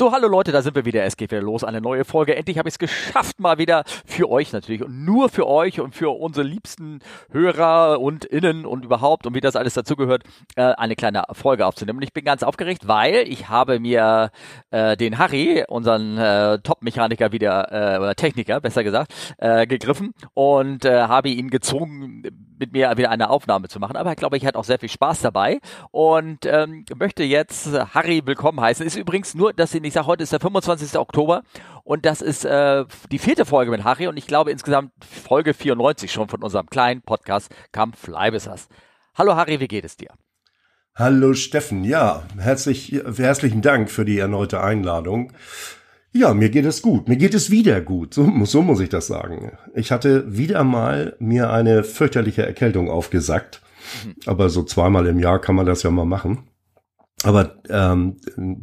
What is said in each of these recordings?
So, hallo Leute, da sind wir wieder. Es geht wieder los, eine neue Folge. Endlich habe ich es geschafft, mal wieder für euch natürlich und nur für euch und für unsere liebsten Hörer und Innen und überhaupt und wie das alles dazugehört, äh, eine kleine Folge aufzunehmen. Und ich bin ganz aufgeregt, weil ich habe mir äh, den Harry, unseren äh, Top-Mechaniker wieder, oder Techniker, besser gesagt, gegriffen und habe ihn gezwungen, mit mir wieder eine Aufnahme zu machen. Aber ich glaube, ich hatte auch sehr viel Spaß dabei und ähm, möchte jetzt Harry willkommen heißen. Ist übrigens nur, dass ich sage, heute ist der 25. Oktober und das ist äh, die vierte Folge mit Harry und ich glaube insgesamt Folge 94 schon von unserem kleinen Podcast Kampf Leibesers. Hallo Harry, wie geht es dir? Hallo Steffen, ja, herzlich, herzlichen Dank für die erneute Einladung. Ja, mir geht es gut. Mir geht es wieder gut. So, so muss ich das sagen. Ich hatte wieder mal mir eine fürchterliche Erkältung aufgesackt. Mhm. Aber so zweimal im Jahr kann man das ja mal machen. Aber ähm,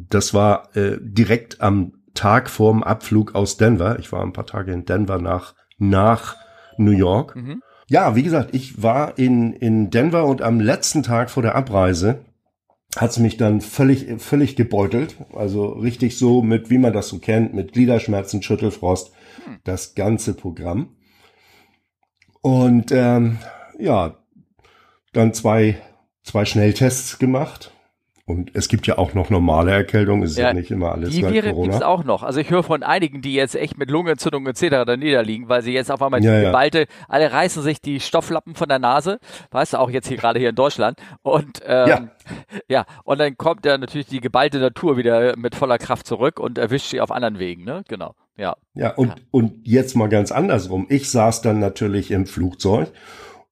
das war äh, direkt am Tag vorm Abflug aus Denver. Ich war ein paar Tage in Denver nach, nach New York. Mhm. Ja, wie gesagt, ich war in, in Denver und am letzten Tag vor der Abreise hat es mich dann völlig, völlig gebeutelt. Also richtig so mit, wie man das so kennt, mit Gliederschmerzen, Schüttelfrost, hm. das ganze Programm. Und ähm, ja, dann zwei, zwei Schnelltests gemacht. Und es gibt ja auch noch normale Erkältungen, es ist ja, nicht immer alles Die Viren gibt es auch noch. Also ich höre von einigen, die jetzt echt mit Lungenentzündung etc. da niederliegen, weil sie jetzt auf einmal ja, die geballte, ja. alle reißen sich die Stofflappen von der Nase, weißt du, auch jetzt hier gerade hier in Deutschland. Und ähm, ja. ja, und dann kommt ja natürlich die geballte Natur wieder mit voller Kraft zurück und erwischt sie auf anderen Wegen, ne? Genau. Ja. Ja, und, und jetzt mal ganz andersrum. Ich saß dann natürlich im Flugzeug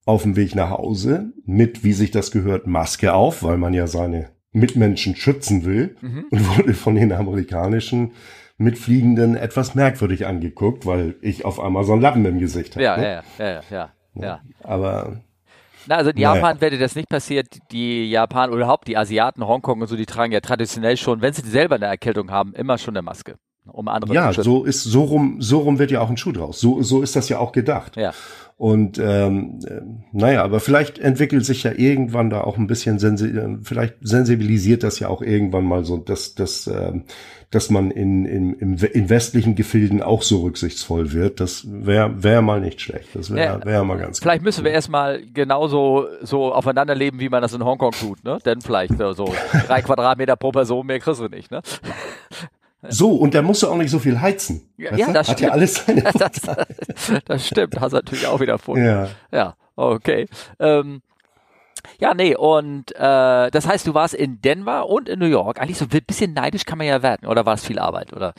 auf dem Weg nach Hause mit, wie sich das gehört, Maske auf, weil man ja seine Mitmenschen schützen will mhm. und wurde von den amerikanischen Mitfliegenden etwas merkwürdig angeguckt, weil ich auf einmal so einen Lappen im Gesicht hatte. Ja, ne? ja, ja, ja, ja, ja. Aber na, also in Japan naja. wäre das nicht passiert. Die Japan oder überhaupt die Asiaten, Hongkong und so, die tragen ja traditionell schon, wenn sie selber eine Erkältung haben, immer schon eine Maske, um andere ja, zu schützen. Ja, so ist so rum, so rum wird ja auch ein Schuh draus. So so ist das ja auch gedacht. Ja. Und ähm, äh, naja, aber vielleicht entwickelt sich ja irgendwann da auch ein bisschen sensi vielleicht sensibilisiert das ja auch irgendwann mal so, dass, dass, ähm, dass man in, in, in westlichen Gefilden auch so rücksichtsvoll wird. Das wäre wär mal nicht schlecht. Das wäre wär mal ganz Vielleicht müssen wir erstmal genauso so aufeinander leben, wie man das in Hongkong tut, ne? Denn vielleicht so drei Quadratmeter pro Person mehr kriegst du nicht, ne? So, und da musst du auch nicht so viel heizen. Ja, ja das Hat stimmt. ja alles seine das, das stimmt, hast natürlich auch wieder vor. Ja. Ja, okay. Ähm, ja, nee, und äh, das heißt, du warst in Denver und in New York. Eigentlich so ein bisschen neidisch kann man ja werden, oder war es viel Arbeit, oder?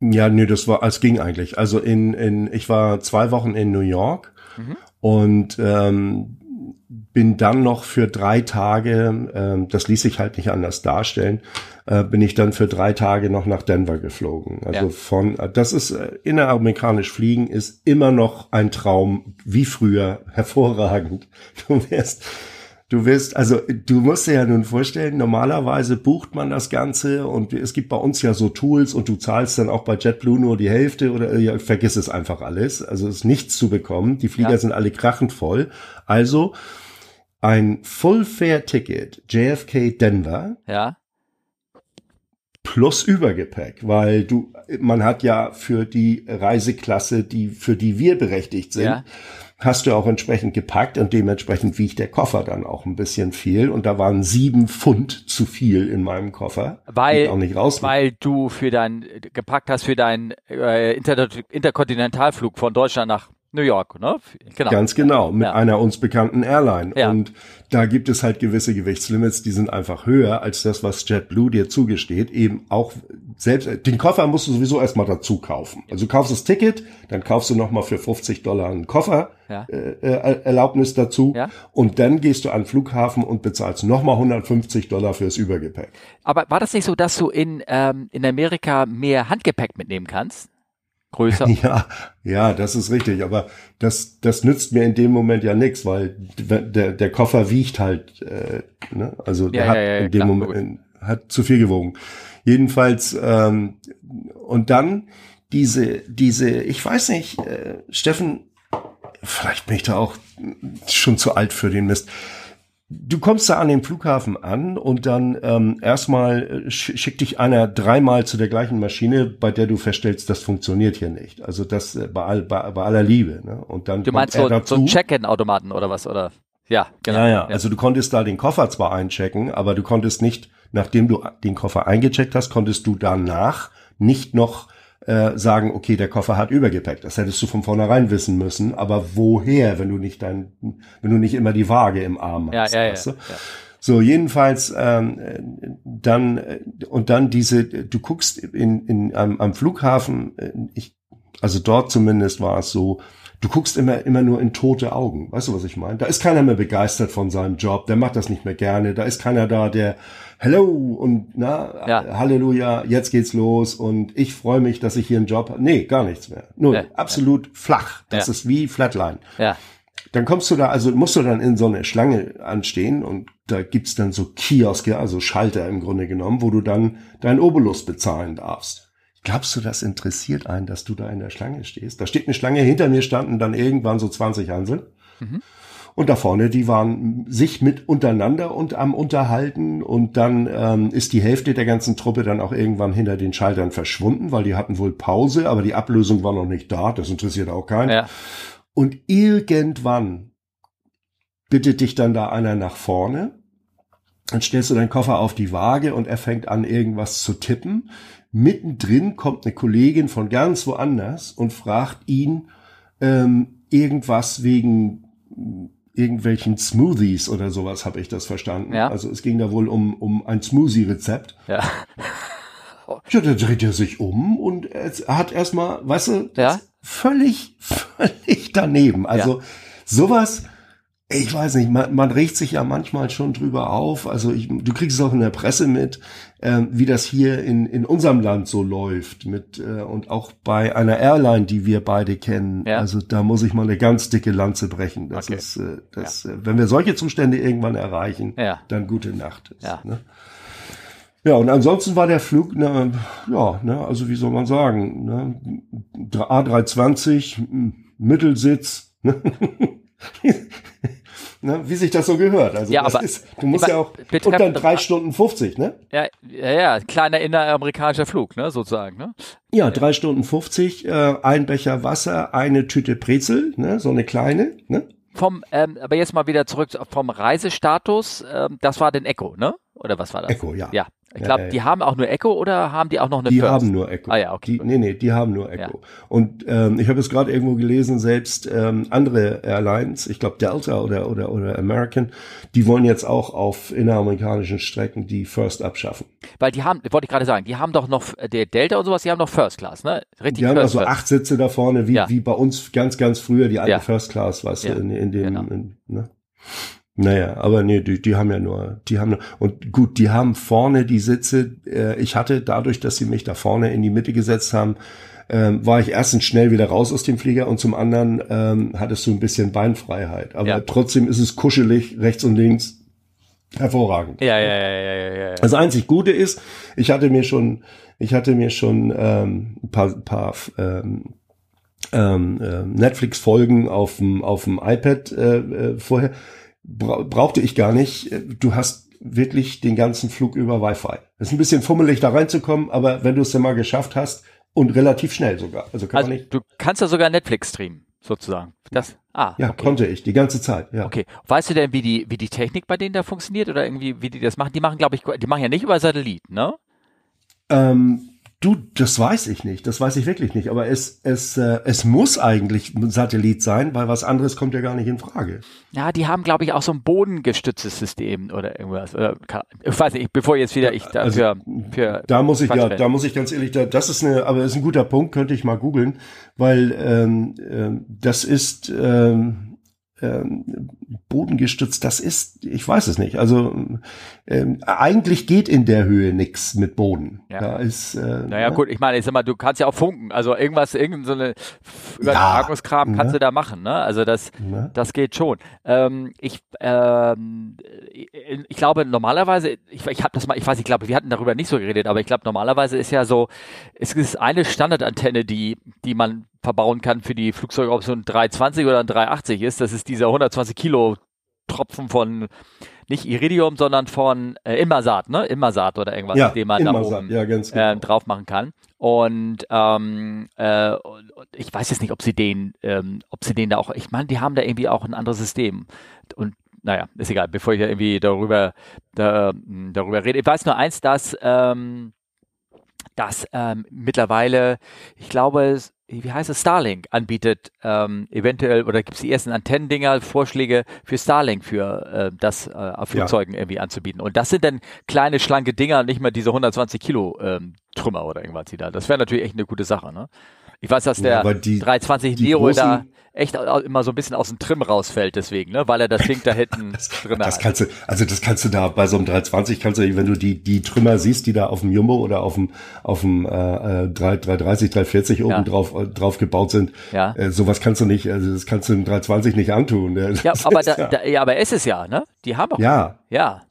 Ja, nee, das war, es ging eigentlich. Also in, in, ich war zwei Wochen in New York mhm. und ähm, bin dann noch für drei Tage, äh, das ließ sich halt nicht anders darstellen, äh, bin ich dann für drei Tage noch nach Denver geflogen. Also ja. von, das ist äh, inneramerikanisch fliegen ist immer noch ein Traum wie früher, hervorragend. Du wirst, du wirst, also du musst dir ja nun vorstellen, normalerweise bucht man das Ganze und es gibt bei uns ja so Tools und du zahlst dann auch bei JetBlue nur die Hälfte oder ja, vergiss es einfach alles. Also ist nichts zu bekommen. Die Flieger ja. sind alle krachend voll. Also ein Full-Fare-Ticket JFK Denver. Ja. Plus Übergepäck, weil du, man hat ja für die Reiseklasse, die, für die wir berechtigt sind, ja. hast du auch entsprechend gepackt und dementsprechend wiegt der Koffer dann auch ein bisschen viel und da waren sieben Pfund zu viel in meinem Koffer. Weil, auch nicht raus weil du für dein, gepackt hast für deinen äh, Inter Interkontinentalflug von Deutschland nach New York, ne? Genau. Ganz genau, mit ja. einer uns bekannten Airline. Ja. Und da gibt es halt gewisse Gewichtslimits, die sind einfach höher als das, was JetBlue dir zugesteht. Eben auch selbst, den Koffer musst du sowieso erstmal dazu kaufen. Also du kaufst das Ticket, dann kaufst du nochmal für 50 Dollar einen Koffer, ja. äh, äh Erlaubnis dazu. Ja. Und dann gehst du an den Flughafen und bezahlst nochmal 150 Dollar fürs Übergepäck. Aber war das nicht so, dass du in, ähm, in Amerika mehr Handgepäck mitnehmen kannst? Größer. Ja, ja, das ist richtig. Aber das, das nützt mir in dem Moment ja nichts, weil der, der Koffer wiegt halt, äh, ne? also der ja, hat ja, ja, in dem klar, Moment hat zu viel gewogen. Jedenfalls ähm, und dann diese, diese, ich weiß nicht, äh, Steffen, vielleicht bin ich da auch schon zu alt für den Mist. Du kommst da an dem Flughafen an und dann ähm, erstmal äh, schickt dich einer dreimal zu der gleichen Maschine, bei der du feststellst, das funktioniert hier nicht. Also das äh, bei, all, bei, bei aller Liebe. Ne? Und dann du meinst so, dazu, so Check-in-Automaten oder was? Oder? Ja, genau. Ja, ja, also du konntest da den Koffer zwar einchecken, aber du konntest nicht, nachdem du den Koffer eingecheckt hast, konntest du danach nicht noch äh, sagen, okay, der Koffer hat Übergepäck. Das hättest du von vornherein wissen müssen. Aber woher, wenn du nicht dein, wenn du nicht immer die Waage im Arm hast? Ja, ja, weißt du? ja, ja. So, jedenfalls ähm, dann und dann diese, du guckst in, in am, am Flughafen, äh, ich, also dort zumindest war es so, du guckst immer, immer nur in tote Augen. Weißt du, was ich meine? Da ist keiner mehr begeistert von seinem Job, der macht das nicht mehr gerne. Da ist keiner da, der Hello und na, ja. Halleluja, jetzt geht's los und ich freue mich, dass ich hier einen Job habe. Nee, gar nichts mehr. Nur ja. absolut flach. Das ist wie Flatline. Ja. Dann kommst du da, also musst du dann in so eine Schlange anstehen und da gibt's dann so Kioske, also Schalter im Grunde genommen, wo du dann deinen Obolus bezahlen darfst. Glaubst du, das interessiert einen, dass du da in der Schlange stehst? Da steht eine Schlange, hinter mir standen dann irgendwann so 20 Hansel. Mhm. Und da vorne, die waren sich mit untereinander und am Unterhalten. Und dann ähm, ist die Hälfte der ganzen Truppe dann auch irgendwann hinter den Schaltern verschwunden, weil die hatten wohl Pause, aber die Ablösung war noch nicht da. Das interessiert auch keinen. Ja. Und irgendwann bittet dich dann da einer nach vorne. Dann stellst du deinen Koffer auf die Waage und er fängt an, irgendwas zu tippen. Mittendrin kommt eine Kollegin von ganz woanders und fragt ihn ähm, irgendwas wegen irgendwelchen Smoothies oder sowas, habe ich das verstanden. Ja. Also es ging da wohl um, um ein Smoothie-Rezept. Ja. Ja, da dreht er sich um und er hat erstmal, weißt du, ja? völlig, völlig daneben. Also ja. sowas, ich weiß nicht, man, man regt sich ja manchmal schon drüber auf. Also ich, du kriegst es auch in der Presse mit, äh, wie das hier in, in unserem Land so läuft. Mit, äh, und auch bei einer Airline, die wir beide kennen. Ja. Also da muss ich mal eine ganz dicke Lanze brechen. Das okay. ist, äh, das, ja. äh, wenn wir solche Zustände irgendwann erreichen, ja. dann gute Nacht. Ist, ja. Ne? Ja, und ansonsten war der Flug, ne, ja, ne, also wie soll man sagen, ne, A320, Mittelsitz, ne? ne, wie sich das so gehört. Also ja, aber, ist, du musst ja auch und dann drei Stunden 50, ne? Ja, ja, ja, kleiner inneramerikanischer Flug, ne, sozusagen, ne? Ja, drei Stunden 50, äh, ein Becher Wasser, eine Tüte Brezel, ne, so eine kleine, ne? Vom, ähm, aber jetzt mal wieder zurück vom Reisestatus, ähm, das war den Echo, ne? Oder was war das? Echo, ja. Ja, ich glaube, ja, ja. die haben auch nur Echo oder haben die auch noch eine Die First? haben nur Echo. Ah ja, okay. Die, nee, nee, die haben nur Echo. Ja. Und ähm, ich habe es gerade irgendwo gelesen, selbst ähm, andere Airlines, ich glaube Delta oder, oder, oder American, die wollen jetzt auch auf inneramerikanischen Strecken die First abschaffen. Weil die haben, wollte ich gerade sagen, die haben doch noch, der Delta und sowas, die haben noch First Class, ne? Richtig die haben also First. acht Sitze da vorne, wie, wie bei uns ganz, ganz früher die alte First Class, weißt du, in, in dem, genau. in, ne? Naja, aber nee, die, die haben ja nur, die haben nur, und gut, die haben vorne die Sitze, äh, ich hatte dadurch, dass sie mich da vorne in die Mitte gesetzt haben, ähm, war ich erstens schnell wieder raus aus dem Flieger und zum anderen ähm, hattest du ein bisschen Beinfreiheit. Aber ja. trotzdem ist es kuschelig, rechts und links, hervorragend. Ja, ja, ja, ja, ja, ja. Das einzig Gute ist, ich hatte mir schon, ich hatte mir schon ähm, ein paar, paar ähm, ähm, äh, Netflix-Folgen auf dem auf dem iPad äh, äh, vorher bra brauchte ich gar nicht. Du hast wirklich den ganzen Flug über Wi-Fi. Es ist ein bisschen fummelig da reinzukommen, aber wenn du es dann mal geschafft hast und relativ schnell sogar. Also, kann also man nicht. Du kannst ja sogar Netflix streamen, sozusagen. Das, ah, ja, okay. konnte ich die ganze Zeit. Ja. Okay. Weißt du denn, wie die, wie die Technik bei denen da funktioniert oder irgendwie, wie die das machen? Die machen, glaube ich, die machen ja nicht über Satellit, ne? Ähm, Du, das weiß ich nicht. Das weiß ich wirklich nicht. Aber es, es, äh, es muss eigentlich ein Satellit sein, weil was anderes kommt ja gar nicht in Frage. Ja, die haben, glaube ich, auch so ein bodengestütztes System oder irgendwas. Oder, ich weiß nicht, bevor jetzt wieder ich da also, für, für Da muss ich ja, da muss ich ganz ehrlich, da, das ist eine, aber das ist ein guter Punkt, könnte ich mal googeln, weil ähm, ähm, das ist ähm, ähm, bodengestützt, das ist, ich weiß es nicht. Also ähm, eigentlich geht in der Höhe nichts mit Boden. Ja. Da ist, äh, naja, ne? gut, ich meine, ich sag mal, du kannst ja auch funken. Also irgendwas, irgendeine so Übertragungskram ja, kannst ne? du da machen, ne? Also das, ne? das geht schon. Ähm, ich, ähm, ich glaube normalerweise, ich, ich habe das mal, ich weiß, ich glaube, wir hatten darüber nicht so geredet, aber ich glaube normalerweise ist ja so, es ist eine Standardantenne, die, die man verbauen kann für die Flugzeuge, ob es so ein 320 oder ein 380 ist. Das ist dieser 120 Kilo Tropfen von nicht Iridium, sondern von äh, Immersat, ne? Immersat oder irgendwas, Ja, den man da Immersat, oben ja, ganz genau. äh, drauf machen kann. Und ähm, äh, ich weiß jetzt nicht, ob sie den, ähm, ob sie den da auch, ich meine, die haben da irgendwie auch ein anderes System. Und naja, ist egal, bevor ich da irgendwie darüber, da, mh, darüber rede. Ich weiß nur eins, dass, ähm, dass ähm, mittlerweile, ich glaube, es- wie heißt es, Starlink anbietet ähm, eventuell oder gibt es die ersten Antennendinger, Vorschläge für Starlink für äh, das äh, auf Flugzeugen irgendwie anzubieten. Und das sind dann kleine, schlanke Dinger, nicht mehr diese 120 Kilo ähm, Trümmer oder irgendwas die da. Das wäre natürlich echt eine gute Sache, ne? Ich weiß, dass der die- 320 die da großen- echt au- immer so ein bisschen aus dem Trim rausfällt deswegen, ne? Weil er das Ding da hinten drin Das hat. kannst du, also das kannst du da bei so einem 320 kannst du, wenn du die die Trümmer siehst, die da auf dem Jumbo oder auf dem auf dem äh, äh, 3, 330, 340 oben Ja. drauf äh, drauf gebaut sind, Ja. äh, sowas kannst du nicht, also das kannst du im 320 nicht antun. ne? Ja, Das aber da, da, ja, aber es ist ja, ne? Die haben auch. ja, Ja.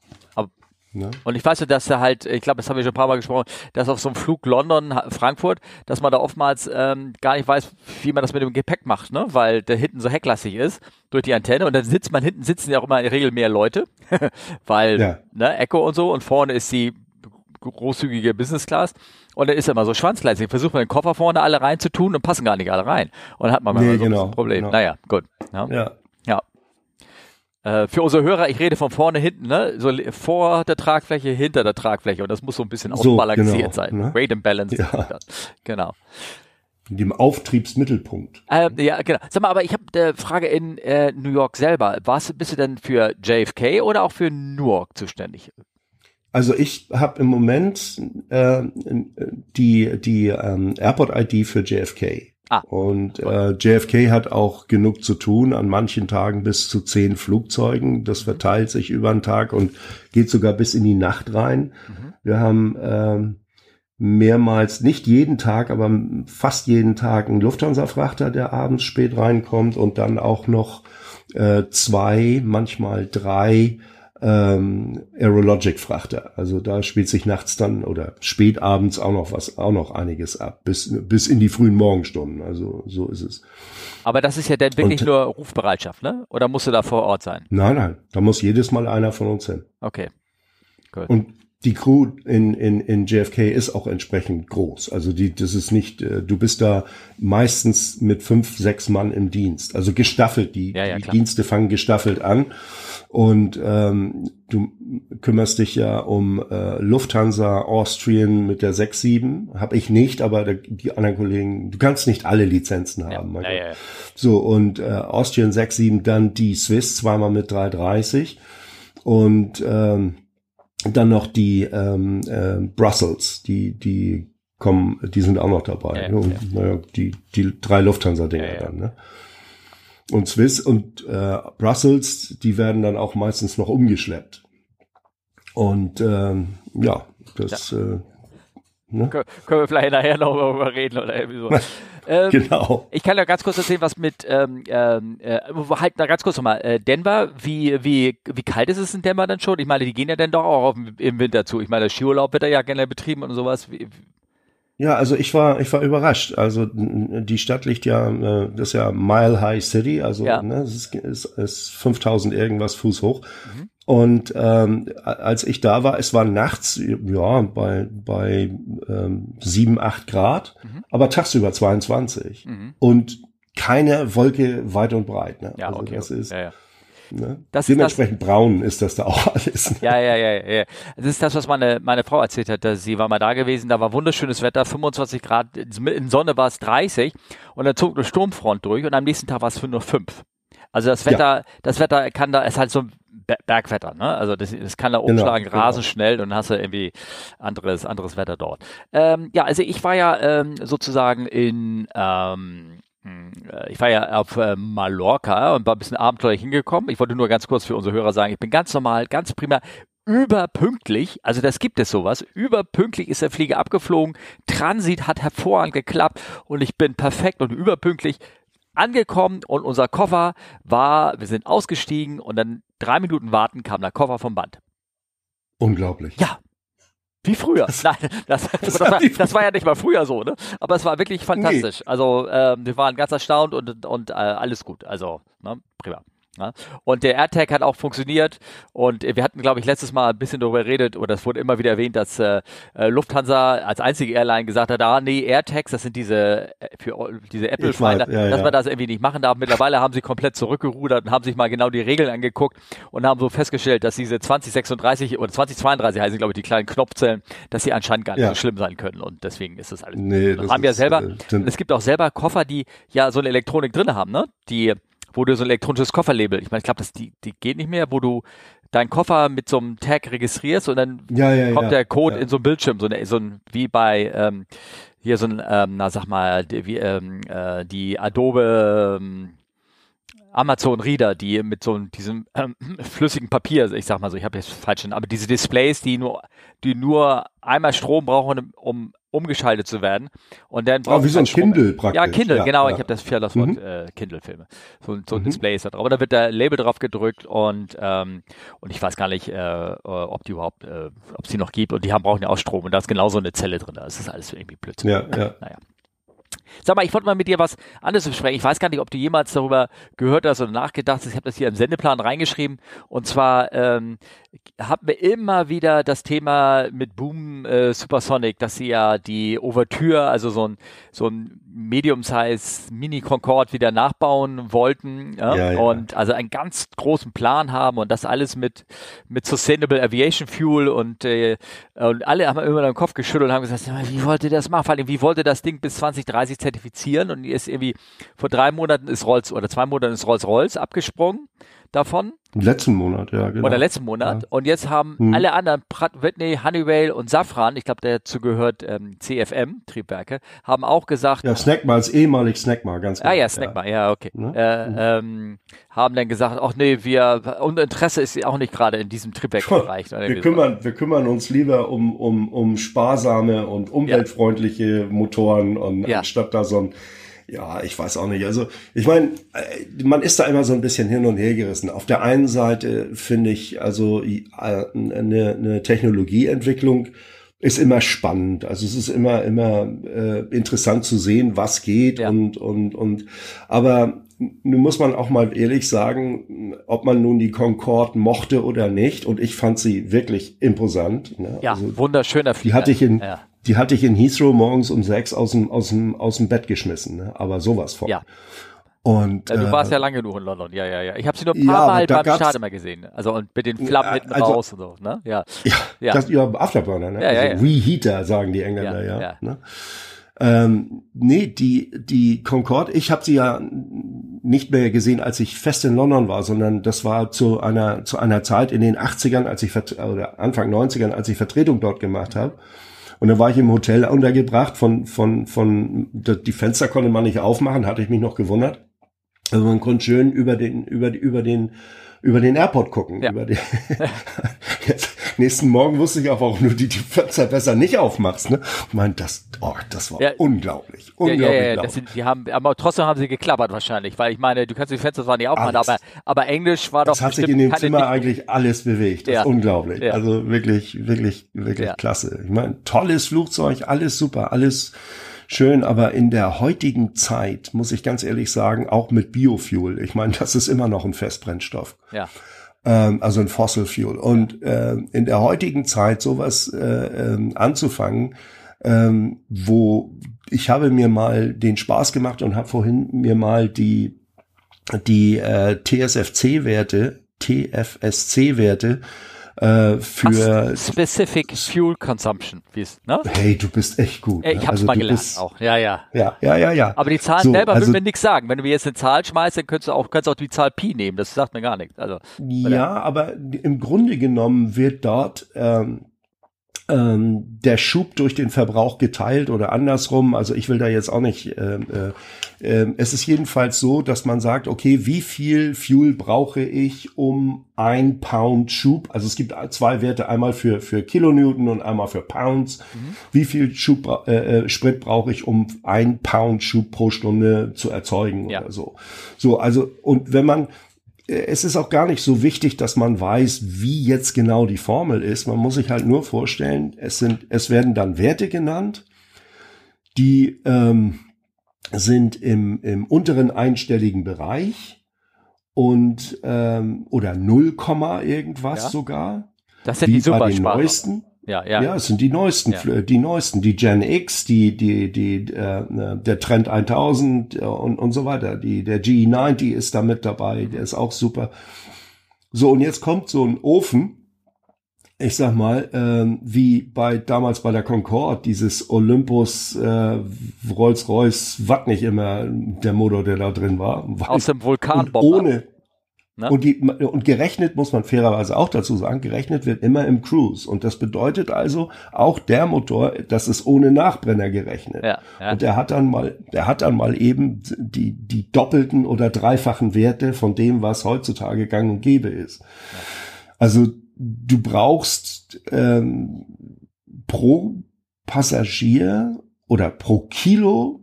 Ne? und ich weiß ja, dass da halt, ich glaube, das haben wir schon ein paar Mal gesprochen, dass auf so einem Flug London-Frankfurt, dass man da oftmals ähm, gar nicht weiß, wie man das mit dem Gepäck macht, ne? Weil der hinten so hecklastig ist durch die Antenne und dann sitzt man hinten, sitzen ja auch immer in der Regel mehr Leute, weil, Ja. ne, Echo und so und vorne ist die großzügige Business Class und dann ist er immer so schwanzgleisig. Versucht man den Koffer vorne alle reinzutun und passen gar nicht alle rein. Und dann hat man mal Nee, so genau, ein Problem. genau. Naja, gut. Ja. ja. Äh, für unsere Hörer, ich rede von vorne hinten, ne? So vor der Tragfläche, hinter der Tragfläche und das muss so ein bisschen So, ausbalanciert genau, sein. ne? Weight and Balance. Ja. Genau. In dem Auftriebsmittelpunkt. Ähm, ja, genau. Sag mal, aber ich habe eine Frage in äh, New York selber. Warst, bist du denn für JFK oder auch für Newark zuständig? Also ich habe im Moment äh, die die ähm, Airport-ID für JFK. Ah, Und äh, JFK hat auch genug zu tun, an manchen Tagen bis zu zehn Flugzeugen. Das verteilt sich über den Tag und geht sogar bis in die Nacht rein. Mhm. Wir haben ähm, mehrmals, nicht jeden Tag, aber fast jeden Tag einen Lufthansa-Frachter, der abends spät reinkommt und dann auch noch äh, zwei, manchmal drei ähm, Aerologic-Frachter. Also da spielt sich nachts dann oder spät abends auch noch was, auch noch einiges ab, bis, bis in die frühen Morgenstunden. Also so ist es. Aber das ist ja dann wirklich Und- nur Rufbereitschaft, ne? Oder musst du da vor Ort sein? Nein, nein, da muss jedes Mal einer von uns hin. Okay. Gut. Und die Crew in, in, in JFK ist auch entsprechend groß. Also die, das ist nicht, äh, du bist da meistens mit fünf, sechs Mann im Dienst. Also gestaffelt, die, Ja, ja, die. Dienste fangen gestaffelt an. Und ähm, du kümmerst dich ja um äh, Lufthansa, Austrian mit der 6-7. Habe ich nicht, aber der, die anderen Kollegen, du kannst nicht alle Lizenzen haben. ja, ja, ja. So, und äh, Austrian 6-7, dann die Swiss, zweimal mit 330 und ähm, dann noch die ähm, äh, Brussels, die, die kommen, die sind auch noch dabei. Ja, ne? Und, ja. naja, die, die drei Lufthansa-Dinger Ja, dann, ne? Und Swiss und äh, Brussels, die werden dann auch meistens noch umgeschleppt. Und ähm, ja, das Äh, ne? Kö- Können wir vielleicht nachher noch darüber reden oder irgendwie so. ähm, genau. Ich kann ja ganz kurz erzählen, was mit, ähm, ähm, äh, halt na, ganz kurz nochmal, äh, Denver, wie, wie, wie kalt ist es in Denver dann schon? Ich meine, die gehen ja dann doch auch auf, im Winter zu. Ich meine, Skiurlaub wird da ja gerne betrieben und sowas. Wie, Ja, also ich war, ich war überrascht. Also die Stadt liegt ja, äh, das ist ja Mile High City, also Ja. ne, es ist, ist, ist 5000 irgendwas Fuß hoch. Und ähm, als ich da war, es war nachts, ja, bei, bei ähm, 7, 8 Grad, aber tagsüber 22. Mhm. Und keine Wolke weit und breit. Ne? ja, also okay. das ist, ja, ja. ne? Das dementsprechend braun ist das da auch alles. Ne? Ja, ja, ja, ja, ja. Das ist das, was meine, meine Frau erzählt hat. Dass sie war mal da gewesen, da war wunderschönes Wetter, 25 Grad, in Sonne war es 30 und dann zog eine Sturmfront durch und am nächsten Tag war es nur 5. Also das Wetter, das Wetter kann da, ist halt so Bergwetter, ne? Also das, das kann da Genau, umschlagen, genau. rasend schnell und dann hast du irgendwie anderes, anderes Wetter dort. Ähm, ja, also ich war ja ähm, sozusagen in, ähm, mh, ich war ja auf äh, Mallorca und war ein bisschen abenteuerlich hingekommen. Ich wollte nur ganz kurz für unsere Hörer sagen, ich bin ganz normal, ganz prima, überpünktlich, also das gibt es sowas, überpünktlich ist der Flieger abgeflogen, Transit hat hervorragend geklappt und ich bin perfekt und überpünktlich angekommen und unser Koffer war, wir sind ausgestiegen und dann drei Minuten warten kam der Koffer vom Band. Unglaublich. Ja. Wie früher. Nein, das, das, war, das war ja nicht mal früher so, ne? Aber es war wirklich fantastisch. Also ähm, wir waren ganz erstaunt und, und äh, alles gut. Also, ne, prima. Ja? Und der AirTag hat auch funktioniert und wir hatten, glaube ich, letztes Mal ein bisschen darüber geredet oder es wurde immer wieder erwähnt, dass äh, äh Lufthansa als einzige Airline gesagt hat, ah nee, AirTags, das sind diese äh, für diese Apple-Finder, ja, dass ja. man das irgendwie nicht machen darf. Mittlerweile haben sie komplett zurückgerudert und haben sich mal genau die Regeln angeguckt und haben so festgestellt, dass diese 2036 oder 2032 heißen, glaube ich, die kleinen Knopfzellen, dass sie anscheinend gar nicht ja. so schlimm sein können und deswegen ist das alles. Nee, das haben ja selber, äh, es gibt auch selber Koffer, die ja so eine Elektronik drin haben, ne? Die wo du so ein elektronisches Kofferlabel, ich meine, ich glaube, das die, die geht nicht mehr, wo du deinen Koffer mit so einem Tag registrierst und dann ja, ja, kommt ja, der Code in so ein Bildschirm, so, eine, so ein wie bei ähm, hier so ein, ähm, na sag mal, die, wie, ähm, äh, die Adobe ähm, Amazon Reader, die mit so diesem ähm, flüssigen Papier, ich sag mal so, ich habe jetzt falsch, aber diese Displays, die nur, die nur einmal Strom brauchen, um umgeschaltet zu werden. Und dann oh, wie so ein Kindle praktisch. Ja, Kindle, ja, genau. Ja. Ich habe das für das Wort mhm. äh, Kindle-Filme. So, so ein mhm. Display ist da drauf. Und da wird der Label drauf gedrückt und ähm, und ich weiß gar nicht, äh, ob die überhaupt, äh, ob es die noch gibt. Und die haben brauchen ja auch Strom. Und da ist genau so eine Zelle drin. Das ist alles irgendwie Blödsinn. Ja, ja. Naja. Sag mal, ich wollte mal mit dir was anderes besprechen. Ich weiß gar nicht, ob du jemals darüber gehört hast oder nachgedacht hast. Ich habe das hier im Sendeplan reingeschrieben. Und zwar ähm, haben wir immer wieder das Thema mit Boom äh, Supersonic, dass sie ja die Ouvertüre, also so ein, so ein Medium-Size Mini Concorde wieder nachbauen wollten. Ja? Ja, ja. Und also einen ganz großen Plan haben und das alles mit, mit Sustainable Aviation Fuel und, äh, und alle haben immer den Kopf geschüttelt und haben gesagt, wie wollt ihr das machen? Vor allem, wie wollt ihr das Ding bis 2030 zertifizieren? Und ist irgendwie vor drei Monaten ist Rolls oder zwei Monaten ist Rolls-Royce abgesprungen davon. Letzten Monat, ja, genau. Oder letzten Monat. Ja. Und jetzt haben hm. alle anderen, Pratt Whitney, Honeywell und Safran, ich glaube, dazu gehört ähm, CFM, Triebwerke, haben auch gesagt. Ja, Snackmar ist ehemalig Snackmar, ganz genau. Ah ja, Snackmar, ja, ja okay. Ne? Äh, mhm. ähm, haben dann gesagt, ach nee, wir, unser Interesse ist auch nicht gerade in diesem Triebwerkbereich. wir kümmern, wir kümmern uns lieber um, um, um sparsame und umweltfreundliche ja. Motoren und anstatt da so ein ja, ich weiß auch nicht. Also ich meine, äh, man ist da immer so ein bisschen hin und her gerissen. Auf der einen Seite finde ich also äh, eine, eine Technologieentwicklung ist immer spannend. Also es ist immer immer äh, interessant zu sehen, was geht ja. und und und. Aber nun muss man auch mal ehrlich sagen, ob man nun die Concorde mochte oder nicht. Und ich fand sie wirklich imposant. Ne? Ja, also, wunderschöner Flieger. Die hatte ich in, ja die hatte ich in Heathrow morgens um sechs aus dem, aus dem, aus dem Bett geschmissen, ne? aber sowas von. Ja. Und, ja, du warst äh, ja lange genug in London, ja, ja, ja. Ich habe sie nur ein paar ja, Mal beim Start immer gesehen. Also und mit den Flammen hinten also, raus und so, ne? Ja. Ja, ja. Das, ja Afterburner, ne? Ja, also ja, ja. Reheater, sagen die Engländer, ja. ja, Ne? Ähm, nee, die, die Concorde, ich habe sie ja nicht mehr gesehen, als ich fest in London war, sondern das war zu einer, zu einer Zeit in den 80ern, als ich, oder Anfang 90ern, als ich Vertretung dort gemacht habe. Und dann war ich im Hotel untergebracht von, von, von, die Fenster konnte man nicht aufmachen, hatte ich mich noch gewundert. Also man konnte schön über den, über, über den, über den Airport gucken. Ja. Über den Jetzt, nächsten Morgen wusste ich auch, warum du die, die Fenster besser nicht aufmachst. Ne? Ich meine, das, oh, das war ja. unglaublich. Unglaublich. Ja, ja, ja, sind, die haben, aber trotzdem haben sie geklappert wahrscheinlich, weil ich meine, du kannst die Fenster zwar nicht aufmachen, aber, aber Englisch war doch. Das hat sich in dem Zimmer Ding eigentlich alles bewegt. Das ja. ist unglaublich. Ja. Also wirklich, wirklich, wirklich klasse. Ich meine, tolles Flugzeug, alles super, alles schön, aber in der heutigen Zeit, muss ich ganz ehrlich sagen, auch mit Biofuel. Ich meine, das ist immer noch ein Festbrennstoff. Ja ähm, also ein Fossil Fuel. Und äh, in der heutigen Zeit sowas äh, äh, anzufangen, ähm, wo ich habe mir mal den Spaß gemacht und habe vorhin mir mal die die äh, TSFC-Werte, TFSC-Werte äh, für Ach, Specific Fuel Consumption, wie es, ne? Hey, du bist echt gut. Ich hab's also, mal gelernt bist, auch. Ja, ja. Ja, ja, ja, ja. Aber die Zahlen so, selber also, würden mir nichts sagen. Wenn du mir jetzt eine Zahl schmeißt, dann könntest du auch, kannst du auch die Zahl Pi nehmen. Das sagt mir gar nichts. Also, ja, aber im Grunde genommen wird dort ähm, ähm, der Schub durch den Verbrauch geteilt oder andersrum. Also ich will da jetzt auch nicht. Äh, äh, äh, es ist jedenfalls so, dass man sagt, okay, wie viel Fuel brauche ich, um ein Pound Schub? Also es gibt zwei Werte, einmal für für Kilonewton und einmal für Pounds. Mhm. Wie viel Schub äh, äh, Sprit brauche ich, um ein Pound Schub pro Stunde zu erzeugen ja. oder so? So, also und wenn man es ist auch gar nicht so wichtig, dass man weiß, wie jetzt genau die Formel ist. Man muss sich halt nur vorstellen, es sind, es werden dann Werte genannt, die ähm, sind im, im unteren einstelligen Bereich und ähm, oder 0, irgendwas ja. sogar. Das sind die super den neuesten. Ja, ja. Ja, es sind die neuesten, ja. die neuesten, die Gen X, die, die, die, äh, der Trend 1000 äh, und, und so weiter. Die, der GE90 ist da mit dabei, der ist auch super. So, und jetzt kommt so ein Ofen, ich sag mal, ähm, wie bei damals bei der Concorde, dieses Olympus äh, Rolls-Royce, was nicht immer der Motor, der da drin war. Aus dem Vulkanbomber. Ohne, Ne? Und, die, und gerechnet muss man fairerweise auch dazu sagen, gerechnet wird immer im Cruise. Und das bedeutet also auch der Motor, das ist ohne Nachbrenner gerechnet. Ja, ja. Und der hat dann mal, der hat dann mal eben die, die doppelten oder dreifachen Werte von dem, was heutzutage gang und gäbe ist. Ja. Also du brauchst ähm, pro Passagier oder pro Kilo,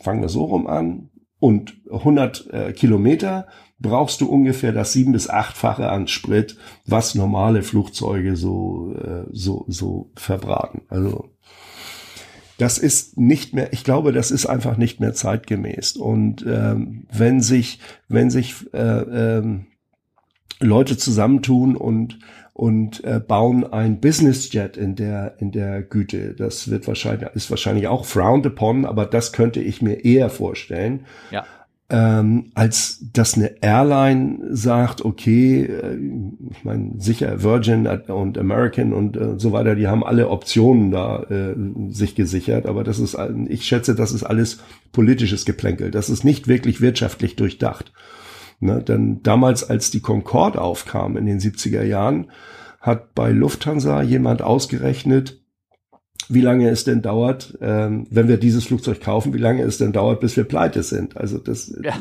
fangen wir so rum an, und 100 äh, Kilometer brauchst du ungefähr das sieben bis achtfache an Sprit, was normale Flugzeuge so, äh, so, so verbraten. Also, das ist nicht mehr, ich glaube, das ist einfach nicht mehr zeitgemäß. Und ähm, wenn sich, wenn sich äh, ähm, Leute zusammentun und und äh, bauen ein Business Jet in der in der Güte. Das wird wahrscheinlich ist wahrscheinlich auch frowned upon, aber das könnte ich mir eher vorstellen. Ja ähm, als dass eine Airline sagt, okay, äh, ich meine, sicher Virgin und American und äh, so weiter, die haben alle Optionen da äh, sich gesichert, aber das ist, ich schätze, das ist alles politisches Geplänkel. Das ist nicht wirklich wirtschaftlich durchdacht. Ne? Denn damals, als die Concorde aufkam in den 70er Jahren, hat bei Lufthansa jemand ausgerechnet, wie lange es denn dauert, ähm, wenn wir dieses Flugzeug kaufen, wie lange es denn dauert, bis wir pleite sind. Also das, ja.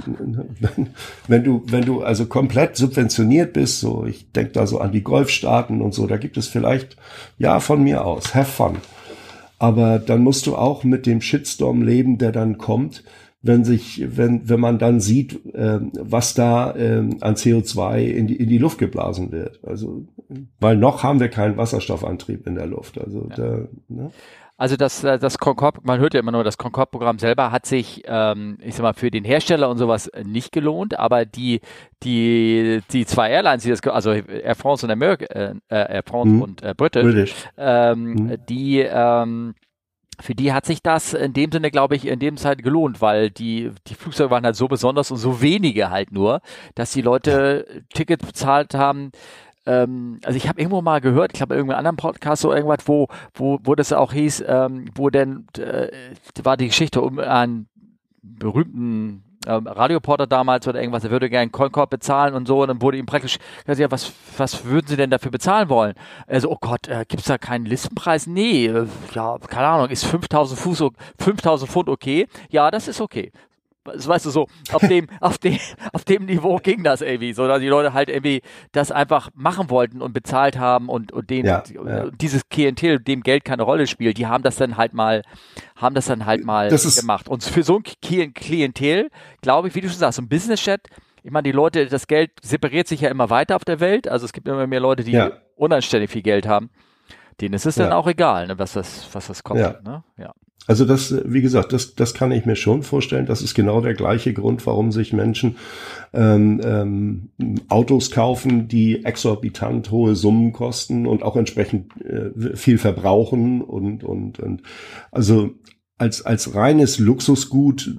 wenn, wenn, du, wenn du also komplett subventioniert bist, so ich denke da so an die Golfstaaten und so, da gibt es vielleicht, ja, von mir aus, have fun. Aber dann musst du auch mit dem Shitstorm leben, der dann kommt, wenn sich, wenn, wenn man dann sieht, äh, was da äh, an CO2 in die, in die Luft geblasen wird. Also, weil noch haben wir keinen Wasserstoffantrieb in der Luft. Also, ja. da, ne? Also das, äh, das Concorde, man hört ja immer nur, das Concorde-Programm selber hat sich, ähm, ich sag mal, für den Hersteller und sowas nicht gelohnt, aber die, die, die zwei Airlines, die das, also Air France und America, äh, Air France mhm. und äh, British, British. Ähm, mhm. die, ähm, für die hat sich das in dem Sinne, glaube ich, in dem Zeit gelohnt, weil die, die Flugzeuge waren halt so besonders und so wenige halt nur, dass die Leute Tickets bezahlt haben. Ähm, also ich habe irgendwo mal gehört, ich glaube irgendeinem anderen Podcast so irgendwas, wo, wo, wo das auch hieß, ähm, wo denn äh, war die Geschichte um einen berühmten ähm, Radioporter damals oder irgendwas, er würde gerne Concorde bezahlen und so, und dann wurde ihm praktisch gesagt, ja, was, was würden Sie denn dafür bezahlen wollen? Also, oh Gott, äh, gibt's da keinen Listenpreis? Nee, äh, ja, keine Ahnung, ist 5000 Fuß, 5000 Pfund okay? Ja, das ist okay weißt du so, auf dem, auf dem, auf dem Niveau ging das irgendwie, so dass die Leute halt irgendwie das einfach machen wollten und bezahlt haben und, und den, ja, ja. dieses Klientel, dem Geld keine Rolle spielt, die haben das dann halt mal, haben das dann halt mal das gemacht. Und für so ein Klientel, glaube ich, wie du schon sagst, so ein Business-Chat, ich meine, die Leute, das Geld separiert sich ja immer weiter auf der Welt, also es gibt immer mehr Leute, die ja. unanständig viel Geld haben. Denen ist es dann auch egal, ne, was das, was das kostet, ne? Ja. Also das, wie gesagt, das, das kann ich mir schon vorstellen. Das ist genau der gleiche Grund, warum sich Menschen ähm, ähm, Autos kaufen, die exorbitant hohe Summen kosten und auch entsprechend äh, viel verbrauchen und und und also als als reines Luxusgut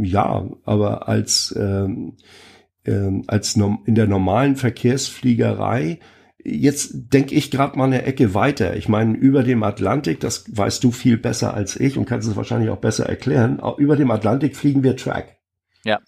ja, aber als ähm, ähm, als in der normalen Verkehrsfliegerei Jetzt denke ich gerade mal eine Ecke weiter. Ich meine, über dem Atlantik, das weißt du viel besser als ich und kannst es wahrscheinlich auch besser erklären, über dem Atlantik fliegen wir Track. Ja.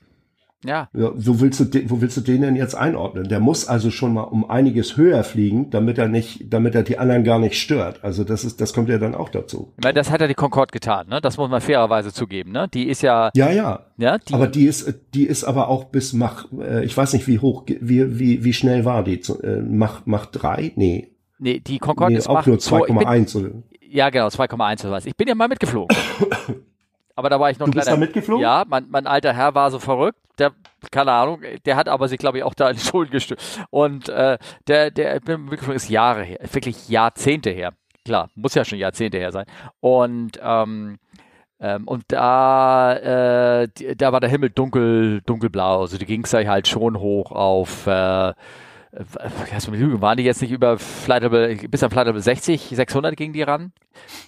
Ja. ja wo, willst du, wo willst du den denn jetzt einordnen? Der muss also schon mal um einiges höher fliegen, damit er nicht, damit er die anderen gar nicht stört. Also das ist, das kommt ja dann auch dazu. Weil das hat ja die Concorde getan, ne? Das muss man fairerweise zugeben, ne? Die ist ja. Ja, ja. Ja, die, aber die ist, die ist aber auch bis Mach, äh, ich weiß nicht wie hoch, wie, wie, wie schnell war die? Äh, Mach, Mach drei? Nee. Nee, die Concorde nee, ist auch Mach nur 2,1 oder? Ja, genau, 2,1 oder was. Ich bin ja mal mitgeflogen. aber da war ich noch du bist da mitgeflogen? Ja, mein, mein alter Herr war so verrückt. Der, keine Ahnung, der hat aber sich, glaube ich, auch da in die Schulden gestürzt. Und äh, der, der mitgeflogen ist Jahre her, wirklich Jahrzehnte her. Klar, muss ja schon Jahrzehnte her sein. Und ähm, Ähm, und da, äh, die, da war der Himmel dunkel, dunkelblau. Also die ging es halt schon hoch auf äh, lügen, waren die jetzt nicht über Flight Level, bis an Flight Level 60, 600 gingen die ran?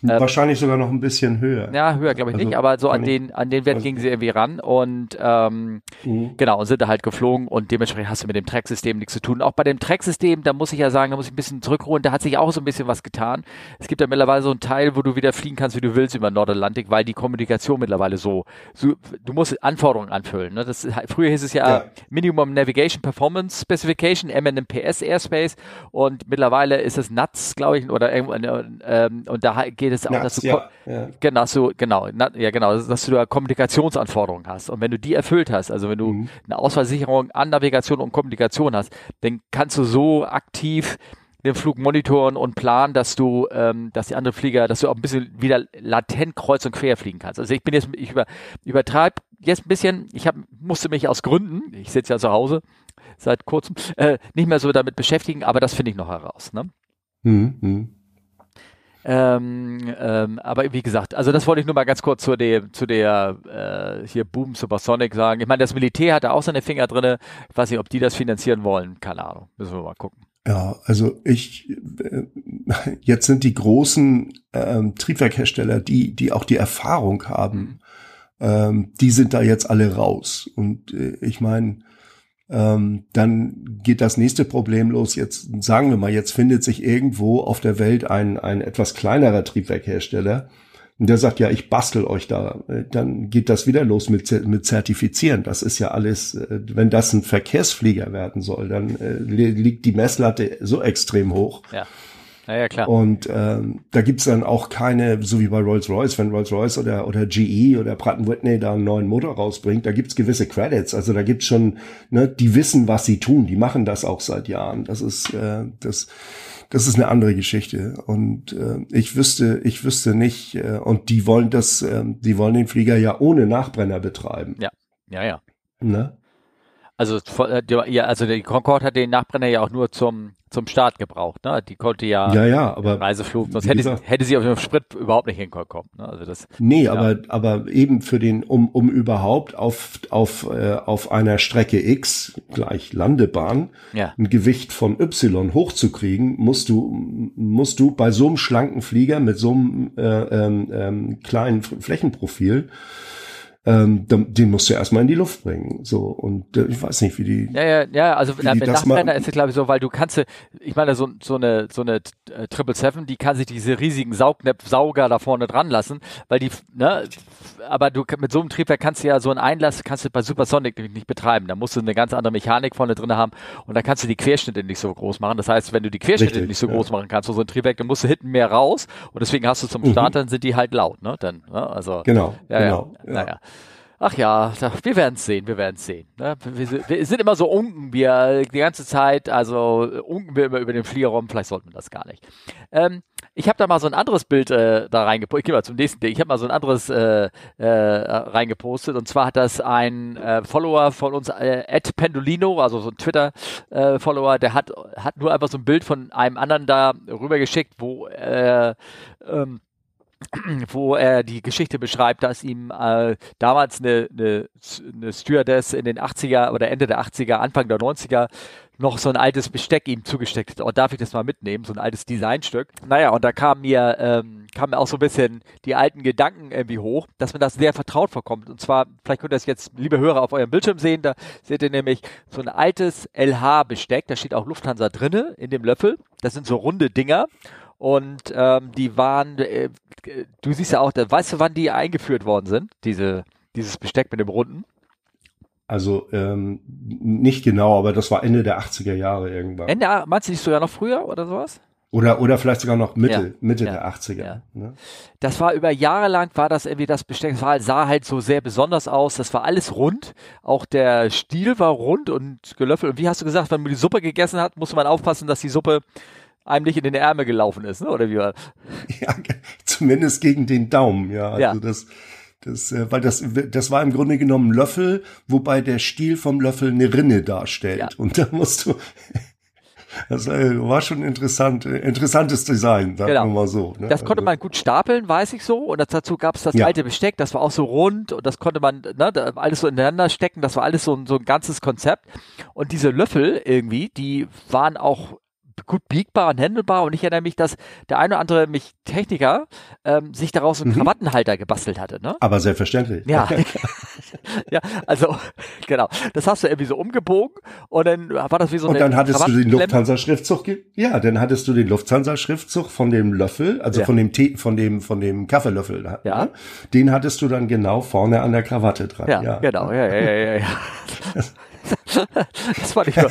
Ähm, Wahrscheinlich sogar noch ein bisschen höher. Ja, höher glaube ich also, nicht, aber so an den, an den Wert also, gingen sie irgendwie ran und ähm, mhm. genau, und sind da halt geflogen und dementsprechend hast du mit dem Tracksystem nichts zu tun. Auch bei dem Tracksystem, da muss ich ja sagen, da muss ich ein bisschen zurückholen, da hat sich auch so ein bisschen was getan. Es gibt ja mittlerweile so einen Teil, wo du wieder fliegen kannst, wie du willst über Nordatlantik, weil die Kommunikation mittlerweile so, so du musst Anforderungen anfüllen. Ne? Das, früher hieß es ja, ja. Minimum Navigation Performance Specification, MNMPS Airspace und mittlerweile ist es NUTS, glaube ich, oder irgendwo, ähm, und da geht es auch, ja, dass du ja, ja. genau, so, genau, na, ja genau, dass du da Kommunikationsanforderungen hast. Und wenn du die erfüllt hast, also wenn du mhm. eine Ausfallsicherung an Navigation und Kommunikation hast, dann kannst du so aktiv den Flug monitoren und planen, dass du, ähm, dass die anderen Flieger, dass du auch ein bisschen wieder latent kreuz und quer fliegen kannst. Also ich bin jetzt, ich über, übertreibe jetzt ein bisschen, ich hab, musste mich aus Gründen, ich sitze ja zu Hause seit kurzem, äh, nicht mehr so damit beschäftigen, aber das finde ich noch heraus. Ne? Mhm. Ähm, ähm, aber wie gesagt, also das wollte ich nur mal ganz kurz zu der, zu der äh, hier Boom Supersonic sagen. Ich meine, das Militär hat da auch seine Finger drin. Ich weiß nicht, ob die das finanzieren wollen. Keine Ahnung. Müssen wir mal gucken. Ja, also ich äh, jetzt sind die großen ähm, Triebwerkhersteller, die die auch die Erfahrung haben, mhm. ähm, die sind da jetzt alle raus. Und äh, ich meine, ähm, dann geht das nächste Problem los. Jetzt sagen wir mal, jetzt findet sich irgendwo auf der Welt ein, ein etwas kleinerer Triebwerkhersteller. Und der sagt, ja, ich bastel euch da. Äh, dann geht das wieder los mit, mit Zertifizieren. Das ist ja alles, äh, wenn das ein Verkehrsflieger werden soll, dann äh, liegt die Messlatte so extrem hoch. Ja ja, ja, klar. Und ähm, da gibt's dann auch keine, so wie bei Rolls-Royce, wenn Rolls-Royce oder, oder GE oder Pratt Whitney da einen neuen Motor rausbringt, da gibt's gewisse Credits. Also da gibt's schon, ne, die wissen, was sie tun. Die machen das auch seit Jahren. Das ist, äh, das, das ist eine andere Geschichte. Und äh, ich wüsste, ich wüsste nicht, äh, und die wollen das, äh, die wollen den Flieger ja ohne Nachbrenner betreiben. Ja, ja, ja. Ne? Also, äh, ja, also die Concorde hat den Nachbrenner ja auch nur zum zum Start gebraucht. Ne? Die konnte ja, ja, ja aber Reiseflug, sonst hätte, gesagt, hätte sie auf dem Sprit überhaupt nicht hinkommen. Ne? Also das, nee, ja. aber, aber eben für den, um, um überhaupt auf, auf, äh, auf einer Strecke X, gleich Landebahn, ja. ein Gewicht von Y hochzukriegen, musst du, musst du bei so einem schlanken Flieger mit so einem äh, ähm, ähm, kleinen Flächenprofil ähm, den musst du erstmal in die Luft bringen. So und äh, ich weiß nicht, wie die. Ja, ja, ja. Also na, mit Nachbrenner ist es glaube ich so, weil du kannst, ich meine so so eine so eine Triple Seven, die kann sich diese riesigen Saugnäpf-Sauger da vorne dran lassen, weil die, ne, aber du mit so einem Triebwerk kannst du ja so einen Einlass kannst du bei Supersonic nicht betreiben. Da musst du eine ganz andere Mechanik vorne drin haben und da kannst du die Querschnitte nicht so groß machen. Das heißt, wenn du die Querschnitte Richtig, nicht so ja. groß machen kannst, so ein Triebwerk, dann musst du hinten mehr raus und deswegen hast du zum mhm. Start, dann sind die halt laut, ne? Dann, ne? also genau, ja, genau, ja. naja. Ach ja, wir werden es sehen, wir werden es sehen. Ne? Wir, wir, sind immer so unken wir die ganze Zeit, also unken wir immer über den Flieger rum, vielleicht sollten wir das gar nicht. Ähm, ich habe da mal so ein anderes Bild äh, da reingepostet, ich gehe mal zum nächsten Ding, ich habe mal so ein anderes äh, äh, reingepostet und zwar hat das ein äh, Follower von uns, äh, Pendolino, also so ein Twitter-Follower, äh, der hat, hat nur einfach so ein Bild von einem anderen da rübergeschickt, wo äh, ähm, wo er die Geschichte beschreibt, dass ihm äh, damals eine, eine, eine Stewardess in den 80er oder Ende der 80er, Anfang der 90er noch so ein altes Besteck ihm zugesteckt hat. Oh, darf ich das mal mitnehmen? So ein altes Designstück. Naja, und da kam mir, ähm, kam mir auch so ein bisschen die alten Gedanken irgendwie hoch, dass mir das sehr vertraut vorkommt. Und zwar, vielleicht könnt ihr das jetzt, liebe Hörer, auf eurem Bildschirm sehen, da seht ihr nämlich so ein altes LH-Besteck, da steht auch Lufthansa drinne in dem Löffel. Das sind so runde Dinger. Und ähm, die waren, äh, du siehst ja auch, weißt du, wann die eingeführt worden sind, diese, dieses Besteck mit dem Runden? Also ähm, nicht genau, aber das war Ende der 80er Jahre irgendwann. Ende, meinst du nicht sogar noch früher oder sowas? Oder, oder vielleicht sogar noch Mitte, ja, Mitte ja, der 80er. Ja. Ne? Das war über Jahre lang war das irgendwie das Besteck, das war, sah halt so sehr besonders aus. Das war alles rund. Auch der Stiel war rund und gelöffelt. Und wie hast du gesagt, wenn man die Suppe gegessen hat, musste man aufpassen, dass die Suppe einem nicht in den Ärmel gelaufen ist, ne? oder wie war Ja, zumindest gegen den Daumen, ja. Also ja. das, das, äh, weil das, das war im Grunde genommen ein Löffel, wobei der Stiel vom Löffel eine Rinne darstellt. Ja. Und da musst du, Das äh, war schon interessant, äh, interessantes Design, sagen genau. wir mal so. Ne? Das konnte also man gut stapeln, weiß ich so. Und dazu gab es das ja. alte Besteck, das war auch so rund und das konnte man ne, alles so ineinander stecken. Das war alles so, so ein ganzes Konzept. Und diese Löffel irgendwie, die waren auch gut biegbar und handelbar und ich erinnere mich, dass der eine oder andere mich Techniker ähm, sich daraus einen mhm. Krawattenhalter gebastelt hatte. Ne? Aber selbstverständlich. Ja. ja, also genau. Das hast du irgendwie so umgebogen und dann war das wie so eine Und dann hattest du den Lufthansa-Schriftzug, ja, dann hattest du den Lufthansa-Schriftzug von dem Löffel, also ja. von dem Tee, von dem, von dem Kaffeelöffel, ne? ja. den hattest du dann genau vorne an der Krawatte dran. Ja, ja. genau, ja, ja, ja, ja. das fand ich nur,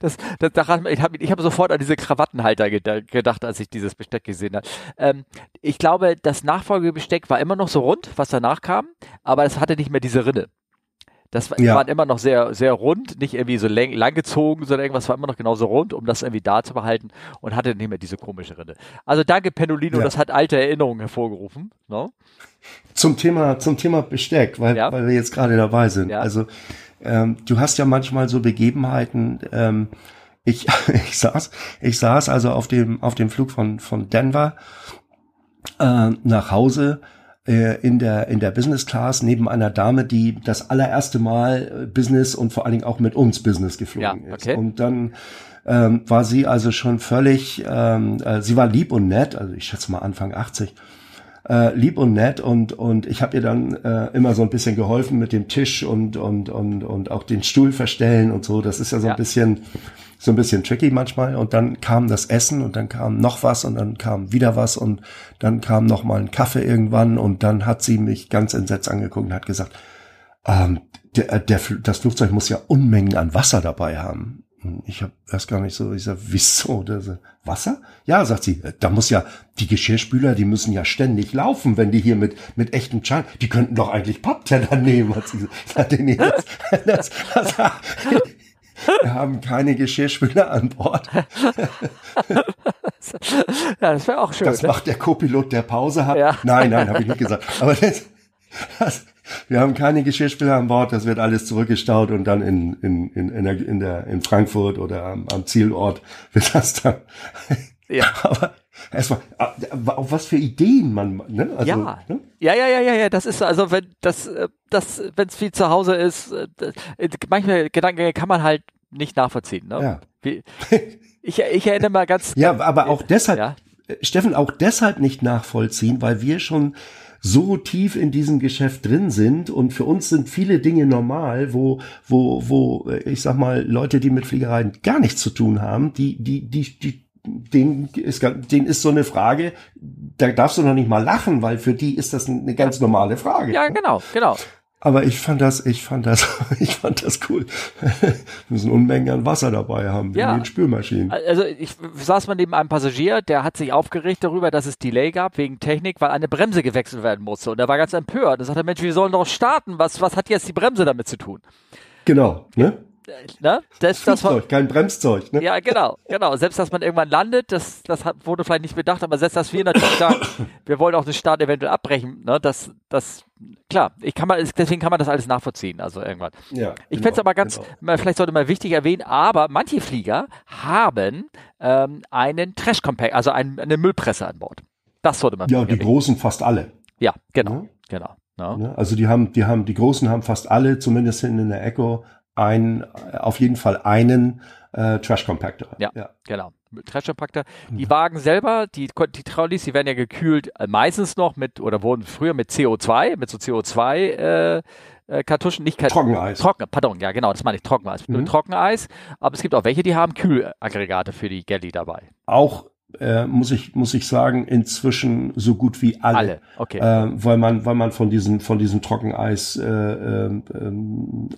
das, das, daran, ich habe ich hab sofort an diese Krawattenhalter gedacht, als ich dieses Besteck gesehen habe. Ähm, ich glaube, das Nachfolgebesteck war immer noch so rund, was danach kam, aber es hatte nicht mehr diese Rinne. Das ja. war immer noch sehr, sehr rund, nicht irgendwie so lang, langgezogen, sondern irgendwas war immer noch genauso rund, um das irgendwie da zu behalten und hatte nicht mehr diese komische Rinne. Also danke Pendolino, ja. das hat alte Erinnerungen hervorgerufen. No? Ne? Zum Thema, zum Thema Besteck, weil, ja. weil wir jetzt gerade dabei sind. Also ähm, du hast ja manchmal so Begebenheiten. Ähm, ich, ich saß, ich saß also auf dem auf dem Flug von von Denver äh, nach Hause äh, in der in der Business Class neben einer Dame, die das allererste Mal äh, Business und vor allen Dingen auch mit uns Business geflogen ja, okay. ist. Und dann ähm, war sie also schon völlig, ähm, äh, sie war lieb und nett, also ich schätze mal Anfang 80 äh, lieb und nett und und ich habe ihr dann äh, immer so ein bisschen geholfen mit dem Tisch und und und und auch den Stuhl verstellen und so. Das ist ja so ja. ein bisschen so ein bisschen tricky manchmal und dann kam das Essen und dann kam noch was und dann kam wieder was und dann kam noch mal ein Kaffee irgendwann und dann hat sie mich ganz entsetzt angeguckt und hat gesagt, ähm, der, der, das Flugzeug muss ja Unmengen an Wasser dabei haben. Ich habe erst gar nicht so, ich sag, wieso? Das, Wasser? Ja, sagt sie, da muss ja, die Geschirrspüler, die müssen ja ständig laufen, wenn die hier mit, mit echten Schein, die könnten doch eigentlich Pappteller nehmen, hat sie gesagt. Das, das, das, wir haben keine Geschirrspüler an Bord. ja, das wäre auch schön. Das ne? macht der Co-Pilot, der Pause hat. Ja. Nein, nein, habe ich nicht gesagt. Aber das, das, wir haben keine Geschirrspüler an Bord, das wird alles zurückgestaut und dann in, in, in, in, der, in, der, in Frankfurt oder am, am Zielort wird das dann. Ja. Aber erstmal, auf was für Ideen man, ne? Also, ja. Ne? ja, ja, ja, ja, ja, das ist also, wenn das, äh, das, wenn es viel zu Hause ist, äh, manchmal Gedankengänge kann man halt nicht nachvollziehen. Ne? Ja. Wie, ich, ich erinnere mal ganz. Ja, aber auch deshalb, ja? Steffen, auch deshalb nicht nachvollziehen, weil wir schon so tief in diesem Geschäft drin sind und für uns sind viele Dinge normal, wo, wo, wo, ich sag mal, Leute, die mit Fliegereien gar nichts zu tun haben, die, die, die, die, denen ist, denen ist so eine Frage, da darfst du noch nicht mal lachen, weil für die ist das eine ganz normale Frage. Ja, genau, genau. Aber ich fand das, ich fand das, ich fand das cool. Wir müssen Unmengen an Wasser dabei haben, ja. wie in Spülmaschinen. Also ich saß mal neben einem Passagier, der hat sich aufgeregt darüber, dass es Delay gab wegen Technik, weil eine Bremse gewechselt werden musste. Und er war ganz empört. Er sagte, Mensch, wir sollen doch starten. Was, was hat jetzt die Bremse damit zu tun? Genau, ne? ne? Das, das Flugzeug, kein Bremszeug. Ne? Ja, genau, genau. Selbst, dass man irgendwann landet, das, das hat, wurde vielleicht nicht bedacht, aber selbst, dass wir natürlich sagen, wir wollen auch den Start eventuell abbrechen, ne? das, das, klar, ich kann mal, deswegen kann man das alles nachvollziehen, also irgendwann. Ja, ich genau, fände es aber ganz, genau. vielleicht sollte man wichtig erwähnen, aber manche Flieger haben ähm, einen Trash-Compact, also einen, eine Müllpresse an Bord. Das sollte man Ja, die erwähnen. großen fast alle. Ja, genau, ja. genau. Ja. Ne? Also die haben, die haben, die Großen haben fast alle, zumindest hinten in der Echo, ein, auf jeden Fall einen äh, Trash Compactor. Ja, ja. genau. Trash Compactor. Die. Wagen selber, die, die Trolleys, die werden ja gekühlt äh, meistens noch mit, oder wurden früher mit CO2, mit so CO2 äh, äh, Kartuschen, nicht Kartuschen. Trockeneis. Trocken, pardon, ja genau, das meine ich, Trockeneis. Mhm. Trockeneis, aber es gibt auch welche, die haben Kühlaggregate für die Galley dabei. Auch äh, muss ich muss ich sagen inzwischen so gut wie alle, alle. Okay. Äh, weil man weil man von diesem von diesem Trockeneis äh, äh,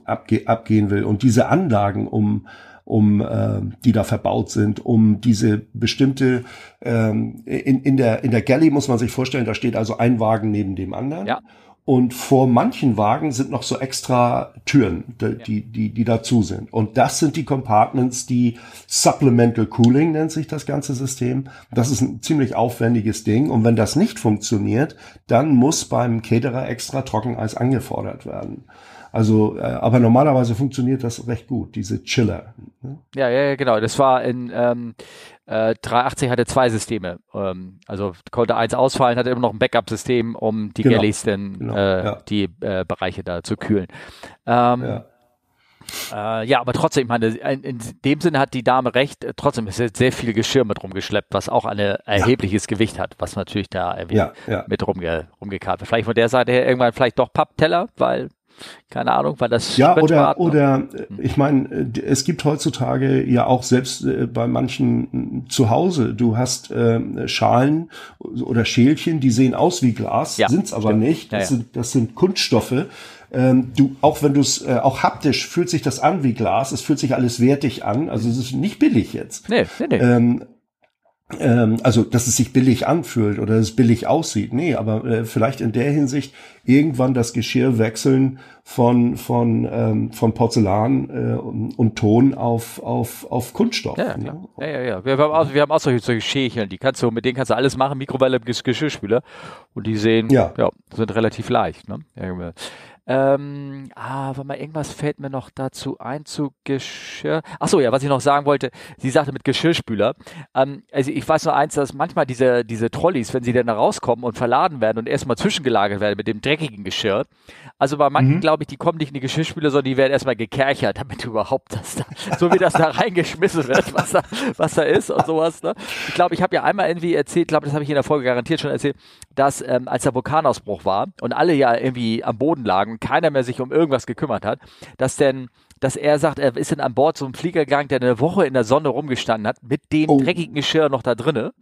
abge abgehen will und diese Anlagen um um äh, die da verbaut sind, um diese bestimmte ähm, in, in der in der Galley muss man sich vorstellen, da steht also ein Wagen neben dem anderen. Ja. Und vor manchen Wagen sind noch so extra Türen, die, ja. die, die, die dazu sind. Und das sind die Compartments, die Supplemental Cooling nennt sich das ganze System. Das ist ein ziemlich aufwendiges Ding. Und wenn das nicht funktioniert, dann muss beim Caterer extra Trockeneis angefordert werden. Also, äh, aber normalerweise funktioniert das recht gut, diese Chiller. Ne? Ja, ja, genau. Das war in ähm, äh, 380 hatte zwei Systeme. Ähm, also konnte eins ausfallen, hatte immer noch ein Backup-System, um die genau. Galleys dann genau, äh, ja. die äh, Bereiche da zu kühlen. Ähm, ja. Äh, ja, aber trotzdem, ich meine, in, in, dem Sinne hat die Dame recht. Äh, trotzdem ist jetzt sehr viel Geschirr mit rumgeschleppt, was auch ein erhebliches ja. Gewicht hat, was natürlich da ja, ja. mit rumge, rumgekarrt wird. Vielleicht von der Seite her irgendwann vielleicht doch Pappteller, weil keine Ahnung, weil das ja oder oder hm. ich meine, es gibt heutzutage ja auch selbst äh, bei manchen zu Hause, du hast äh, Schalen oder Schälchen, die sehen aus wie Glas, ja, sind's aber stimmt. nicht. Das, ja, sind, das sind Kunststoffe ähm, du, auch wenn du es, äh, auch haptisch fühlt sich das an wie Glas, es fühlt sich alles wertig an, also es ist nicht billig jetzt. Nee, nee, nee. Ähm, ähm, also, dass es sich billig anfühlt oder es billig aussieht. Nee, aber äh, vielleicht in der Hinsicht irgendwann das Geschirr wechseln von, von, ähm, von Porzellan äh, und, und, Ton auf, auf, auf Kunststoff. Ja, ne? ja, ja, ja. Wir, haben auch, wir haben auch solche, solche Schälchen, die kannst du, mit denen kannst du alles machen, Mikrowelle, Geschirrspüler. Und die sehen, ja, ja sind relativ leicht. Ne? Ähm, ah, warte mal, irgendwas fällt mir noch dazu ein zu Geschirr. Ach so, ja, was ich noch sagen wollte, sie sagte mit Geschirrspüler. Ähm, also ich weiß nur eins, dass manchmal diese, diese Trolleys, wenn sie dann da rauskommen und verladen werden und erstmal zwischengelagert werden mit dem dreckigen Geschirr. Also bei manchen, mhm. glaube ich, die kommen nicht in die Geschirrspüler, sondern die werden erstmal gekerchert, damit überhaupt das da, so wie das da reingeschmissen wird, was da, was da ist und sowas. Ne? Ich glaube, ich habe ja einmal irgendwie erzählt, glaube, das habe ich in der Folge garantiert schon erzählt, dass ähm, als der Vulkanausbruch war und alle ja irgendwie am Boden lagen, und keiner mehr sich um irgendwas gekümmert hat, dass denn dass er sagt, er ist dann an Bord so ein Flieger gegangen, der eine Woche in der Sonne rumgestanden hat, mit dem oh. dreckigen Geschirr noch da drinne.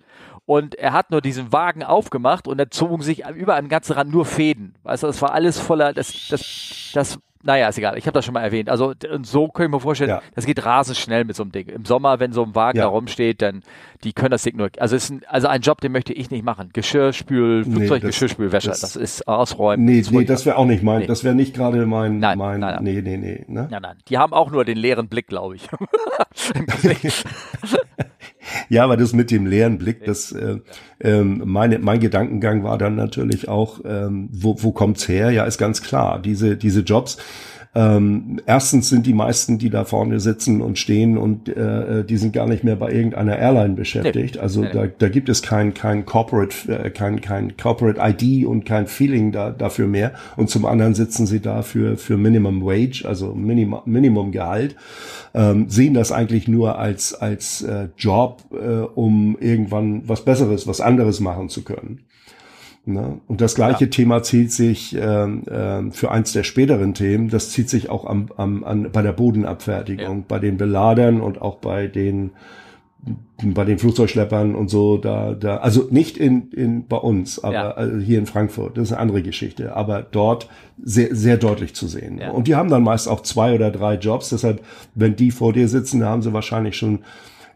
Und er hat nur diesen Wagen aufgemacht und da zogen sich über einem ganzen Rand nur Fäden. Weißt du, das war alles voller, das, das, das naja, ist egal. Ich habe das schon mal erwähnt. Also so kann ich mir vorstellen, ja. das geht rasend schnell mit so einem Ding. Im Sommer, wenn so ein Wagen ja. da rumsteht, dann die können das Ding nur. Also ist ein, also ein Job, den möchte ich nicht machen. Geschirrspül, Flugzeug, nee, Geschirrspülwäscher. Das, das, ist ausräumen. Nee, das nee, das wäre auch nicht mein. Nee. Das wäre nicht gerade mein. Nein, mein, nein, nein. Nee, nee, nee. Ne? Nein, nein. Die haben auch nur den leeren Blick, glaube ich. ja, aber das mit dem leeren Blick, das äh, ähm, meine, mein Gedankengang war dann natürlich auch, ähm, wo, wo kommt's her? Ja, ist ganz klar. Diese, diese Jobs, ähm, erstens sind die meisten, die da vorne sitzen und stehen und äh, die sind gar nicht mehr bei irgendeiner Airline beschäftigt. Nee. Also nee. Da, da gibt es kein, kein Corporate, äh, kein, kein Corporate ID und kein Feeling da, dafür mehr. Und zum anderen sitzen sie da für, für Minimum Wage, also Minimum, Minimum Gehalt, ähm, sehen das eigentlich nur als, als äh, Job, äh, um irgendwann was Besseres, was anderes machen zu können. Ne? Und das gleiche ja. Thema zieht sich ähm, ähm, für eins der späteren Themen, das zieht sich auch am, am, an, bei der Bodenabfertigung, ja. bei den Beladern und auch bei den bei den Flugzeugschleppern und so, da, da, also nicht in, in bei uns, aber ja. also hier in Frankfurt, das ist eine andere Geschichte, aber dort sehr, sehr deutlich zu sehen. Ja. Und die haben dann meist auch zwei oder drei Jobs, deshalb, wenn die vor dir sitzen, da haben sie wahrscheinlich schon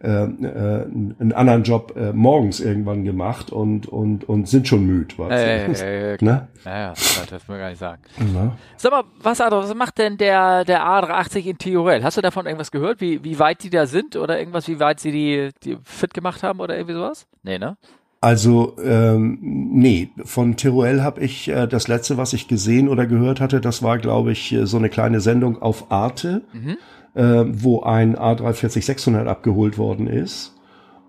äh, äh, einen anderen Job äh, morgens irgendwann gemacht und, und, und sind schon müde. Weißt äh, äh, äh, ne? Ja, das darf man gar nicht sagen. Ja. Sag mal, was, was macht denn der, der A380 in Tiorel? Hast du davon irgendwas gehört, wie, wie weit die da sind oder irgendwas, wie weit sie die, die fit gemacht haben oder irgendwie sowas? Nee, ne? Also ähm, nee, von Teruel habe ich äh, das letzte, was ich gesehen oder gehört hatte, das war, glaube ich, so eine kleine Sendung auf Arte. Mhm äh, wo ein A340-600 abgeholt worden ist.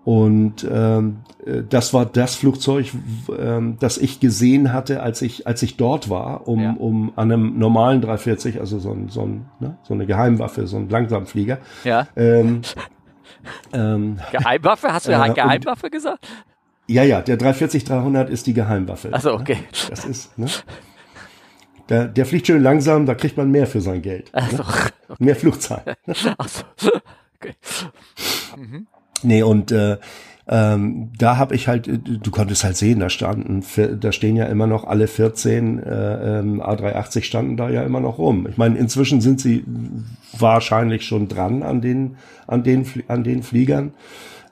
Und ähm, äh, das war das Flugzeug, ähm, das ich gesehen hatte, als ich als ich dort war, um ja. um an einem normalen 340, also so ein, so, ein, ne, so eine Geheimwaffe, so ein Langsamflieger. Ja. Ähm, ähm, Geheimwaffe? Hast du ja äh, Geheimwaffe gesagt? Ja, ja, der 340-300 ist die Geheimwaffe. Also okay. Das ist, ne? Der, der fliegt schön langsam, da kriegt man mehr für sein Geld. Also, ne? okay. Mehr Flugzeit. Ach so. Okay. Mhm. Nee, und äh, ähm, da habe ich halt, du konntest halt sehen, da standen, da stehen ja immer noch alle 14 äh, ähm, A380 standen da ja immer noch rum. Ich meine, inzwischen sind sie wahrscheinlich schon dran an den, an den, an den Fliegern.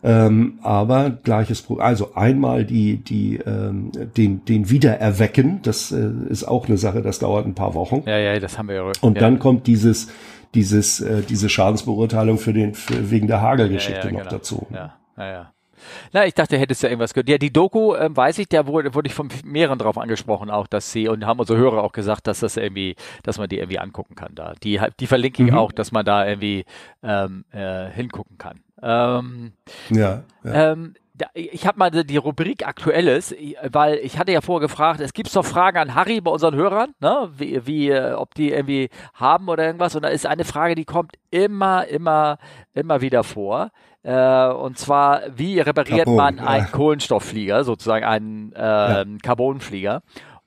Ähm, aber gleiches Problem. Also einmal die, die, ähm, den, den Wiedererwecken, das äh, ist auch eine Sache, das dauert ein paar Wochen. Ja, ja, das haben wir ja. Und dann kommt dieses, dieses, äh, diese Schadensbeurteilung für den, für, wegen der Hagelgeschichte ja, ja, noch genau. dazu. Ja, ja, ja. Na, ich dachte, hättest du ja irgendwas gehört. Ja, die Doku, ähm, weiß ich, da wurde, wurde ich von mehreren drauf angesprochen, auch, dass sie, und haben unsere Hörer auch gesagt, dass das irgendwie, dass man die irgendwie angucken kann da. Die, die verlinke ich mhm. auch, dass man da irgendwie ähm, äh, hingucken kann. Ähm, ja. ja. Ähm, ich habe mal die Rubrik Aktuelles, weil ich hatte ja vorher gefragt, es gibt noch Fragen an Harry bei unseren Hörern, ne? wie, wie, äh, ob die irgendwie haben oder irgendwas. Und da ist eine Frage, die kommt immer, immer, immer wieder vor. Äh, und zwar, wie repariert Carbon, man einen ja. Kohlenstoffflieger, sozusagen einen äh, ja. Carbonflieger?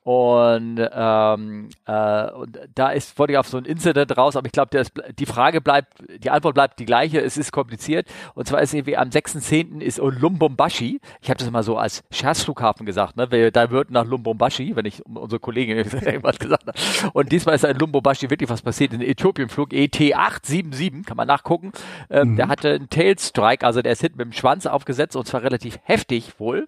Und, ähm, äh, und da ist, wollte ich auf so ein Incident raus, aber ich glaube, die Frage bleibt, die Antwort bleibt die gleiche, es ist kompliziert. Und zwar ist irgendwie am 6.10. ist Lumbumbashi, ich habe das immer so als Scherzflughafen gesagt, ne? da wird nach Lumbumbashi, wenn ich unsere Kollegin irgendwas gesagt habe. Und diesmal ist in Lumbumbashi wirklich was passiert. In Äthiopienflug ET877, kann man nachgucken, ähm, mhm. der hatte einen Tailstrike, also der ist hinten mit dem Schwanz aufgesetzt und zwar relativ heftig wohl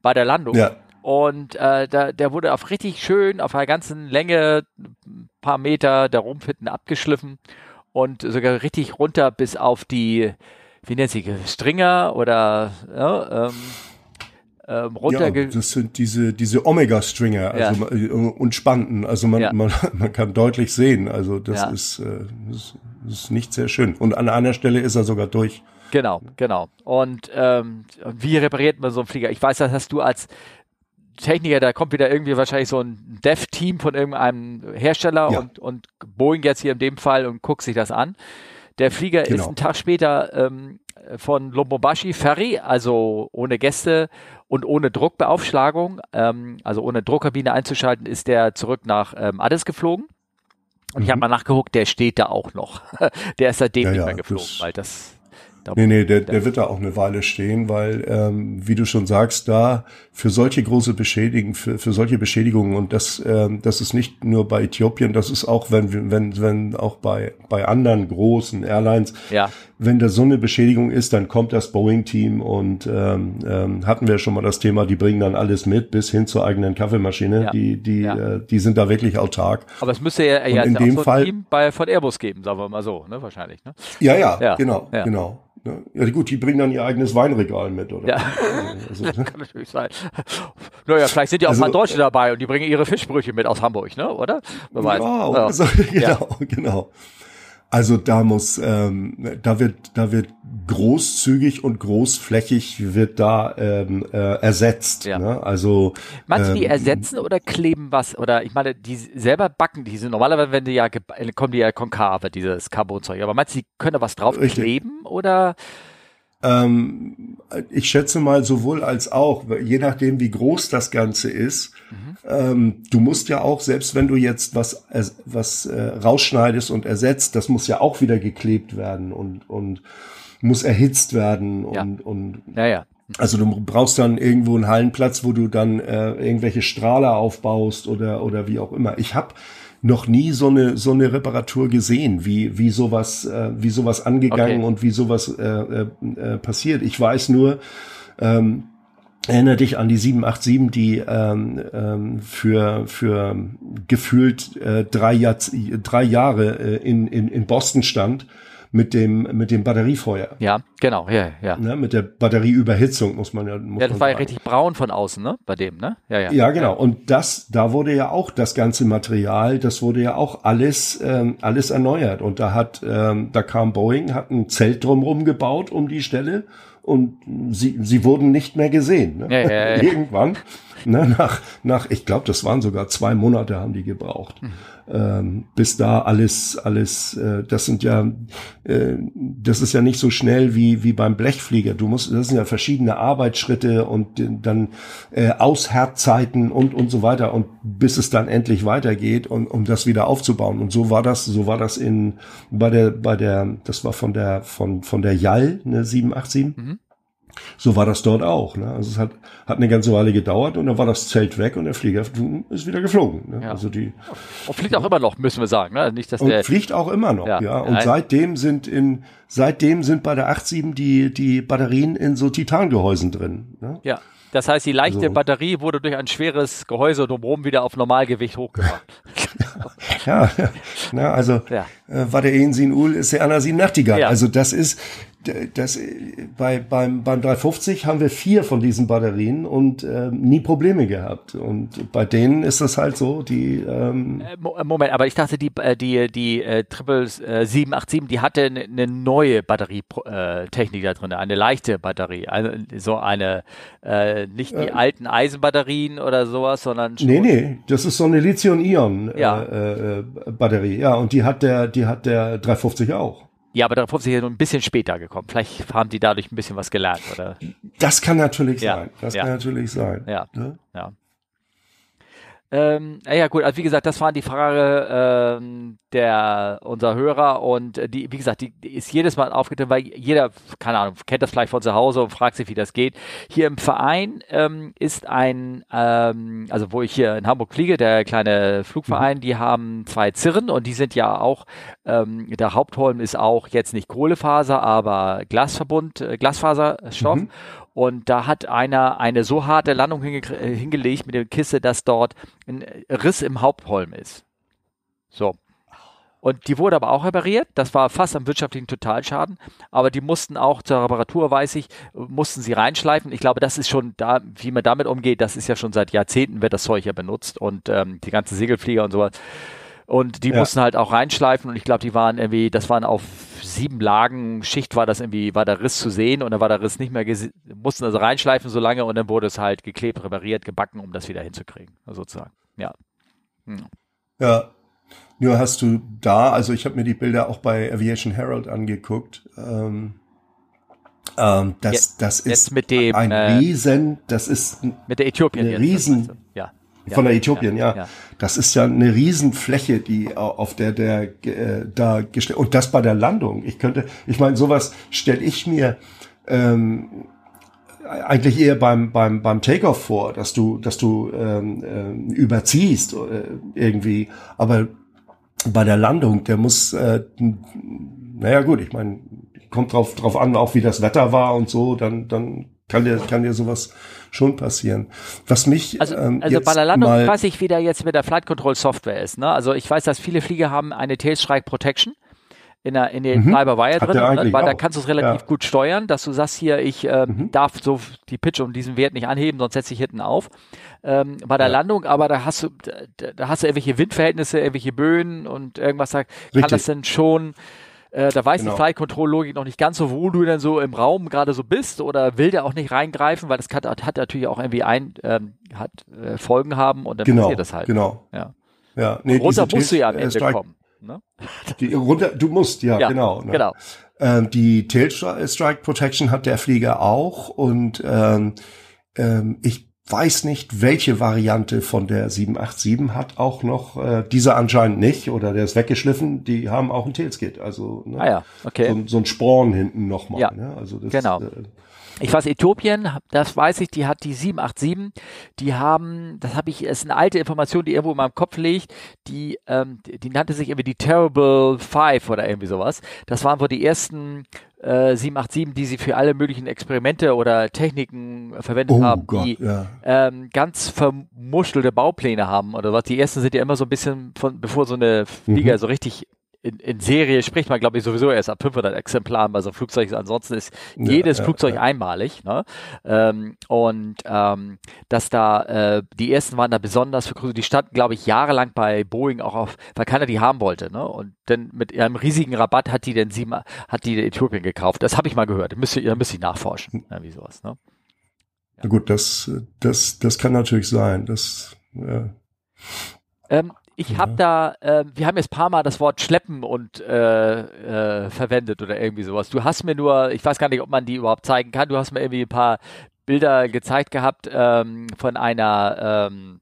bei der Landung. Ja. Und äh, da, der wurde auf richtig schön, auf einer ganzen Länge, ein paar Meter der Rumpf hinten abgeschliffen und sogar richtig runter bis auf die, wie nennt sie, Stringer oder ja, ähm, ähm, runter. Ja, das sind diese, diese Omega-Stringer also, ja. Äh, und Spanten. Also man, ja. man, man kann deutlich sehen. Also das, ja. ist, äh, das ist nicht sehr schön. Und an einer Stelle ist er sogar durch. Genau, genau. Und ähm, wie repariert man so einen Flieger? Ich weiß, das hast du als Techniker, da kommt wieder irgendwie wahrscheinlich so ein Dev-Team von irgendeinem Hersteller ja. und, und Boeing jetzt hier in dem Fall und guckt sich das an. Der Flieger genau. ist einen Tag später ähm, von Lubumbashi Ferry, also ohne Gäste und ohne Druckbeaufschlagung, ähm, also ohne Druckkabine einzuschalten, ist der zurück nach ähm, Addis geflogen. Und mhm. ich habe mal nachgeguckt, der steht da auch noch. der ist seitdem ja, nicht mehr geflogen, das weil das da nee, nee, der, der wird da auch eine Weile stehen, weil, ähm, wie du schon sagst, da für solche große Beschädigungen, für, für solche Beschädigungen, und das, ähm, das ist nicht nur bei Äthiopien, das ist auch, wenn, wenn, wenn auch bei, bei anderen großen Airlines, ja. wenn da so eine Beschädigung ist, dann kommt das Boeing-Team und ähm, ähm, hatten wir schon mal das Thema, die bringen dann alles mit, bis hin zur eigenen Kaffeemaschine. Ja. Die, die, ja. äh, die sind da wirklich autark. Aber es müsste ja, ja in dem so Fall, Team bei, von Airbus geben, sagen wir mal so, ne, wahrscheinlich. Ne? Ja, ja, ja, genau, genau. Ne? Ja gut, die bringen dann ihr eigenes Weinregal mit, oder? Ja, also, das kann natürlich sein. Naja, vielleicht sind ja auch also, mal Deutsche dabei und die bringen ihre Fischbrötchen mit aus Hamburg, ne? oder? Ja, ja. Also, genau, ja. genau. Also da muss, ähm, da wird, da wird großzügig und großflächig wird da ähm, äh, ersetzt. Ja. Ne? Also meinst du, die ähm, ersetzen oder kleben was? Oder ich meine, die selber backen diese normalerweise, wenn die ja kommen die ja konkave dieses Carbonzeug. Aber meinst du, die können da was drauf richtig. kleben oder? Ähm, ich schätze mal sowohl als auch, je nachdem wie groß das Ganze ist. Mhm. Ähm, du musst ja auch, selbst wenn du jetzt was, was äh, rausschneidest und ersetzt, das muss ja auch wieder geklebt werden und, und muss erhitzt werden und, ja. und ja, ja. Also du brauchst dann irgendwo einen Hallenplatz, wo du dann äh, irgendwelche Strahler aufbaust oder oder wie auch immer. Ich habe noch nie so eine so eine Reparatur gesehen, wie wie sowas äh, wie sowas angegangen okay. und wie sowas äh, äh, äh, passiert. Ich weiß nur, ähm, Erinnere dich an die 787, die ähm, ähm, für für gefühlt äh, drei, Jahr, drei Jahre äh, in, in, in Boston stand mit dem mit dem Batteriefeuer. Ja, genau, ja, ja. Ne, mit der Batterieüberhitzung muss man ja. Muss ja, das war ja richtig braun von außen, ne? Bei dem, ne? Ja, ja. Ja, genau. Und das, da wurde ja auch das ganze Material, das wurde ja auch alles ähm, alles erneuert. Und da hat, ähm, da kam Boeing, hat ein Zelt drumherum gebaut um die Stelle und sie sie wurden nicht mehr gesehen. Ne? Ja, ja, ja. Irgendwann Ne, nach, nach, ich glaube, das waren sogar zwei Monate haben die gebraucht. Mhm. Ähm, bis da alles, alles, äh, das sind ja, äh, das ist ja nicht so schnell wie, wie beim Blechflieger. Du musst, das sind ja verschiedene Arbeitsschritte und dann äh, Aushärtzeiten und, und so weiter und bis es dann endlich weitergeht und um das wieder aufzubauen. Und so war das, so war das in, bei der, bei der, das war von der, von, von der JAL, ne, 787. Mhm. So war das dort auch. Ne? Also es hat, hat eine ganze Weile gedauert und dann war das Zelt weg und der Flieger ist wieder geflogen. Ne? Ja. Also die und fliegt auch immer noch, müssen wir sagen. Ne? Nicht, dass und der fliegt auch immer noch, ja. ja. Und Nein. seitdem sind in seitdem sind bei der 87 die die Batterien in so Titangehäusen drin. Ne? Ja. Das heißt, die leichte also, Batterie wurde durch ein schweres Gehäuse drumherum wieder auf Normalgewicht hochgebracht. ja, ja, also ja. Äh, war der Einsin Ul ist der Anna Nachtigall. Ja. Also das ist, das, bei, beim, beim 350 haben wir vier von diesen Batterien und äh, nie Probleme gehabt. Und bei denen ist das halt so, die ähm äh, Moment, aber ich dachte, die, die, die äh, Triple äh, 787, die hatte eine ne neue Batterietechnik da drin, eine leichte Batterie. eine, so eine, äh, nicht die äh, alten Eisenbatterien oder sowas, sondern schon Nee, nee, das ist so eine Lithium-Ion-Batterie. Ja. ja, und die hat der, die hat der 350 auch. Ja, aber darauf sind sie ein bisschen später gekommen. Vielleicht haben die dadurch ein bisschen was gelernt, oder? Das kann natürlich ja. sein. Das ja. kann natürlich sein. Ja. Ne? ja. Ähm, ja gut, also wie gesagt, das war die Frage ähm, der unser Hörer und äh, die, wie gesagt, die, die ist jedes Mal aufgetreten, weil jeder, keine Ahnung, kennt das vielleicht von zu Hause und fragt sich, wie das geht. Hier im Verein ähm, ist ein, ähm, also wo ich hier in Hamburg fliege, der kleine Flugverein, mhm. die haben zwei Zirren und die sind ja auch, ähm, der Hauptholm ist auch jetzt nicht Kohlefaser, aber Glasverbund, äh, Glasfaserstoff. Mhm. Und da hat einer eine so harte Landung äh, hingelegt mit der Kiste, dass dort ein Riss im Hauptholm ist. So. Und die wurde aber auch repariert. Das war fast am wirtschaftlichen Totalschaden. Aber die mussten auch zur Reparatur, weiß ich, mussten sie reinschleifen. Ich glaube, das ist schon da, wie man damit umgeht, das ist ja schon seit Jahrzehnten wird das Zeug ja benutzt und ähm, die ganzen Segelflieger und sowas. Und die ja. mussten halt auch reinschleifen und ich glaube, die waren irgendwie, das waren auf sieben Lagen Schicht war das irgendwie, war der Riss zu sehen und dann war der Riss nicht mehr, mussten also reinschleifen so lange und dann wurde es halt geklebt, repariert, gebacken, um das wieder hinzukriegen, sozusagen. Ja. Hm. Ja. Nur hast du da, also ich habe mir die Bilder auch bei Aviation Herald angeguckt. Ähm, ähm, das, ja, das ist mit dem, ein äh, Riesen, das ist mit der Äthiopien eine Riesen, ja von der Äthiopien, ja, ja. Das ist ja eine Riesenfläche, die auf der der äh, da gestellt und das bei der Landung. Ich könnte, ich meine, sowas stelle ich mir ähm, eigentlich eher beim beim beim Takeoff vor, dass du dass du ähm, äh, überziehst äh, irgendwie, aber bei der Landung, der muss, äh, naja gut, ich meine, kommt drauf drauf an, auch wie das Wetter war und so, dann dann kann dir kann dir sowas schon passieren. Was mich also, ähm, also bei der Landung weiß ich, wie der jetzt mit der Flight Control Software ist. Ne? Also ich weiß, dass viele Flieger haben eine Tailstrike Protection in der in den mhm. Fly-by-Wire drin, ne? weil auch. da kannst du es relativ ja. gut steuern, dass du sagst hier, ich äh, mhm. darf so die Pitch um diesen Wert nicht anheben, sonst setze ich hinten auf. Ähm, bei der ja. Landung, aber da hast du da, da, hast du irgendwelche Windverhältnisse, irgendwelche Böen und irgendwas da kann das denn schon äh, da weiß genau. die Flight Control Logik noch nicht ganz so, wo du denn so im Raum gerade so bist oder will der auch nicht reingreifen, weil das hat, hat natürlich auch irgendwie ein, ähm, hat äh, Folgen haben und dann genau, passiert das halt. Genau. Ja. Ja, nee, runter musst du ja am Ende Strike, kommen. Ne? Die, runter, du musst, ja, ja genau. Ne? Genau. Ähm, die Tail Strike Protection hat der Flieger auch und ähm, ähm, ich weiß nicht, welche Variante von der 787 hat auch noch, äh, dieser anscheinend nicht, oder der ist weggeschliffen, die haben auch ein Tailskit, also ne? ah ja, okay. so, so ein Sporn hinten nochmal. Ja, ne? also das, genau. Äh, ich weiß, Äthiopien, das weiß ich, die hat die 787, die haben, das habe ich, ist eine alte Information, die irgendwo in meinem Kopf liegt, die, ähm, die, die nannte sich irgendwie die Terrible Five oder irgendwie sowas. Das waren wohl die ersten äh, 787, die sie für alle möglichen Experimente oder Techniken verwendet oh haben, Gott, die ja. ähm, ganz vermuschelte Baupläne haben oder was. Die ersten sind ja immer so ein bisschen von, bevor so eine Flieger mhm. so richtig in, in Serie spricht man, glaube ich, sowieso erst ab 500 Exemplaren bei so einem Flugzeug. Ansonsten ist ja, jedes ja, Flugzeug ja. einmalig. Ne? Ähm, und ähm, dass da äh, die ersten waren da besonders für. Die standen, glaube ich, jahrelang bei Boeing auch auf, weil keiner die haben wollte. Ne? Und dann mit einem riesigen Rabatt hat die denn sie hat die Äthiopien gekauft. Das habe ich mal gehört. Da müsste, da müsste ich nachforschen, ja, wie sowas. Ne? Gut, das, das, das kann natürlich sein. Das, ja. Ähm, ich habe da, äh, wir haben jetzt ein paar Mal das Wort schleppen und äh, äh, verwendet oder irgendwie sowas. Du hast mir nur, ich weiß gar nicht, ob man die überhaupt zeigen kann, du hast mir irgendwie ein paar Bilder gezeigt gehabt ähm, von einer ähm,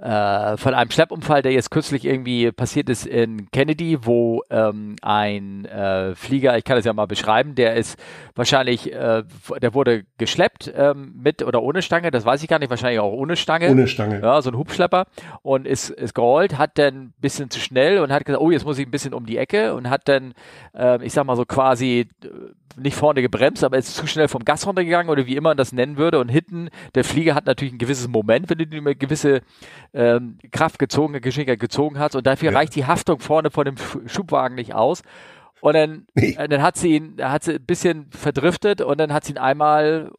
äh, von einem Schleppunfall, der jetzt kürzlich irgendwie passiert ist in Kennedy, wo ähm, ein äh, Flieger, ich kann das ja mal beschreiben, der ist wahrscheinlich, äh, der wurde geschleppt ähm, mit oder ohne Stange, das weiß ich gar nicht, wahrscheinlich auch ohne Stange. Ohne Stange. Ja, so ein Hubschlepper und ist, ist gerollt, hat dann ein bisschen zu schnell und hat gesagt, oh, jetzt muss ich ein bisschen um die Ecke und hat dann, äh, ich sag mal so quasi äh, nicht vorne gebremst, aber ist zu schnell vom Gas runtergegangen oder wie immer man das nennen würde. Und hinten, der Flieger hat natürlich ein gewisses Moment, wenn du eine gewisse ähm, Kraft gezogen, Geschwindigkeit gezogen hast. Und dafür ja. reicht die Haftung vorne von dem Schubwagen nicht aus. Und dann, nee. äh, dann hat sie ihn, hat sie ein bisschen verdriftet und dann hat sie ihn einmal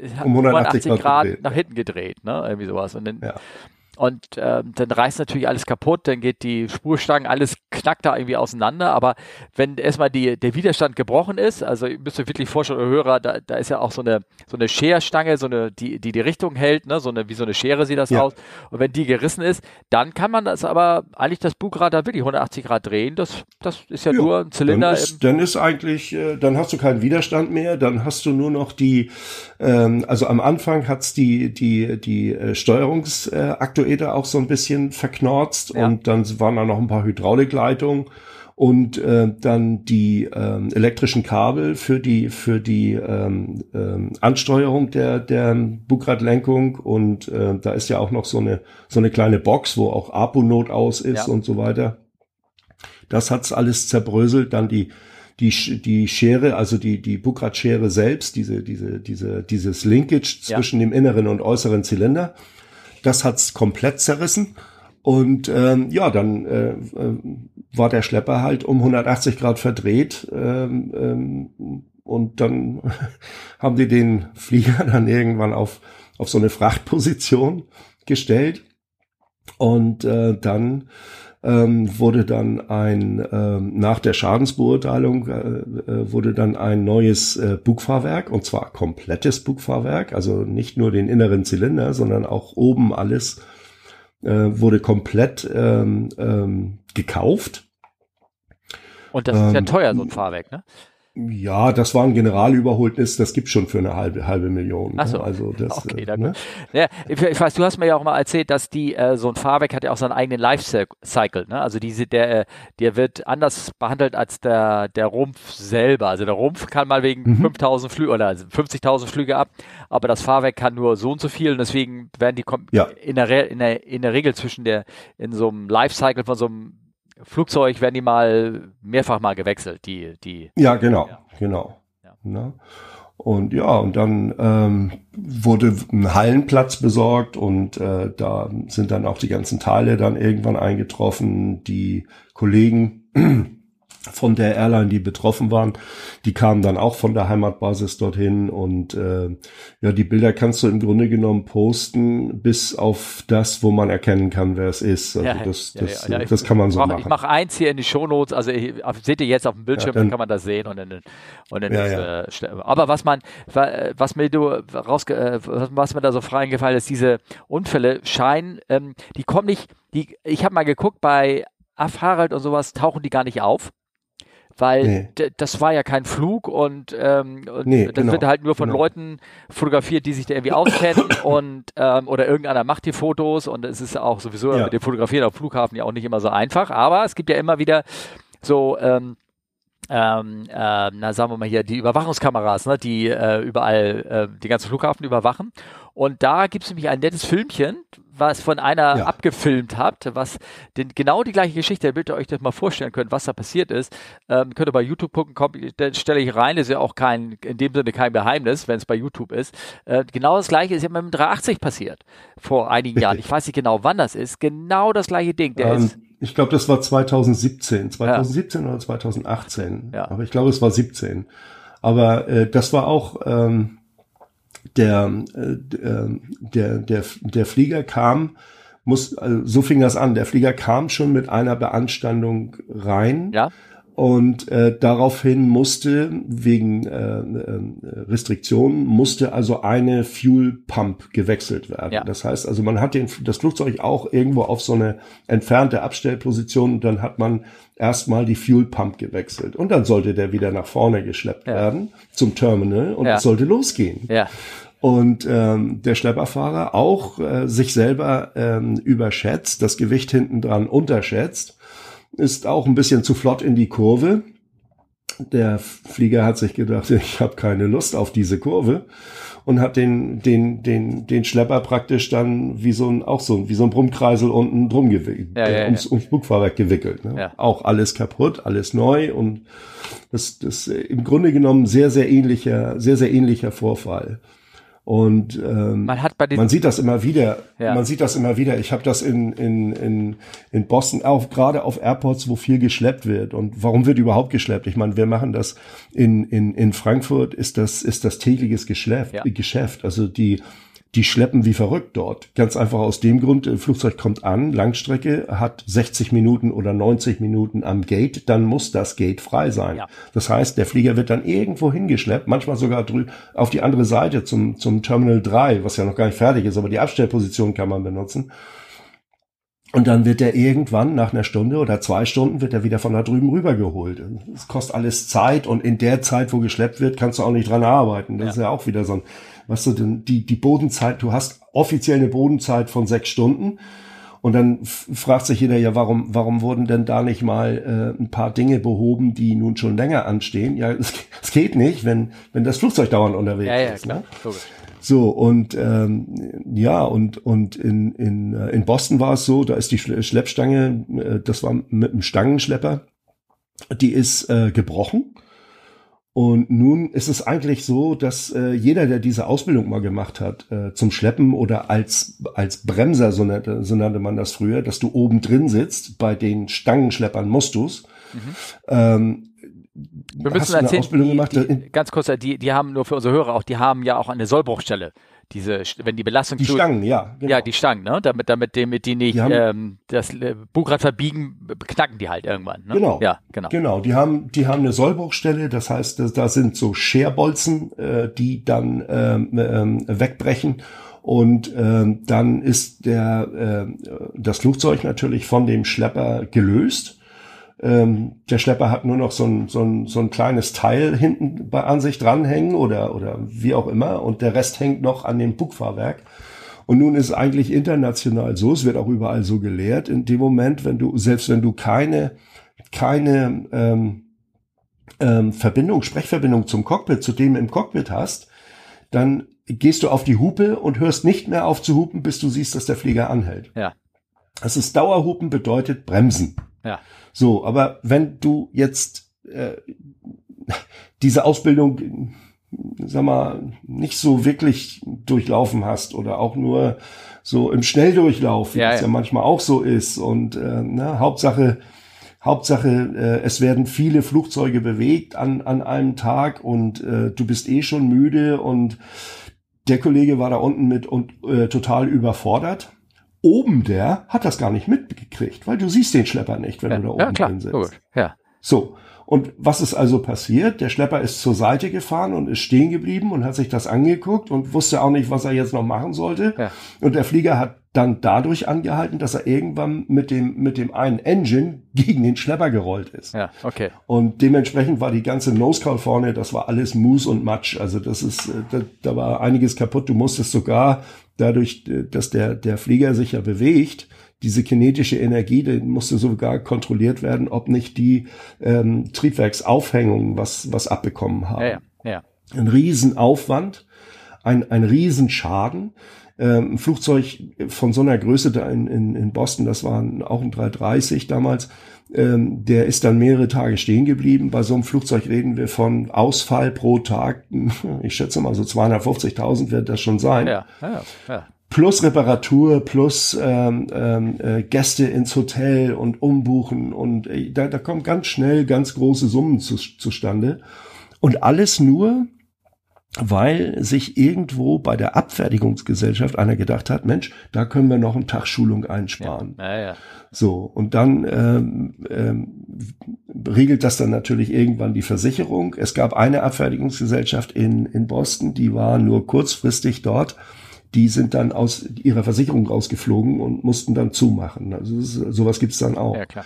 äh, um 180 Grad, Grad nach hinten gedreht, ne? Irgendwie sowas. Und dann, ja. Und äh, dann reißt natürlich alles kaputt, dann geht die Spurstangen, alles knackt da irgendwie auseinander. Aber wenn erstmal die, der Widerstand gebrochen ist, also ihr müsst euch wirklich vorstellen, Hörer, da, da ist ja auch so eine, so eine Scherstange, so eine, die, die die Richtung hält, ne? so eine, wie so eine Schere sieht das ja. aus. Und wenn die gerissen ist, dann kann man das aber eigentlich das Bugrad da wirklich 180 Grad drehen. Das, das ist ja, ja nur ein Zylinder. Dann ist, dann ist eigentlich, äh, dann hast du keinen Widerstand mehr, dann hast du nur noch die, ähm, also am Anfang hat's die, die, die äh, Steuerungsaktuelle Aktuator auch so ein bisschen verknorzt ja. und dann waren da noch ein paar Hydraulikleitungen und äh, dann die ähm, elektrischen Kabel für die für die ähm, ähm, Ansteuerung der der Bugradlenkung und äh, da ist ja auch noch so eine so eine kleine Box, wo auch APO-Not aus ist ja. und so weiter. Das hat's alles zerbröselt. Dann die die die Schere, also die die Bugradschere selbst, diese diese diese dieses Linkage zwischen ja. dem inneren und äußeren Zylinder das hat's komplett zerrissen. Und ähm, ja, dann äh, äh, war der Schlepper halt um 180 Grad verdreht. Ähm, ähm, und dann haben die den Flieger dann irgendwann auf, auf so eine Frachtposition gestellt. Und äh, dann ähm, wurde dann ein, ähm, nach der Schadensbeurteilung äh, äh, wurde dann ein neues äh, Bugfahrwerk und zwar komplettes Bugfahrwerk, also nicht nur den inneren Zylinder, sondern auch oben alles äh, wurde komplett ähm, ähm, gekauft. Und das ist ja ähm, teuer, so ein Fahrwerk, ne? Ja, das war ein Generalüberholnis, das gibt schon für eine halbe halbe Million. Ach so. Ne? Also das, okay, äh, ne? ja, ich, ich, weiß, du hast mir ja auch mal erzählt, dass die äh, so ein Fahrwerk hat ja auch seinen eigenen Lifecycle. Ne? Also diese der äh, der wird anders behandelt als der der Rumpf selber. Also der Rumpf kann mal wegen mhm. 5000 Flüge oder 50.000 Flüge ab, aber das Fahrwerk kann nur so und so viel und deswegen werden die ja. in, der, in, der, in der Regel zwischen der in so einem Lifecycle von so einem Flugzeug werden die mal mehrfach mal gewechselt, die, die. Ja, genau, ja. genau. Ja. Ne? Und ja, und dann ähm, wurde ein Hallenplatz besorgt und äh, da sind dann auch die ganzen Teile dann irgendwann eingetroffen. Die Kollegen von der Airline, die betroffen waren. Die kamen dann auch von der Heimatbasis dorthin und äh, ja, die Bilder kannst du im Grunde genommen posten, bis auf das, wo man erkennen kann, wer es ist. Also ja, das, das, ja, ja, das kann man so mach, machen. Ich mache eins hier in die Shownotes, also ich, seht ihr jetzt auf dem Bildschirm, dann, kann man das sehen und dann, und dann ist, äh, aber was man, was mir du rausge, äh, was mir da so frei eingefallen ist, diese Unfälle scheinen, ähm, die kommen nicht, die, ich habe mal geguckt bei Af Harald und sowas tauchen die gar nicht auf weil nee. das war ja kein Flug und, ähm, und nee, das genau, wird halt nur von genau. Leuten fotografiert, die sich da irgendwie auskennen und ähm, oder irgendeiner macht die Fotos und es ist auch sowieso ja. mit dem Fotografieren auf Flughafen ja auch nicht immer so einfach, aber es gibt ja immer wieder so ähm, ähm, äh, na sagen wir mal hier, die Überwachungskameras, ne, die äh, überall äh, die ganzen Flughafen überwachen. Und da gibt es nämlich ein nettes Filmchen, was von einer ja. abgefilmt habt, was den, genau die gleiche Geschichte, damit ihr euch das mal vorstellen könnt, was da passiert ist. Ähm, könnt ihr bei YouTube gucken, kommt, dann stelle ich rein, ist ja auch kein, in dem Sinne kein Geheimnis, wenn es bei YouTube ist. Äh, genau das gleiche ist ja mit dem 380 passiert, vor einigen Jahren. Ich weiß nicht genau, wann das ist. Genau das gleiche Ding. Der ähm, ist ich glaube, das war 2017, 2017 ja. oder 2018. Ja. Aber ich glaube, es war 17. Aber äh, das war auch ähm, der, äh, der, der, der Flieger kam, muss, also so fing das an. Der Flieger kam schon mit einer Beanstandung rein. Ja und äh, daraufhin musste wegen äh, äh, Restriktionen musste also eine Fuel Pump gewechselt werden. Ja. Das heißt also, man hat den, das Flugzeug auch irgendwo auf so eine entfernte Abstellposition und dann hat man erstmal die Fuel Pump gewechselt und dann sollte der wieder nach vorne geschleppt ja. werden zum Terminal und ja. es sollte losgehen. Ja. Und ähm, der Schlepperfahrer auch äh, sich selber ähm, überschätzt, das Gewicht hinten dran unterschätzt ist auch ein bisschen zu flott in die Kurve. Der Flieger hat sich gedacht, ich habe keine Lust auf diese Kurve und hat den den den den Schlepper praktisch dann wie so ein auch so wie so ein Brummkreisel unten drum gewickelt, ja, ja, ja. ums, ums Bugfahrwerk gewickelt. Ne? Auch alles kaputt, alles neu und das das im Grunde genommen sehr sehr ähnlicher sehr sehr ähnlicher Vorfall. Und ähm, man, hat bei den man sieht das immer wieder. Ja. Man sieht das immer wieder. Ich habe das in, in, in, in Boston auch gerade auf Airports, wo viel geschleppt wird. Und warum wird überhaupt geschleppt? Ich meine, wir machen das in, in, in Frankfurt ist das ist das tägliches Geschäft. Ja. Geschäft. Also die die schleppen wie verrückt dort. Ganz einfach aus dem Grund, äh, Flugzeug kommt an, Langstrecke, hat 60 Minuten oder 90 Minuten am Gate, dann muss das Gate frei sein. Ja. Das heißt, der Flieger wird dann irgendwo hingeschleppt, manchmal sogar drü auf die andere Seite zum, zum Terminal 3, was ja noch gar nicht fertig ist, aber die Abstellposition kann man benutzen. Und dann wird er irgendwann nach einer Stunde oder zwei Stunden wird er wieder von da drüben rübergeholt. Es kostet alles Zeit und in der Zeit, wo geschleppt wird, kannst du auch nicht dran arbeiten. Das Ja. ist ja auch wieder so ein, was du denn, die, die Bodenzeit, du hast offiziell eine Bodenzeit von sechs Stunden. Und dann fragt sich jeder ja, warum, warum wurden denn da nicht mal äh, ein paar Dinge behoben, die nun schon länger anstehen? Ja, es, es geht nicht, wenn, wenn das Flugzeug dauernd unterwegs ja, ja, ist. klar, Ne? logisch. So, und ähm, ja, und, und in, in, äh, in Boston war es so, da ist die Schle- Schleppstange, äh, das war mit einem Stangenschlepper, die ist äh, gebrochen. Und nun ist es eigentlich so, dass äh, jeder, der diese Ausbildung mal gemacht hat, äh, zum Schleppen oder als, als Bremser, so nannte, so nannte man das früher, dass du oben drin sitzt, bei den Stangenschleppern musst du's. Ähm, Wir hast müssen erzählen, Ausbildung die, gemacht? die, ganz kurz, die, die haben nur für unsere Hörer auch, die haben ja auch eine Sollbruchstelle. Diese, wenn die Belastung die zu, Stangen, ja. genau. ja, die Stangen, ne? Damit, damit, damit die nicht Die haben- ähm, das äh, Bugrad verbiegen, knacken die halt irgendwann. Ne? Genau. Ja, genau. Genau, die haben, die haben eine Sollbruchstelle, das heißt, da- da sind so Scherbolzen, äh, die dann ähm, ähm, wegbrechen. Und ähm, dann ist der, äh, das Flugzeug natürlich von dem Schlepper gelöst. Ähm, der Schlepper hat nur noch so ein, so ein, so ein kleines Teil hinten bei, an sich dranhängen oder, oder wie auch immer. Und der Rest hängt noch an dem Bugfahrwerk. Und nun ist eigentlich international so, es wird auch überall so gelehrt, in dem Moment, wenn du, selbst wenn du keine, keine ähm, ähm, Verbindung, Sprechverbindung zum Cockpit, zu dem im Cockpit hast, dann gehst du auf die Hupe und hörst nicht mehr auf zu hupen, bis du siehst, dass der Flieger anhält. Ja. Das ist Dauerhupen bedeutet Bremsen. Ja. So, aber wenn du jetzt äh, diese Ausbildung, sag mal, nicht so wirklich durchlaufen hast oder auch nur so im Schnelldurchlauf, wie Ja, es ja. ja manchmal auch so ist und äh, ne, Hauptsache Hauptsache, äh, es werden viele Flugzeuge bewegt an, an einem Tag und äh, du bist eh schon müde und der Kollege war da unten mit und äh, total überfordert. Oben der hat das gar nicht mitgekriegt, weil du siehst den Schlepper nicht, wenn Ja, du da oben ja klar, drin sitzt. logisch. Ja. So. Und was ist also passiert? Der Schlepper ist zur Seite gefahren und ist stehen geblieben und hat sich das angeguckt und wusste auch nicht, was er jetzt noch machen sollte. Ja. Und der Flieger hat dann dadurch angehalten, dass er irgendwann mit dem, mit dem einen Engine gegen den Schlepper gerollt ist. Ja, okay. Und dementsprechend war die ganze Nose Call vorne, das war alles Mus und Matsch. Also das ist, äh, da, da war einiges kaputt. Du musstest sogar dadurch, äh, dass der, der Flieger sich ja bewegt, diese kinetische Energie, die musste sogar kontrolliert werden, ob nicht die ähm, Triebwerksaufhängungen was, was abbekommen haben. Ja, ja, ja. Ein Riesenaufwand, ein, ein Riesenschaden. Ähm, ein Flugzeug von so einer Größe da in, in, in Boston, das war auch ein 330 damals, ähm, der ist dann mehrere Tage stehen geblieben. Bei so einem Flugzeug reden wir von Ausfall pro Tag, ich schätze mal so 250.000 wird das schon sein Ja, ja, ja. plus Reparatur, plus ähm, ähm, äh, Gäste ins Hotel und umbuchen und äh, da, da kommen ganz schnell ganz große Summen zu, zustande. Und alles nur, weil sich irgendwo bei der Abfertigungsgesellschaft einer gedacht hat, Mensch, da können wir noch einen Tag Schulung einsparen. Ja, ja. So, und dann ähm, ähm, regelt das dann natürlich irgendwann die Versicherung. Es gab eine Abfertigungsgesellschaft in, in Boston, die war nur kurzfristig dort. Die sind dann aus ihrer Versicherung rausgeflogen und mussten dann zumachen. Also sowas gibt's dann auch, ja, klar.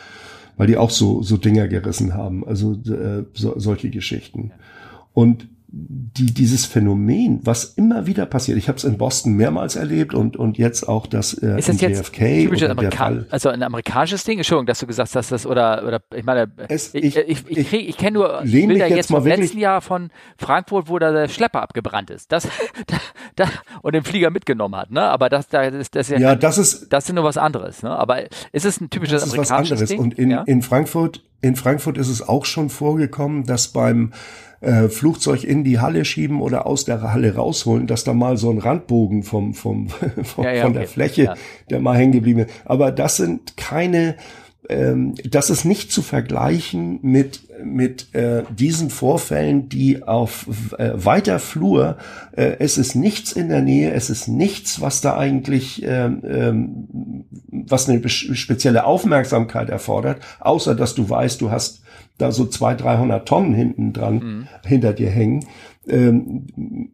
weil die auch so, so Dinger gerissen haben. Also äh, so, solche Geschichten. Und die, dieses Phänomen, was immer wieder passiert, ich habe es in Boston mehrmals erlebt und, und jetzt auch das äh, Ist das jetzt JFK typisch Amerika Fall. also ein amerikanisches Ding? Entschuldigung, dass du gesagt hast, das oder oder ich meine, Es- ich, ich- ich, ich, ich kenne nur Bilder jetzt jetzt mal vom wirklich- letzten Jahr von Frankfurt, wo da der Schlepper abgebrannt ist, das da, da, und den Flieger mitgenommen hat, ne? Aber das da das, das ist ja, Ja, das ist, das ist nur was anderes, ne? Aber ist es ein typisches das ist was amerikanisches anderes. Ding? Und in, ja? in Frankfurt, in Frankfurt ist es auch schon vorgekommen, dass beim äh, Flugzeug in die Halle schieben oder aus der Halle rausholen, dass da mal so ein Randbogen vom, vom, vom ja, ja, von okay. der Fläche, ja. der mal hängen geblieben ist. Aber das sind keine ähm, das ist nicht zu vergleichen mit mit äh, diesen Vorfällen, die auf äh, weiter Flur, äh, es ist nichts in der Nähe, es ist nichts, was da eigentlich, ähm, ähm, was eine spezielle Aufmerksamkeit erfordert, außer dass du weißt, du hast da so zwei, dreihundert Tonnen hinten dran, mhm. hinter dir hängen. Ähm,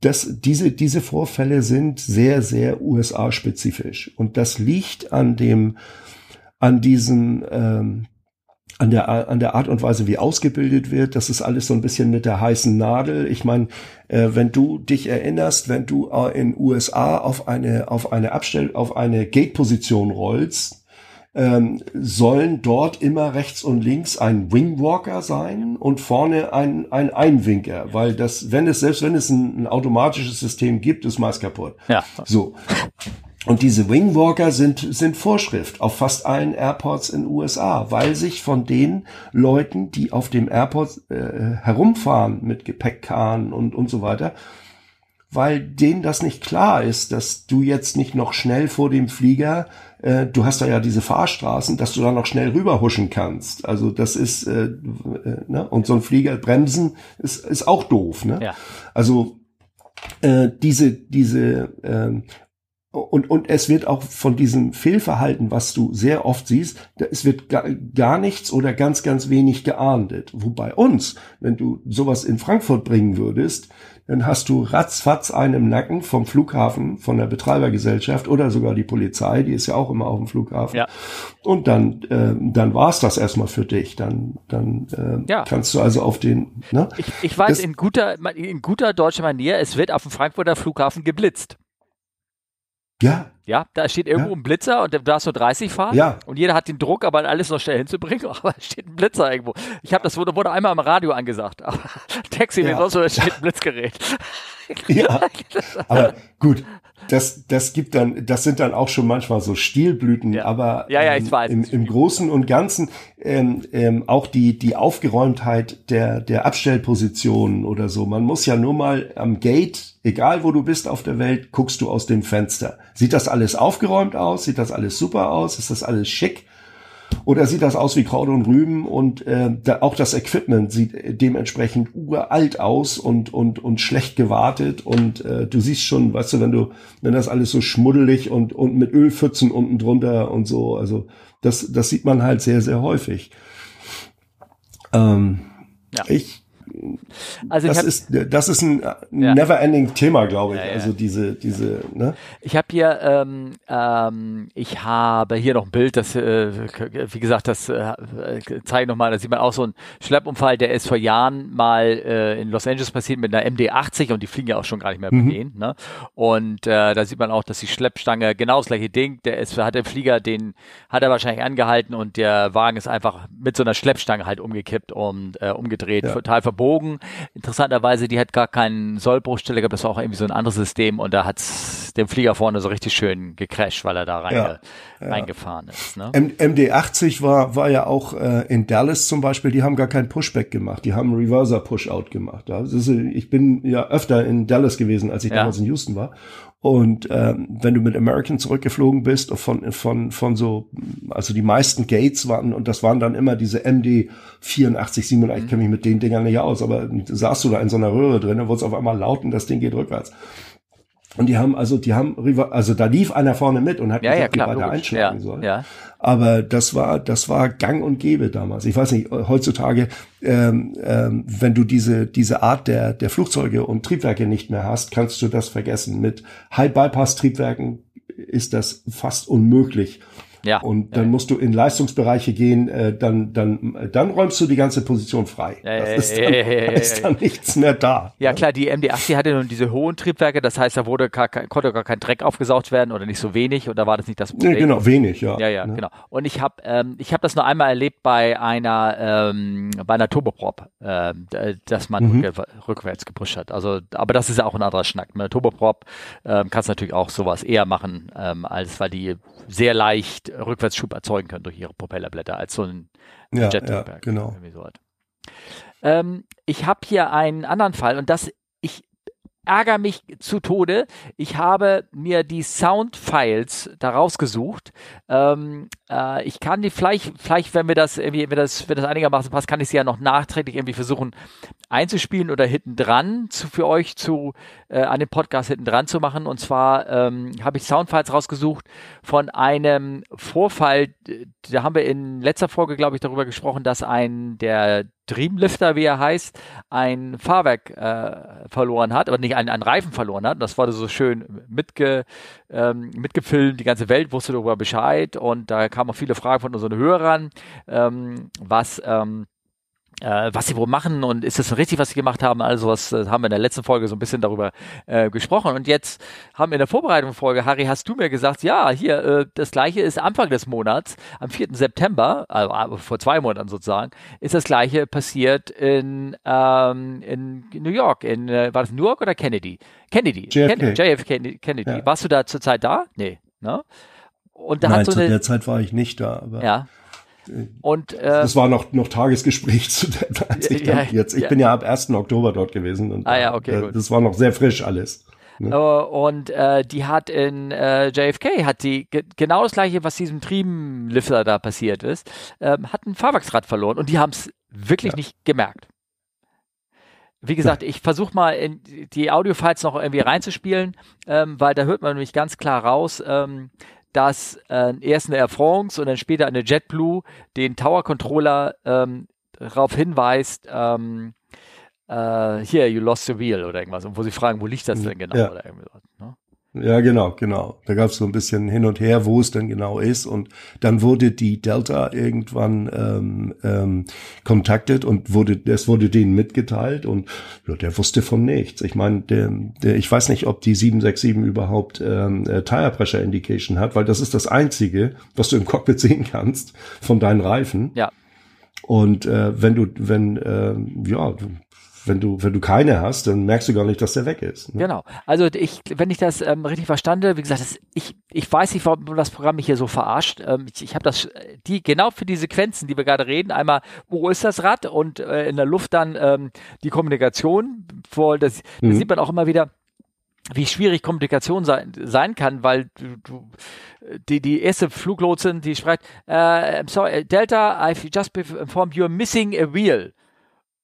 das, diese, diese Vorfälle sind sehr, sehr USA-spezifisch. Und das liegt an dem, an diesen, ähm, an der, an der Art und Weise, wie ausgebildet wird. Das ist alles so ein bisschen mit der heißen Nadel. Ich meine, äh, wenn du dich erinnerst, wenn du äh, in USA auf eine, auf eine Abstell, auf eine Gate-Position rollst, ähm, sollen dort immer rechts und links ein Wingwalker sein und vorne ein, ein Einwinker, weil das, wenn es, selbst wenn es ein, ein automatisches System gibt, ist meist kaputt. Ja. So. Und diese Wingwalker sind, sind Vorschrift auf fast allen Airports in USA, weil sich von den Leuten, die auf dem Airport äh, herumfahren mit Gepäckkarren und, und so weiter, weil denen das nicht klar ist, dass du jetzt nicht noch schnell vor dem Flieger, äh, du hast da ja diese Fahrstraßen, dass du da noch schnell rüberhuschen kannst. Also das ist, äh, äh, ne? und so ein Flieger bremsen ist, ist auch doof. Ne? Ja. Also äh, diese, diese äh, und, und es wird auch von diesem Fehlverhalten, was du sehr oft siehst, es wird gar, gar nichts oder ganz, ganz wenig geahndet. Wobei uns, wenn du sowas in Frankfurt bringen würdest, dann hast du ratzfatz einen im Nacken vom Flughafen, von der Betreibergesellschaft oder sogar die Polizei, die ist ja auch immer auf dem Flughafen. Ja. Und dann, äh, dann war's das erstmal für dich. Dann, dann äh, ja. kannst du also auf den. Ne? Ich, ich weiß das, in guter, in guter deutscher Manier, es wird auf dem Frankfurter Flughafen geblitzt. Ja. Ja, da steht irgendwo ja. ein Blitzer und da hast du 30 fahren. Ja. Und jeder hat den Druck, aber alles noch schnell hinzubringen. Aber da steht ein Blitzer irgendwo. Ich habe das wurde, wurde einmal im Radio angesagt. Aber Taxi, ja. sonst steht ein Blitzgerät. Ja. aber gut, das, das gibt dann, das sind dann auch schon manchmal so Stilblüten, ja. aber ja, ja, ich weiß. Im, im Großen und Ganzen ähm, ähm, auch die, die Aufgeräumtheit der, der Abstellpositionen oder so. Man muss ja nur mal am Gate, egal wo du bist auf der Welt, guckst du aus dem Fenster. Sieht das alles aufgeräumt aus? Sieht das alles super aus? Ist das alles schick? Oder sieht das aus wie Kraut und Rüben und äh, da, auch das Equipment sieht dementsprechend uralt aus und und und schlecht gewartet und äh, du siehst schon, weißt du, wenn du wenn das alles so schmuddelig und und mit Ölpfützen unten drunter und so, also das das sieht man halt sehr sehr häufig. Ähm, ja. Ich also das hab, ist das ist ein ja. never-ending Thema, glaube ich. Ja, ja. Also diese diese. Ne? Ich habe hier ähm, ähm, ich habe hier noch ein Bild, das äh, wie gesagt, das äh, zeige noch mal. Da sieht man auch so einen Schleppunfall, der ist vor Jahren mal äh, in Los Angeles passiert mit einer MD-80 und die fliegen ja auch schon gar nicht mehr mhm. bei denen. Ne? Und äh, da sieht man auch, dass die Schleppstange genau das gleiche Ding. Der ist hat der Flieger, den hat er wahrscheinlich angehalten und der Wagen ist einfach mit so einer Schleppstange halt umgekippt und äh, umgedreht, total verboten verbogen. Interessanterweise, die hat gar keinen Sollbruchstelle gehabt, das war auch irgendwie so ein anderes System und da hat's dem Flieger vorne so richtig schön gecrashed, weil er da rein, ja, ja. reingefahren ist. Ne? MD-80 war, war ja auch äh, in Dallas zum Beispiel, die haben gar keinen Pushback gemacht, die haben Reverser Pushout gemacht. Also ich bin ja öfter in Dallas gewesen, als ich ja. damals in Houston war und ähm, wenn du mit American zurückgeflogen bist, von, von, von so, also die meisten Gates waren, und das waren dann immer diese MD 84, 87, mhm. ich kenne mich mit den Dingern nicht aus, aber saßt du da in so einer Röhre drin, dann wurde es auf einmal laut und das Ding geht rückwärts. Und die haben, also die haben, also da lief einer vorne mit und hat ja, gesagt, ja, klar, wie weiter einschlagen ja, soll. Ja. Aber das war, das war gang und gäbe damals. Ich weiß nicht, heutzutage, ähm, ähm, wenn du diese, diese Art der, der Flugzeuge und Triebwerke nicht mehr hast, kannst du das vergessen. Mit High-Bypass-Triebwerken ist das fast unmöglich. Ja. Und dann ja. musst du in Leistungsbereiche gehen, äh, dann, dann, dann räumst du die ganze Position frei. Ja, ja, ist dann, ist dann nichts mehr da. Ja, klar, die MD-80 hatte nun diese hohen Triebwerke, das heißt, da wurde gar, konnte gar kein Dreck aufgesaugt werden oder nicht so wenig und da war das nicht das Problem. Ja, genau, wenig, ja. Ja, ja, ne? genau. Und ich habe ähm, ich hab das nur einmal erlebt bei einer, ähm, bei einer Turboprop, äh, dass man mhm. rückwärts gepusht hat. Also, aber das ist ja auch ein anderer Schnack. Mit einer Turboprop ähm, kannst du natürlich auch sowas eher machen, ähm, als weil die sehr leicht Rückwärtsschub erzeugen können durch ihre Propellerblätter als so ein ja, Jet ja, genau. So Ähm, ich habe hier einen anderen Fall und das ärgere mich zu Tode. Ich habe mir die Soundfiles da rausgesucht. Ähm, äh, ich kann die vielleicht, vielleicht, wenn wir das irgendwie, wenn das, wenn das einigermaßen passt, kann ich sie ja noch nachträglich irgendwie versuchen einzuspielen oder hinten dran für euch zu äh, an dem Podcast hinten dran zu machen. Und zwar ähm, habe ich Soundfiles rausgesucht von einem Vorfall. Da haben wir in letzter Folge, glaube ich, darüber gesprochen, dass ein der Dreamlifter, wie er heißt, ein Fahrwerk äh, verloren hat, aber nicht einen, einen Reifen verloren hat. Das wurde so schön mitge, ähm, mitgefilmt. Die ganze Welt wusste darüber Bescheid und da kamen auch viele Fragen von unseren Hörern, ähm, was ähm, äh, was sie wohl machen und ist das richtig, was sie gemacht haben. Also was äh, haben wir in der letzten Folge so ein bisschen darüber äh, gesprochen. Und jetzt haben wir in der Vorbereitungsfolge, Harry, hast du mir gesagt, ja, hier, äh, das gleiche ist Anfang des Monats, am 4. September, also vor zwei Monaten sozusagen, ist das gleiche passiert in, ähm, in New York. In, äh, war das New York oder Kennedy? Kennedy. JFK. JFK Kennedy. Ja. Warst du da zur Zeit da? Nee. Ne? Und da Nein, hat so zu eine, der Zeit war ich nicht da. Aber ja. Und, äh, das war noch, noch Tagesgespräch zu der, als ich ja, jetzt, ich ja. bin ja ab 1. Oktober dort gewesen und ah, ja, okay, äh, das war noch sehr frisch alles. Ne? Uh, und äh, die hat in äh, JFK hat die genau das gleiche, was diesem Triebenlifter da passiert ist, ähm, hat ein Fahrwerksrad verloren und die haben es wirklich ja. nicht gemerkt. Wie gesagt, ich versuche mal in die Audiofiles noch irgendwie reinzuspielen, ähm, weil da hört man nämlich ganz klar raus, ähm, dass äh, erst eine Air France und dann später eine JetBlue den Tower Controller ähm, darauf hinweist, ähm, äh, hier, you lost the wheel oder irgendwas. Und wo sie fragen, wo liegt das denn genau? Ja. Oder irgendwie so, ne? Ja, genau, genau. Da gab es so ein bisschen hin und her, wo es denn genau ist. Und dann wurde die Delta irgendwann ähm, ähm, kontaktet und wurde, es wurde denen mitgeteilt und ja, der wusste von nichts. Ich meine, der, der, ich weiß nicht, ob die 767 überhaupt ähm, äh, Tire Pressure Indication hat, weil das ist das Einzige, was du im Cockpit sehen kannst von deinen Reifen. Ja. Und äh, wenn du, wenn, äh, ja, wenn du, wenn du keine hast, dann merkst du gar nicht, dass der weg ist. Ne? Genau. Also ich, wenn ich das ähm, richtig verstande, wie gesagt, das, ich, ich weiß nicht, warum das Programm mich hier so verarscht. Ähm, ich ich habe das, die, genau für die Sequenzen, die wir gerade reden, einmal, wo ist das Rad und äh, in der Luft dann ähm, die Kommunikation. Vor, das, mhm. das sieht man auch immer wieder wie schwierig Kommunikation sein, sein kann, weil du, du die, die erste Fluglotsin, die schreibt, uh, I'm sorry, Delta, I've just been informed you're missing a wheel.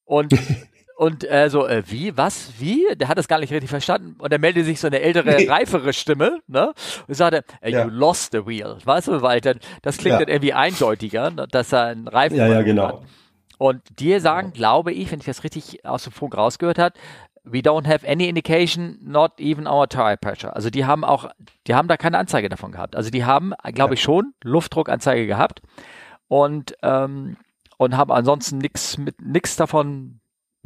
Und Und äh, so, äh, wie, was, wie? Der hat das gar nicht richtig verstanden. Und er meldete sich so eine ältere, nee. reifere Stimme, ne? Und sagte, äh, ja. you lost the wheel. Weißt du, weil dann, das klingt ja. dann irgendwie eindeutiger, ne, dass er einen Reifen ja, ja, genau. hat. Und die sagen, glaube ich, wenn ich das richtig aus dem Funk rausgehört habe, we don't have any indication, not even our tire pressure. Also die haben auch, die haben da keine Anzeige davon gehabt. Also die haben, glaube ich, schon Luftdruckanzeige gehabt und, ähm, und haben ansonsten nichts mit nichts davon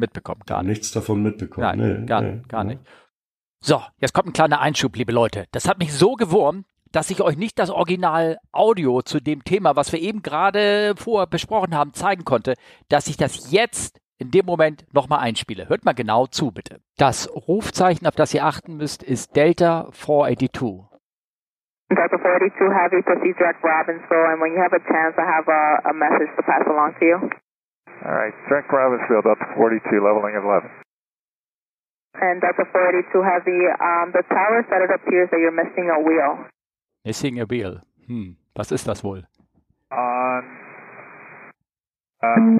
mitbekommen. Gar Nichts davon mitbekommen. Nein, nee, gar, nee, gar nicht. So, jetzt kommt ein kleiner Einschub, liebe Leute. Das hat mich so gewurmt, dass ich euch nicht das Original Audio zu dem Thema, was wir eben gerade vorher besprochen haben, zeigen konnte, dass ich das jetzt in dem Moment nochmal einspiele. Hört mal genau zu, bitte. Das Rufzeichen, auf das ihr achten müsst, ist Delta 482. Delta 482 Heavy, proceed direct Robbinsville, and when you have a chance, I have a, a message to pass along to you. All right, direct Robbinsfield up to 42, leveling at 11. And Delta 42 Heavy, um, the tower said it appears that you're missing a wheel. Missing a wheel. Hm, was ist das wohl? On. Uh,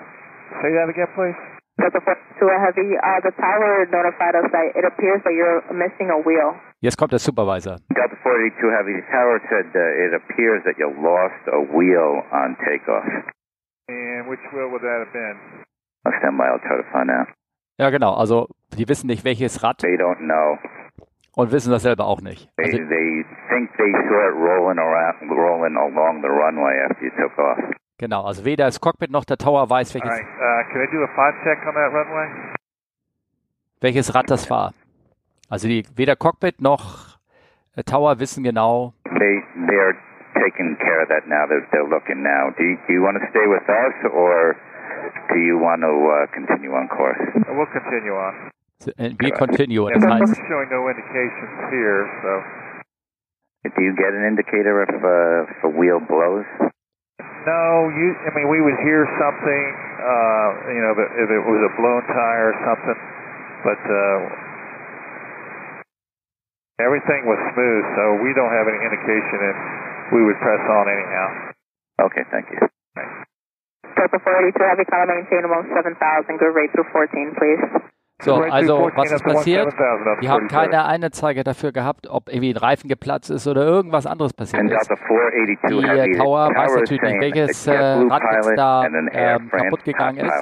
say that again, please. Delta 42 Heavy, uh, the tower notified us that it appears that you're missing a wheel. Jetzt kommt der Supervisor. Delta 482 Heavy, the tower said uh, it appears that you lost a wheel on takeoff. And which wheel would that have been? I'll stand by, I'll try to find out. Ja, genau. Also, die wissen nicht, welches Rad. They don't know. Und wissen das selber auch nicht. They, also, they think they saw it rolling around, rolling along the runway after you took off. Genau, also weder das Cockpit noch der Tower weiß, welches. Right. Uh, can I do a pod check on that runway? Welches Rad das war. Also die, weder Cockpit noch äh, Tower wissen genau. They, they are taking care of that now. They're, they're looking now. Do you, do you want to stay with us or do you want to uh, continue on course? We'll continue on. And we continue. Yeah, I'm showing no indications here, so. Do you get an indicator if, uh, if a wheel blows? No, you. I mean, we would hear something. Uh, you know, if it was a blown tire or something, but uh, everything was smooth, so we don't have any indication, and we would press on anyhow. Okay, thank you. Delta 482 Heavy, call maintain almost 7000, good rate through 14, please. So, also through 14 was ist passiert? 17,000 up Die haben 47. keine Anzeige dafür gehabt, ob irgendwie ein Reifen geplatzt ist oder irgendwas anderes passiert And ist. Delta 482 Die Heavy, Tower weiß natürlich nicht, welches, äh, Rad jetzt da, ähm, kaputt gegangen ist.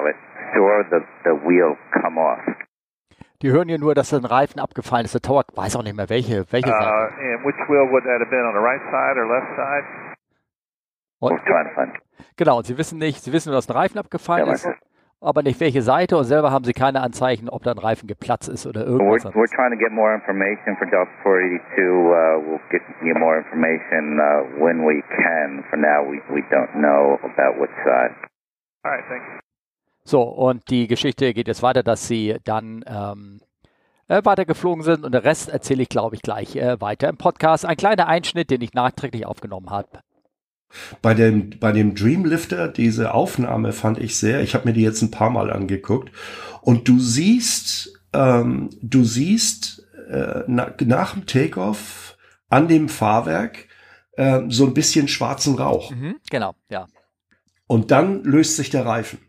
Die hören ja nur, dass ein Reifen abgefallen ist. Der Tower weiß auch nicht mehr, welche, welche Uh, Seite. and which wheel would that have been on the right side or left side? Und, We're genau, und sie wissen nicht, sie wissen nur, dass ein Reifen abgefallen Yeah, ist, aber nicht welche Seite und selber haben sie keine Anzeichen, ob da ein Reifen geplatzt ist oder We're, irgendwas. we're anderes. trying to get more information for Delta 482. Uh, we'll get you more information uh, when we can. For now, we, we don't know about what side. All right, thanks. So, und die Geschichte geht jetzt weiter, dass sie dann ähm, äh, weitergeflogen sind und der Rest erzähle ich, glaube ich, gleich äh, weiter im Podcast. Ein kleiner Einschnitt, den ich nachträglich aufgenommen habe. Bei dem, bei dem Dreamlifter, diese Aufnahme fand ich sehr, ich habe mir die jetzt ein paar Mal angeguckt und du siehst, ähm, du siehst äh, na, nach dem Takeoff an dem Fahrwerk äh, so ein bisschen schwarzen Rauch Mhm, genau, ja. und dann löst sich der Reifen.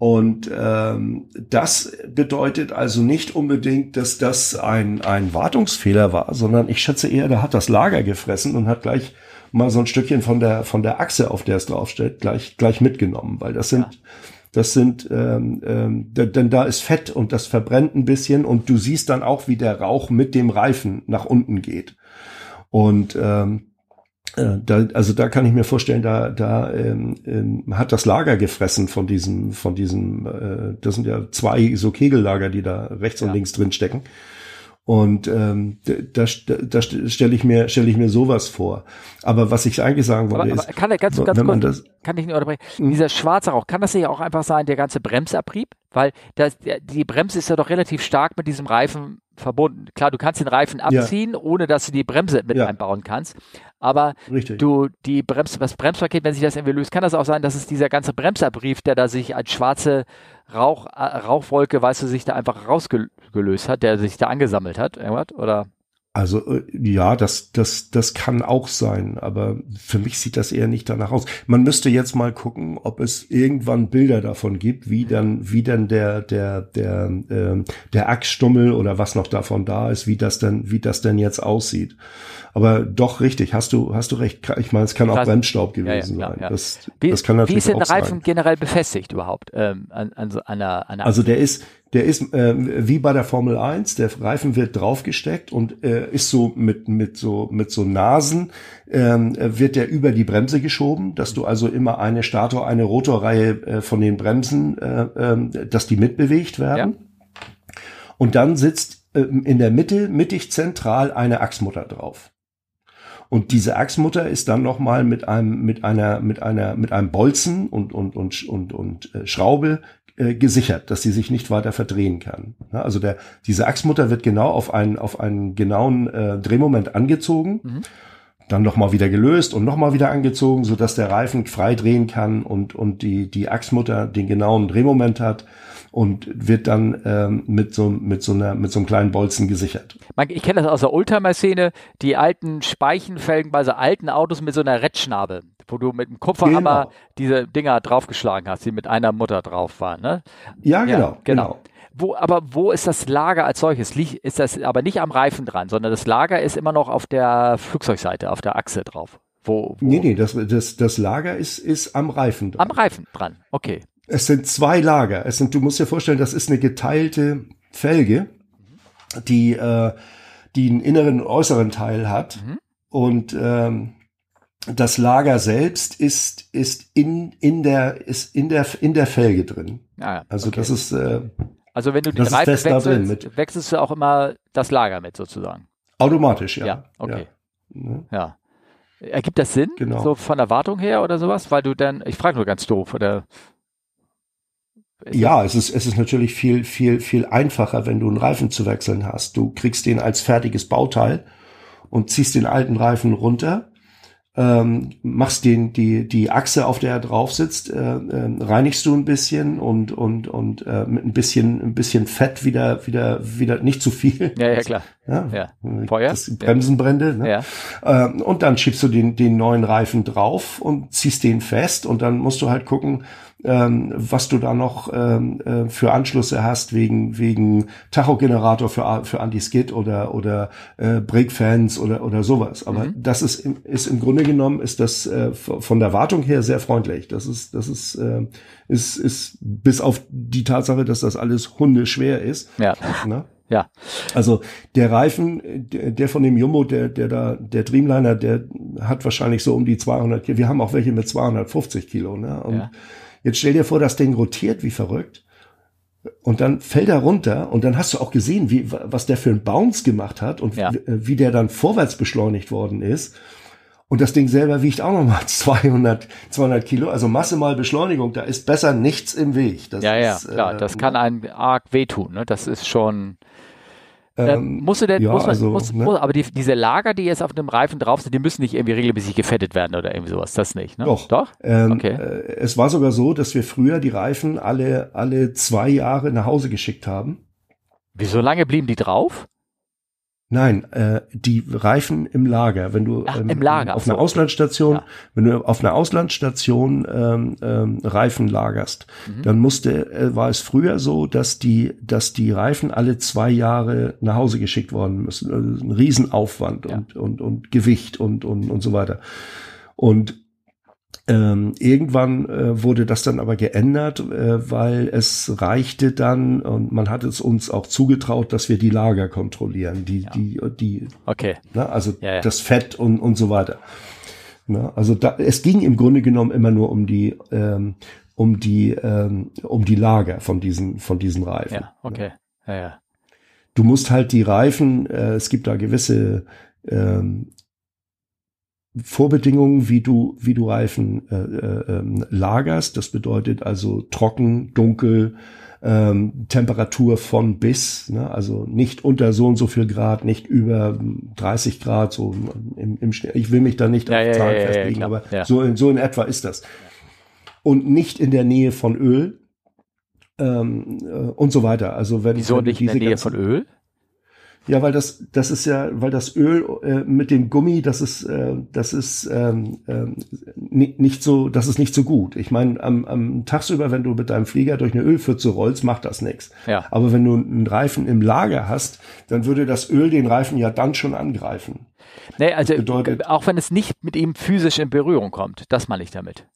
Und ähm, das bedeutet also nicht unbedingt, dass das ein, ein Wartungsfehler war, sondern ich schätze eher, da hat das Lager gefressen und hat gleich mal so ein Stückchen von der von der Achse, auf der es draufsteht, gleich gleich mitgenommen, weil das sind Ja. das sind ähm, ähm, da- denn da ist Fett und das verbrennt ein bisschen und du siehst dann auch, wie der Rauch mit dem Reifen nach unten geht. Und ähm, äh, da, also da kann ich mir vorstellen, da, da ähm, ähm, hat das Lager gefressen von diesem, von diesem, äh, das sind ja zwei so Kegellager, die da rechts Ja. und links drin stecken. Und ähm, da, da, da stelle ich mir stelle ich mir sowas vor. Aber was ich eigentlich sagen Aber, wollte aber ist, kann ganz, ganz wenn man kurz, das, kann ich nicht unterbrechen? Mhm. Dieser schwarze Rauch, kann das nicht auch einfach sein, der ganze Bremsabrieb? Weil das, die Bremse ist ja doch relativ stark mit diesem Reifen verbunden. Klar, du kannst den Reifen Ja. abziehen, ohne dass du die Bremse mit Ja. einbauen kannst. Aber richtig. du, die Brems, das Bremspaket, wenn sich das irgendwie löst, kann das auch sein, dass es dieser ganze Bremsabrieb, der da sich als schwarze Rauch, äh, Rauchwolke, weißt du, sich da einfach rausgelöst hat, der sich da angesammelt hat, irgendwas? Oder? Also äh, ja, das, das, das kann auch sein, aber für mich sieht das eher nicht danach aus. Man müsste jetzt mal gucken, ob es irgendwann Bilder davon gibt, wie dann, wie dann der, der, der, ähm, der Achsstummel oder was noch davon da ist, wie das denn, wie das denn jetzt aussieht. Aber doch richtig, hast du, hast du recht. Ich meine, es kann auch. Bremsstaub Ja, ja, gewesen klar, sein. ja. Das, Wie, das kann wie natürlich ist denn der Reifen sein. generell befestigt überhaupt ähm, an, an so einer, einer Also der ist, der ist äh, wie bei der Formel 1, der Reifen wird draufgesteckt und äh, ist so mit mit so mit so Nasen ähm, äh, wird der über die Bremse geschoben, dass du also immer eine Stator, eine Rotorreihe äh, von den Bremsen, äh, äh, dass die mitbewegt werden. Und dann sitzt äh, in der Mitte mittig zentral eine Achsmutter drauf. Und diese Achsmutter ist dann noch mal mit einem mit einer mit einer mit einem Bolzen und und und und und äh, Schraube äh, gesichert, dass sie sich nicht weiter verdrehen kann. Also der diese Achsmutter wird genau auf einen auf einen genauen äh, Drehmoment angezogen, Mhm. dann noch mal wieder gelöst und noch mal wieder angezogen, so dass der Reifen frei drehen kann und und die die Achsmutter den genauen Drehmoment hat und wird dann ähm, mit so mit so einer mit so einem kleinen Bolzen gesichert. Ich kenne das aus der Oldtimer-Szene, die alten Speichenfelgen bei so alten Autos mit so einer Rettschnabe, wo du mit dem Kupferhammer Genau. diese Dinger draufgeschlagen hast, die mit einer Mutter drauf waren. Ne? Ja, Ja, genau, genau. Wo, aber wo ist das Lager als solches? Ist das aber nicht am Reifen dran, sondern das Lager ist immer noch auf der Flugzeugseite, auf der Achse drauf. Wo, wo, Nee, nee, das, das, das Lager ist, ist am Reifen dran. Am Reifen dran, okay. Es sind zwei Lager. Es sind, du musst dir vorstellen, das ist eine geteilte Felge, die, äh, die einen inneren und äußeren Teil hat. Mhm. Und ähm, das Lager selbst ist, ist in, in der, ist in der, in der Felge drin. Ah, ja, Also okay. das ist, äh, also wenn du ist Reifen fest da drin wechselst, wechselst du auch immer das Lager mit sozusagen. automatisch, ja. Ja, okay. Ja. Ja. Ergibt das Sinn? Genau. So von der Wartung her oder sowas? Weil du dann, ich frage nur ganz doof, oder? Ja, es ist, es ist natürlich viel, viel, viel einfacher, wenn du einen Reifen zu wechseln hast. Du kriegst den als fertiges Bauteil und ziehst den alten Reifen runter, ähm, machst den die die Achse, auf der er drauf sitzt, äh, äh, reinigst du ein bisschen und und und äh, mit ein bisschen ein bisschen Fett wieder wieder wieder nicht zu viel. Ja, ja klar. Ja, Ja. Feuer? Das Bremsenbrände. Ne? Ja. Ähm, und dann schiebst du den, den neuen Reifen drauf und ziehst den fest und dann musst du halt gucken, ähm, was du da noch ähm, äh, für Anschlüsse hast wegen wegen Tachogenerator für für Anti-Skid oder oder äh, Breakfans oder oder sowas. Aber Mhm. das ist im, ist im Grunde genommen ist das äh, von der Wartung her sehr freundlich. Das ist das ist äh, ist ist bis auf die Tatsache, dass das alles hundeschwer ist. Ja. Ne? Ja. Also der Reifen, der, der von dem Jumbo, der, der da, der Dreamliner, der hat wahrscheinlich so um die 200 Kilo. Wir haben auch welche mit 250 Kilo. Ne? Und Ja. Jetzt stell dir vor, das Ding rotiert wie verrückt. Und dann fällt er runter und dann hast du auch gesehen, wie, was der für einen Bounce gemacht hat und Ja. wie, wie der dann vorwärts beschleunigt worden ist. Und das Ding selber wiegt auch nochmal 200, 200 Kilo. Also Masse mal Beschleunigung, da ist besser nichts im Weg. Das Ja, ja, ist, klar. äh, Das kann einem arg wehtun. Ne? Das ist schon. Ähm, ähm, musst du denn, ja, muss man, also, muss, ne? muss, aber die, diese Lager, die jetzt auf dem Reifen drauf sind, die müssen nicht irgendwie regelmäßig gefettet werden oder irgendwie sowas. Das nicht, ne? Doch. Doch? Ähm, Okay. äh, es war sogar so, dass wir früher die Reifen alle, alle zwei Jahre nach Hause geschickt haben. Wieso lange blieben die drauf? Nein, äh, die Reifen im Lager. Wenn du Ach, im Lager, auf so. einer Auslandsstation, Ja. wenn du auf einer Auslandsstation ähm, ähm, Reifen lagerst, Mhm. dann musste, äh, war es früher so, dass die, dass die Reifen alle zwei Jahre nach Hause geschickt worden müssen. Also ein Riesenaufwand Ja. und, und, und Gewicht und, und, und so weiter. Und ähm, irgendwann äh, wurde das dann aber geändert, äh, weil es reichte dann und man hat es uns auch zugetraut, dass wir die Lager kontrollieren, die, Ja. die, die, Okay. ne, also Ja, ja. das Fett und, und so weiter. Ne, also da, es ging im Grunde genommen immer nur um die, ähm, um die, ähm, um die Lager von diesen, von diesen Reifen. Ja, okay. Ja, ja. Du musst halt die Reifen, äh, es gibt da gewisse ähm, Vorbedingungen, wie du, wie du Reifen äh, äh, ähm, lagerst. Das bedeutet also trocken, dunkel, ähm, Temperatur von bis, ne? also nicht unter so und so viel Grad, nicht über 30 Grad, so im, im Schnee. Ich will mich da nicht Ja, auf ja, Zahlen ja, ja, ja, festlegen, klar. aber Ja. so, in, so in etwa ist das. Und nicht in der Nähe von Öl ähm, äh, und so weiter. Also wenn, Wieso wenn nicht in der Nähe von Öl? Ja, weil das, das ist ja, weil das Öl äh, mit dem Gummi, das ist, äh, das ist ähm, ni- nicht so, das ist nicht so gut. Ich meine, am, am tagsüber, wenn du mit deinem Flieger durch eine Ölpfütze rollst, macht das nichts. Ja. Aber wenn du einen Reifen im Lager hast, dann würde das Öl den Reifen ja dann schon angreifen. Nee, also bedeutet- auch wenn es nicht mit ihm physisch in Berührung kommt, das meine ich damit.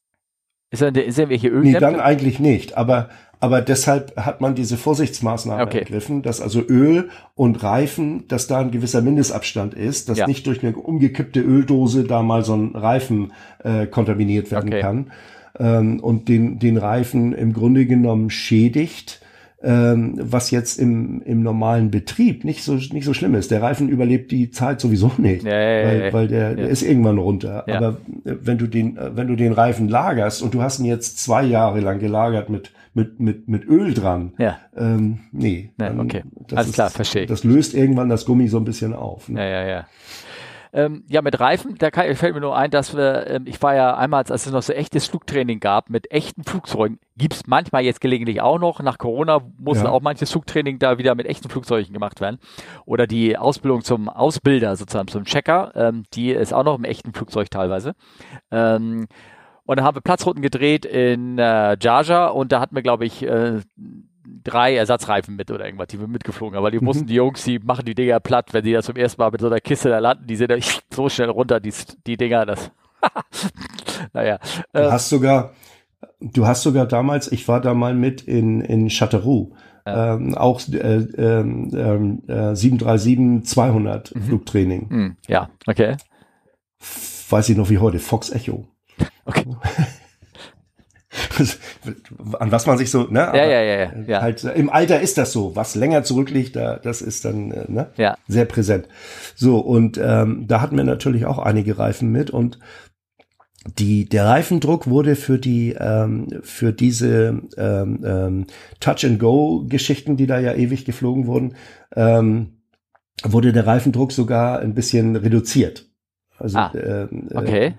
Ist er, ist er welche Nee, Öldämpfe? dann eigentlich nicht. Aber, aber deshalb hat man diese Vorsichtsmaßnahmen Okay. ergriffen, dass also Öl und Reifen, dass da ein gewisser Mindestabstand ist, dass Ja. nicht durch eine umgekippte Öldose da mal so ein Reifen äh, kontaminiert werden Okay. kann ähm, und den, den Reifen im Grunde genommen schädigt. Ähm, was jetzt im, im normalen Betrieb nicht so, nicht so schlimm ist. Der Reifen überlebt die Zeit sowieso nicht, Ja, ja, ja, weil, ja. weil der, der ist irgendwann runter. Aber äh, wenn du den, äh, wenn du den Reifen lagerst und du hast ihn jetzt zwei Jahre lang gelagert mit, mit, mit, mit Öl dran, Ja. ähm, nee. Dann- okay. das Alles ist- klar, verstehe ich. Das löst irgendwann das Gummi so ein bisschen auf. Ne? Ja, ja, ja. Ähm, ja, mit Reifen, da kann, fällt mir nur ein, dass wir, ähm, ich war ja einmal, als es noch so echtes Flugtraining gab mit echten Flugzeugen, gibt's manchmal jetzt gelegentlich auch noch. Nach Corona musste Ja. auch manches Flugtraining da wieder mit echten Flugzeugen gemacht werden. Oder die Ausbildung zum Ausbilder, sozusagen zum Checker, ähm, die ist auch noch im echten Flugzeug teilweise. Ähm, und dann haben wir Platzrunden gedreht in äh, Jaja und da hatten wir, glaube ich, äh, drei Ersatzreifen mit oder irgendwas, die wir mitgeflogen haben. Weil die Mhm. wussten, die Jungs, die machen die Dinger platt, wenn die da zum ersten Mal mit so einer Kiste da landen, die sind da so schnell runter, die, die Dinger, das. naja. Du Äh, hast sogar, du hast sogar damals, ich war da mal mit in, in Châteauroux, ähm, auch äh, ähm, ähm, äh, 737-200 Mhm. Flugtraining. hm, ja, okay. Weiß ich noch wie heute, Fox Echo. Okay. An was man sich so, ne? Ja, ja, ja, ja. Halt, Im Alter ist das so. Was länger zurückliegt, da, das ist dann äh, ne? Ja. sehr präsent. So, und ähm, da hatten wir natürlich auch einige Reifen mit und die, der Reifendruck wurde für die, ähm, für diese ähm, ähm, Touch-and-Go-Geschichten, die da ja ewig geflogen wurden, ähm, wurde der Reifendruck sogar ein bisschen reduziert. Also Ah, ähm, äh, Okay.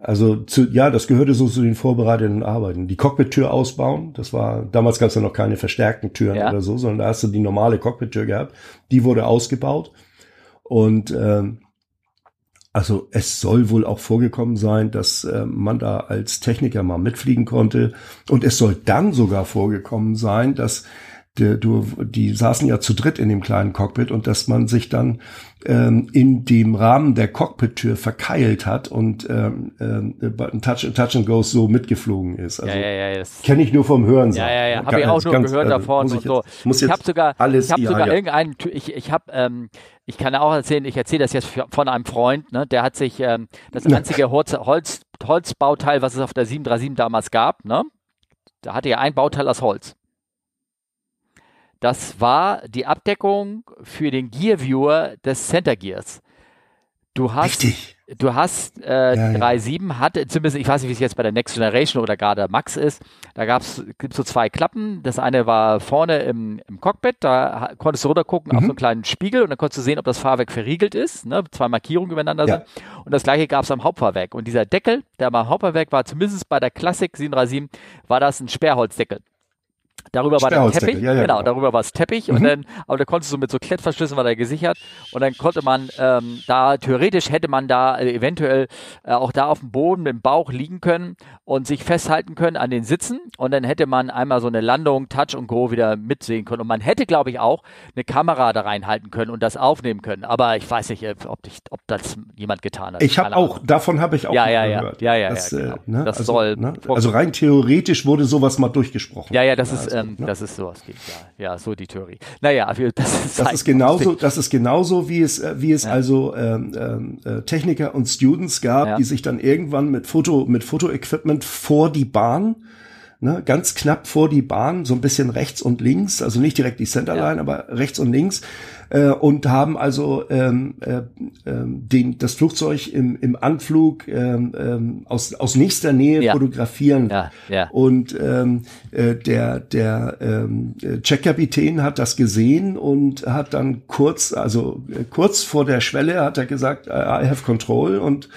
Also zu, ja, das gehörte so zu den vorbereitenden Arbeiten. Die Cockpit-Tür ausbauen, das war, damals gab es ja noch keine verstärkten Türen Ja. oder so, sondern da hast du die normale Cockpit-Tür gehabt. Die wurde ausgebaut. Und ähm, also es soll wohl auch vorgekommen sein, dass äh, man da als Techniker mal mitfliegen konnte. Und es soll dann sogar vorgekommen sein, dass der, du, die saßen ja zu dritt in dem kleinen Cockpit und dass man sich dann ähm, in dem Rahmen der Cockpit-Tür verkeilt hat und ähm, ein Touch, Touch and Go so mitgeflogen ist. Also ja, ja, ja. Kenne ich nur vom Hören. Ja, ja, ja, habe ich auch nur gehört davon muss ich so. Muss ich habe sogar, alles, ich habe ja, sogar ja. irgendeinen, ich, ich habe, ähm, ich kann auch erzählen, ich erzähle das jetzt von einem Freund, ne, der hat sich ähm, das einzige Holz, Holz, Holzbauteil, was es auf der 737 damals gab, ne, da hatte er ein Bauteil aus Holz. Das war die Abdeckung für den Gear Viewer des Center Gears. Du hast, Richtig. du hast äh, Ja, ja. 3.7 hatte, zumindest, ich weiß nicht, wie es jetzt bei der Next Generation oder gerade Max ist, da gab's gibt's so zwei Klappen. Das eine war vorne im, im Cockpit, da konntest du runtergucken auf so einen kleinen Spiegel und dann konntest du sehen, ob das Fahrwerk verriegelt ist, ne? zwei Markierungen übereinander Ja. sind. Und das gleiche gab's am Hauptfahrwerk. Und dieser Deckel, der am Hauptfahrwerk war, zumindest bei der Classic 737, war das ein Sperrholzdeckel. Darüber war der Teppich, ja, ja, genau, genau. darüber war es Teppich und Mhm. dann, aber da konntest du mit so Klettverschlüssen war der gesichert und dann konnte man ähm, da, theoretisch hätte man da äh, eventuell äh, auch da auf dem Boden mit dem Bauch liegen können und sich festhalten können an den Sitzen und dann hätte man einmal so eine Landung, Touch und Go wieder mitsehen können und man hätte, glaube ich, auch eine Kamera da reinhalten können und das aufnehmen können, aber ich weiß nicht, äh, ob, ich, ob das jemand getan hat. Ich habe auch, davon habe ich auch Ja, ja, ja. gehört. Ja, ja, das, ja, genau. äh, ne? Das also, soll ne? also rein theoretisch wurde sowas mal durchgesprochen. Ja, ja, das ist, Also, ähm, ne? das ist sowas geht, ja, ja, so die Theorie. Naja, das ist, Das halt ist genauso, das ist genauso, wie es, äh, wie es also ähm, ähm, äh, Techniker und Students gab, Ja. die sich dann irgendwann mit Foto, mit Fotoequipment vor die Bahn, ne, ganz knapp vor die Bahn, so ein bisschen rechts und links, also nicht direkt die Centerline, aber rechts und links, äh, und haben also ähm, äh, ähm, den, das Flugzeug im, im Anflug ähm, ähm, aus, aus nächster Nähe Ja. fotografieren Ja, ja. und ähm, äh, der, der ähm, äh, Checkkapitän hat das gesehen und hat dann kurz, also äh, kurz vor der Schwelle hat er gesagt, I I have control und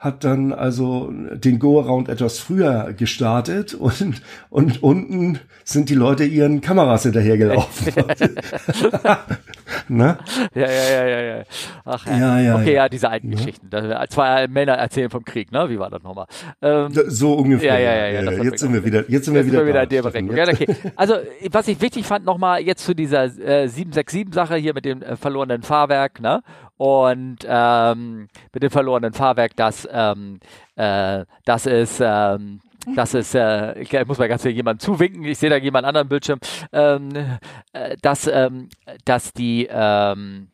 hat dann also den Go-Around etwas früher gestartet und, und unten sind die Leute ihren Kameras hinterhergelaufen. ne? Ja, ja, ja, ja, ja. Ach, ja. Ja, ja, okay, ja. ja, diese alten Geschichten. Da, zwei Männer erzählen vom Krieg, ne? Wie war das nochmal? Ähm, So ungefähr. Ja, ja, ja, ja, hat jetzt sind wir wieder, jetzt sind wir Jetzt wieder, sind wir wieder in der. Berechnung. Ja, okay. Also, was ich wichtig fand, nochmal jetzt zu dieser äh, 767-Sache hier mit dem äh, verlorenen Fahrwerk, ne? Und ähm, mit dem verlorenen Fahrwerk, das, ähm, äh, das ist, ähm, das ist, äh, ich muss mal ganz viel jemandem zuwinken, ich sehe da jemand anderen Bildschirm, ähm, äh, dass, ähm, dass die, ähm,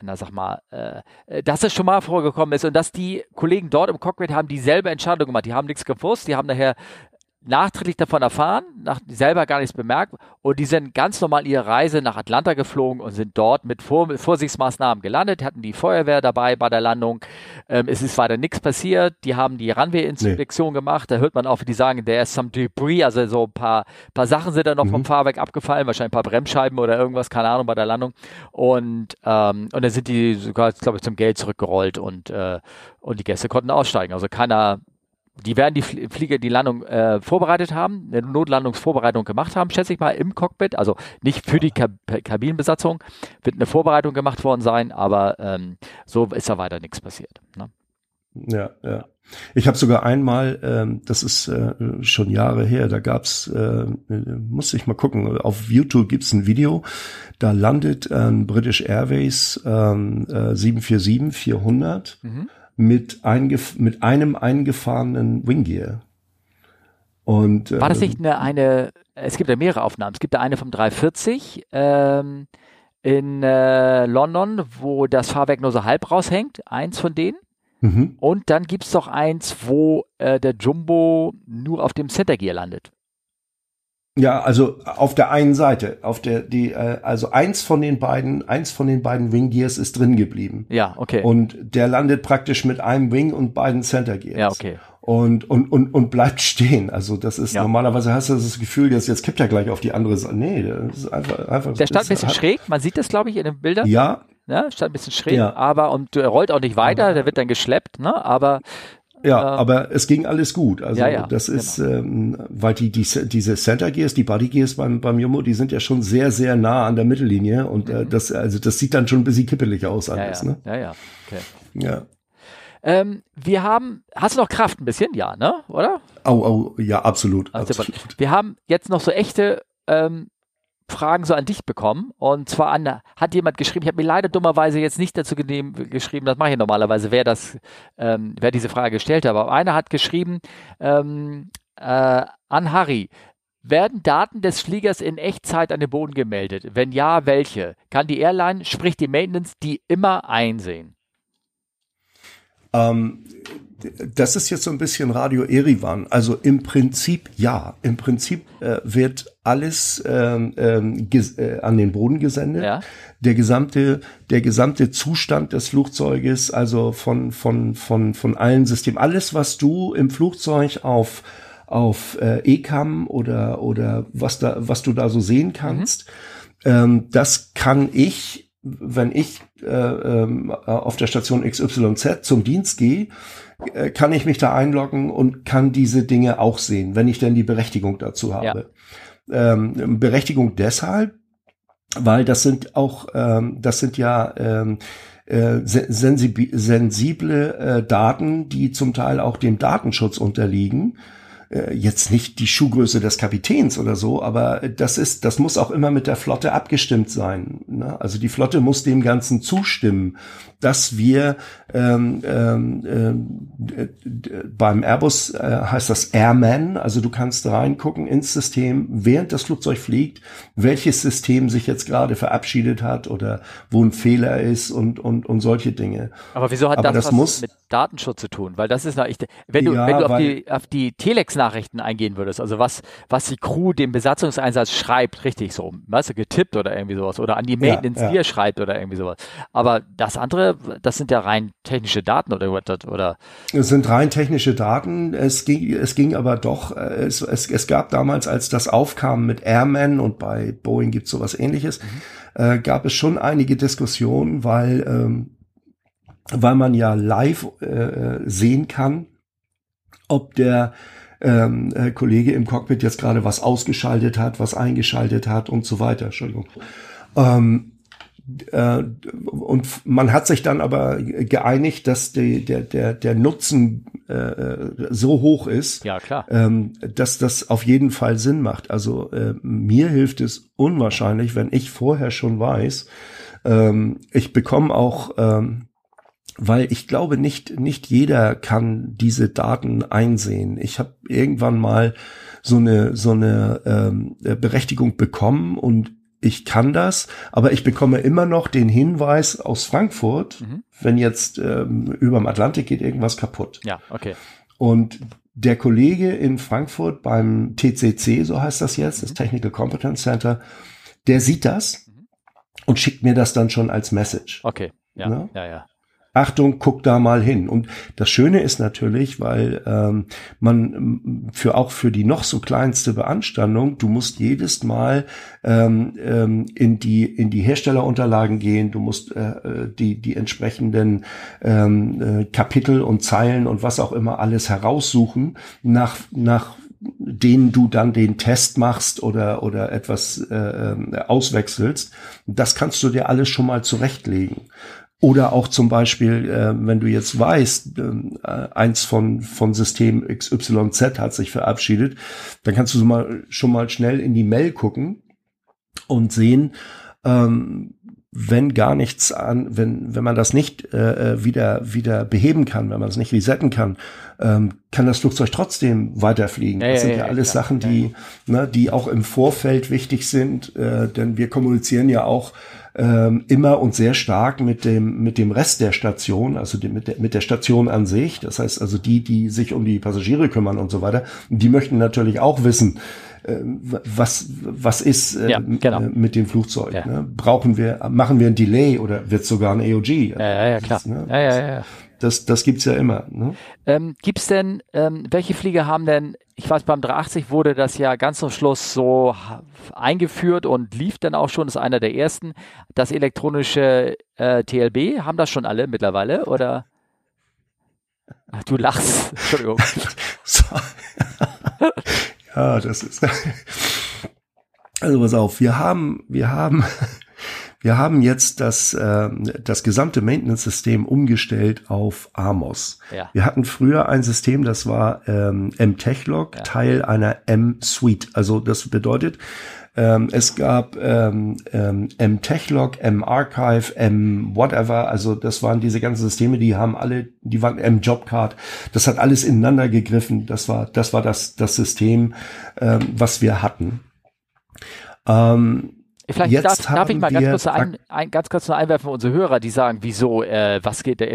na sag mal, äh, dass es schon mal vorgekommen ist und dass die Kollegen dort im Cockpit haben dieselbe Entscheidung gemacht. Die haben nichts gewusst, die haben nachher nachträglich davon erfahren, nach, selber gar nichts bemerkt und die sind ganz normal ihre Reise nach Atlanta geflogen und sind dort mit Vor Vorsichtsmaßnahmen gelandet, hatten die Feuerwehr dabei bei der Landung. Ähm, es ist weiter nichts passiert. Die haben die Runway-Inspektion gemacht. Da hört man auch, wie die sagen, there is some debris, also so ein paar, paar Sachen sind da noch vom Fahrwerk abgefallen, wahrscheinlich ein paar Bremsscheiben oder irgendwas, keine Ahnung, bei der Landung. Und, ähm, und dann sind die sogar, glaube ich, zum Geld zurückgerollt und, äh, und die Gäste konnten aussteigen. Also keiner die werden die Fl- Flieger die Landung äh, vorbereitet haben, eine Notlandungsvorbereitung gemacht haben, schätze ich mal, im Cockpit. Also nicht für die Kab Kabinenbesatzung wird eine Vorbereitung gemacht worden sein, aber ähm, so ist da weiter nichts passiert. Ne? Ja, ja. Ich habe sogar einmal, ähm, das ist äh, schon Jahre her, da gab's, äh, musste ich mal gucken, auf YouTube gibt's ein Video, da landet ein British Airways ähm, äh, 747-400 mit, eingef mit einem eingefahrenen Winggear. Und, War das äh, nicht eine, eine, es gibt ja mehrere Aufnahmen. Es gibt da eine vom 340 ähm, in äh, London, wo das Fahrwerk nur so halb raushängt, eins von denen. Mhm. Und dann gibt's doch eins, wo äh, der Jumbo nur auf dem Center Gear landet. Ja, also auf der einen Seite, auf der die äh, also eins von den beiden, eins von den beiden Wing Gears ist drin geblieben. Ja, okay. Und der landet praktisch mit einem Wing und beiden Center Gears. Ja, okay. Und, und, und, und bleibt stehen. Also das ist Ja. normalerweise hast du das Gefühl, jetzt, jetzt kippt er gleich auf die andere Seite. Nee, das ist einfach, einfach. Der stand ein bisschen hat- schräg, man sieht das, glaube ich, in den Bildern. Ja, Ne? Stand ein bisschen schräg, Ja. aber und er rollt auch nicht weiter, der wird dann geschleppt, ne? Aber Ja, Ähm, aber es ging alles gut. Also Ja, ja, das ist, ähm, weil die, die diese Center Gears, die Body Gears beim beim Jumbo, die sind ja schon sehr sehr nah an der Mittellinie und äh, das also das sieht dann schon ein bisschen kippelig aus Mhm. alles, ja, ne? ja, ja. Okay. Ja. Ähm, wir haben, hast du noch Kraft ein bisschen? Ja, ne? Oder? Au, au, ja, absolut. Also, absolut. Wir haben jetzt noch so echte ähm, Fragen so an dich bekommen. Und zwar an, hat jemand geschrieben, ich habe mir leider dummerweise jetzt nicht dazu genehm, geschrieben, das mache ich normalerweise, wer das, ähm, wer diese Frage gestellt hat. Aber einer hat geschrieben, ähm, äh, an Harry, werden Daten des Fliegers in Echtzeit an den Boden gemeldet? Wenn ja, welche? Kann die Airline, sprich die Maintenance, die immer einsehen? Ähm, das ist jetzt so ein bisschen Radio Erivan. Also im Prinzip ja. Im Prinzip äh, wird alles ähm, ähm, äh, an den Boden gesendet. Ja. Der gesamte, der gesamte Zustand des Flugzeuges, also von, von, von, von allen Systemen, alles, was du im Flugzeug auf auf äh, ECAM oder oder was da was du da so sehen kannst, ähm, das kann ich, wenn ich äh, ähm, auf der Station XYZ zum Dienst gehe, äh, kann ich mich da einloggen und kann diese Dinge auch sehen, wenn ich denn die Berechtigung dazu habe. Ähm, Berechtigung deshalb, weil das sind auch, ähm, das sind ja ähm, äh, se- sensibi- sensible äh, Daten, die zum Teil auch dem Datenschutz unterliegen äh, jetzt nicht die Schuhgröße des Kapitäns oder so, aber das ist, das muss auch immer mit der Flotte abgestimmt sein. Ne? Also die Flotte muss dem Ganzen zustimmen, dass wir ähm, ähm, d- beim Airbus äh, heißt das Airman, also du kannst reingucken ins System, während das Flugzeug fliegt, welches System sich jetzt gerade verabschiedet hat oder wo ein Fehler ist und und und solche Dinge. Aber wieso hat Aber das, das was muss- mit Datenschutz zu tun? Weil das ist noch echt, wenn du, Ja, wenn du auf die, auf die Telex-Nachrichten eingehen würdest, also was, was die Crew dem Besatzungseinsatz schreibt, richtig so, weißt du, getippt oder irgendwie sowas, oder an die Ja, Maintenance ja. dir schreibt oder irgendwie sowas. Aber das andere, das sind ja rein technische Daten oder, oder, oder Es sind rein technische Daten. Es ging, es ging aber doch, es, es, es gab damals, als das aufkam mit Airman und bei Boeing gibt es sowas ähnliches, äh, gab es schon einige Diskussionen, weil, ähm, weil man ja live äh, sehen kann, ob der ähm, äh, Kollege im Cockpit jetzt gerade was ausgeschaltet hat, was eingeschaltet hat und so weiter. Entschuldigung. Ähm, äh, und man hat sich dann aber geeinigt, dass die, der, der, der Nutzen äh, so hoch ist, ja klar. ähm, dass das auf jeden Fall Sinn macht. Also äh, mir hilft es unwahrscheinlich, wenn ich vorher schon weiß, ähm, ich bekomme auch, ähm, weil ich glaube nicht nicht jeder kann diese Daten einsehen. Ich habe irgendwann mal so eine so eine ähm, Berechtigung bekommen und ich kann das, aber ich bekomme immer noch den Hinweis aus Frankfurt, Mhm. wenn jetzt ähm, überm Atlantik geht irgendwas kaputt. Ja, okay. Und der Kollege in Frankfurt beim TCC, so heißt das jetzt, das Technical Competence Center, der sieht das und schickt mir das dann schon als Message. Okay. Ja, Ne? ja, ja. Achtung, guck da mal hin. Und das Schöne ist natürlich, weil ähm, man ähm, für auch für die noch so kleinste Beanstandung, du musst jedes Mal ähm, ähm, in die in die Herstellerunterlagen gehen, du musst äh, äh, die die entsprechenden ähm, äh, Kapitel und Zeilen und was auch immer alles heraussuchen nach nach denen du dann den Test machst oder oder etwas äh, ähm, auswechselst. Das kannst du dir alles schon mal zurechtlegen. Oder auch zum Beispiel, äh, wenn du jetzt weißt, äh, eins von, von System XYZ hat sich verabschiedet, dann kannst du mal, schon mal schnell in die Mail gucken und sehen, ähm, wenn gar nichts an, wenn, wenn man das nicht äh, äh, wieder, wieder beheben kann, wenn man es nicht resetten kann, ähm, kann das Flugzeug trotzdem weiterfliegen. Ja, das ja, sind ja, ja, alles klar. Sachen, die, ne, die auch im Vorfeld wichtig sind, äh, denn wir kommunizieren ja auch ähm, immer und sehr stark mit dem mit dem Rest der Station, also dem, mit, der, mit der Station an sich. Das heißt also die, die sich um die Passagiere kümmern und so weiter, die möchten natürlich auch wissen, äh, was was ist äh, Ja, genau. äh, mit dem Flugzeug. Ja. Ne? Brauchen wir machen wir ein Delay oder wird sogar ein AOG? Ja, ja, ja, klar. Das, ne? Ja, ja, ja. Das das gibt's ja immer. Ne? Ähm, gibt's denn, ähm, welche Flieger haben denn, ich weiß, beim 380 wurde das ja ganz zum Schluss so eingeführt und lief dann auch schon, das ist einer der ersten, das elektronische äh, TLB, haben das schon alle mittlerweile oder? Ach, du lachst. Entschuldigung. Ja, das ist. Also pass auf, wir haben, wir haben, wir haben jetzt das, äh, das gesamte Maintenance-System umgestellt auf Amos. Ja. Wir hatten früher ein System, das war ähm, M-Techlog, Ja. Teil einer M-Suite. Also das bedeutet, ähm, es gab ähm, ähm, M-Techlog, M-Archive, M-Whatever. Also das waren diese ganzen Systeme, die haben alle, die waren M-Jobcard. Das hat alles ineinander gegriffen. Das war das, war das, das System, ähm, was wir hatten. Ähm, Vielleicht Jetzt darf, darf ich mal ganz kurz, ein, ein, ganz kurz noch einwerfen für unsere Hörer, die sagen, wieso, äh, was geht da?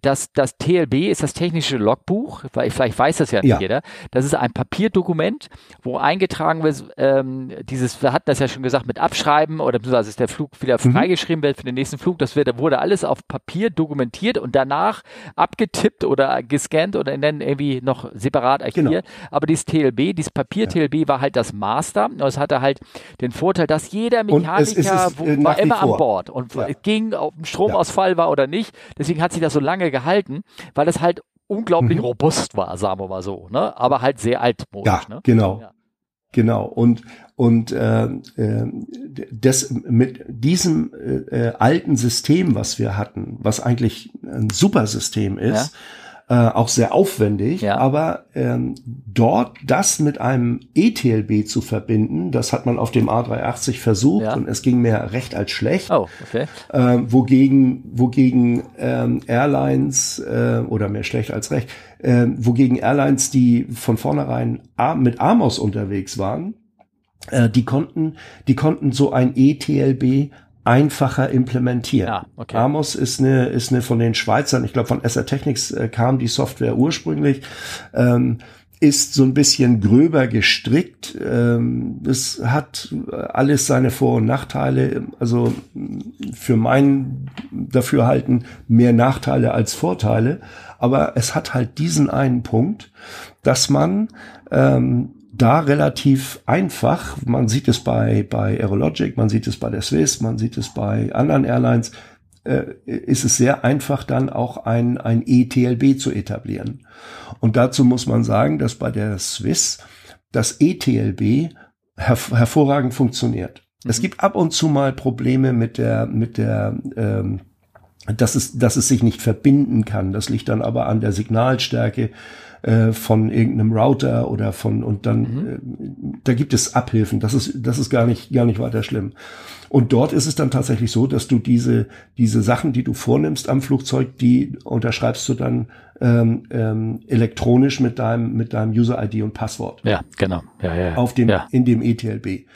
Das, das TLB ist das technische Logbuch, weil vielleicht weiß das ja nicht Ja. jeder. Das ist ein Papierdokument, wo eingetragen wird, ähm, dieses, wir hatten das ja schon gesagt, mit Abschreiben oder beziehungsweise ist der Flug wieder Mhm. freigeschrieben wird für den nächsten Flug. Das wird, wurde alles auf Papier dokumentiert und danach abgetippt oder gescannt oder dann irgendwie noch separat archiviert. Aber dieses TLB, dieses Papier-TLB war halt das Master. Und es hatte halt den Vorteil, dass jeder Es ist Mechaniker es, wo- äh, war immer an. Bord und Ja. es ging, ob ein Stromausfall war oder nicht. Deswegen hat sich das so lange gehalten, weil es halt unglaublich Mhm. robust war, sagen wir mal so, ne? Aber halt sehr altmodisch, Ja, ne? genau. Ja. Genau. Und und äh, äh, das mit diesem äh, äh, alten System, was wir hatten, was eigentlich ein super System ist, äh, auch sehr aufwendig, Ja. aber ähm, dort das mit einem ETLB zu verbinden, das hat man auf dem A380 versucht Ja. und es ging mehr recht als schlecht. Oh, okay. äh, wogegen, wogegen ähm, Airlines äh, oder mehr schlecht als recht, äh, wogegen Airlines, die von vornherein mit Amos unterwegs waren, äh, die konnten, die konnten so ein ETLB einfacher implementieren. Ja, okay. Amos ist eine, ist eine von den Schweizern, ich glaube von SR Technics äh, kam die Software ursprünglich, ähm, ist so ein bisschen gröber gestrickt. Ähm, das hat äh, alles seine Vor- und Nachteile. Also mh, für mein Dafürhalten mehr Nachteile als Vorteile. Aber es hat halt diesen einen Punkt, dass man ähm, da relativ einfach, man sieht es bei, bei Aerologic, man sieht es bei der Swiss, man sieht es bei anderen Airlines, äh, ist es sehr einfach dann auch ein, ein ETLB zu etablieren. Und dazu muss man sagen, dass bei der Swiss das ETLB herv hervorragend funktioniert. Es gibt ab und zu mal Probleme mit der, mit der, ähm, dass es, dass es sich nicht verbinden kann. Das liegt dann aber an der Signalstärke äh, von irgendeinem Router oder von und dann äh, da gibt es Abhilfen. Das ist das ist gar nicht gar nicht weiter schlimm. Und dort ist es dann tatsächlich so, dass du diese diese Sachen, die du vornimmst am Flugzeug, die unterschreibst du dann ähm, ähm, elektronisch mit deinem mit deinem User ID und Passwort Ja, genau. Ja, ja, ja. auf dem, ja. in dem ETLB.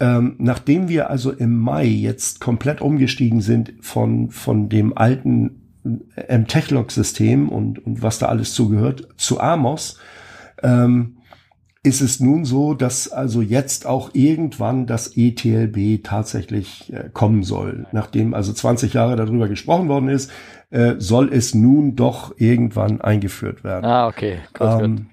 Ähm, nachdem wir also im Mai jetzt komplett umgestiegen sind von, von dem alten M-Techlog-System und, und was da alles zugehört zu Amos, ähm, ist es nun so, dass also jetzt auch irgendwann das ETLB tatsächlich äh, kommen soll. Nachdem also 20 Jahre darüber gesprochen worden ist, äh, soll es nun doch irgendwann eingeführt werden. Ah, okay. Gut, gut. Ähm,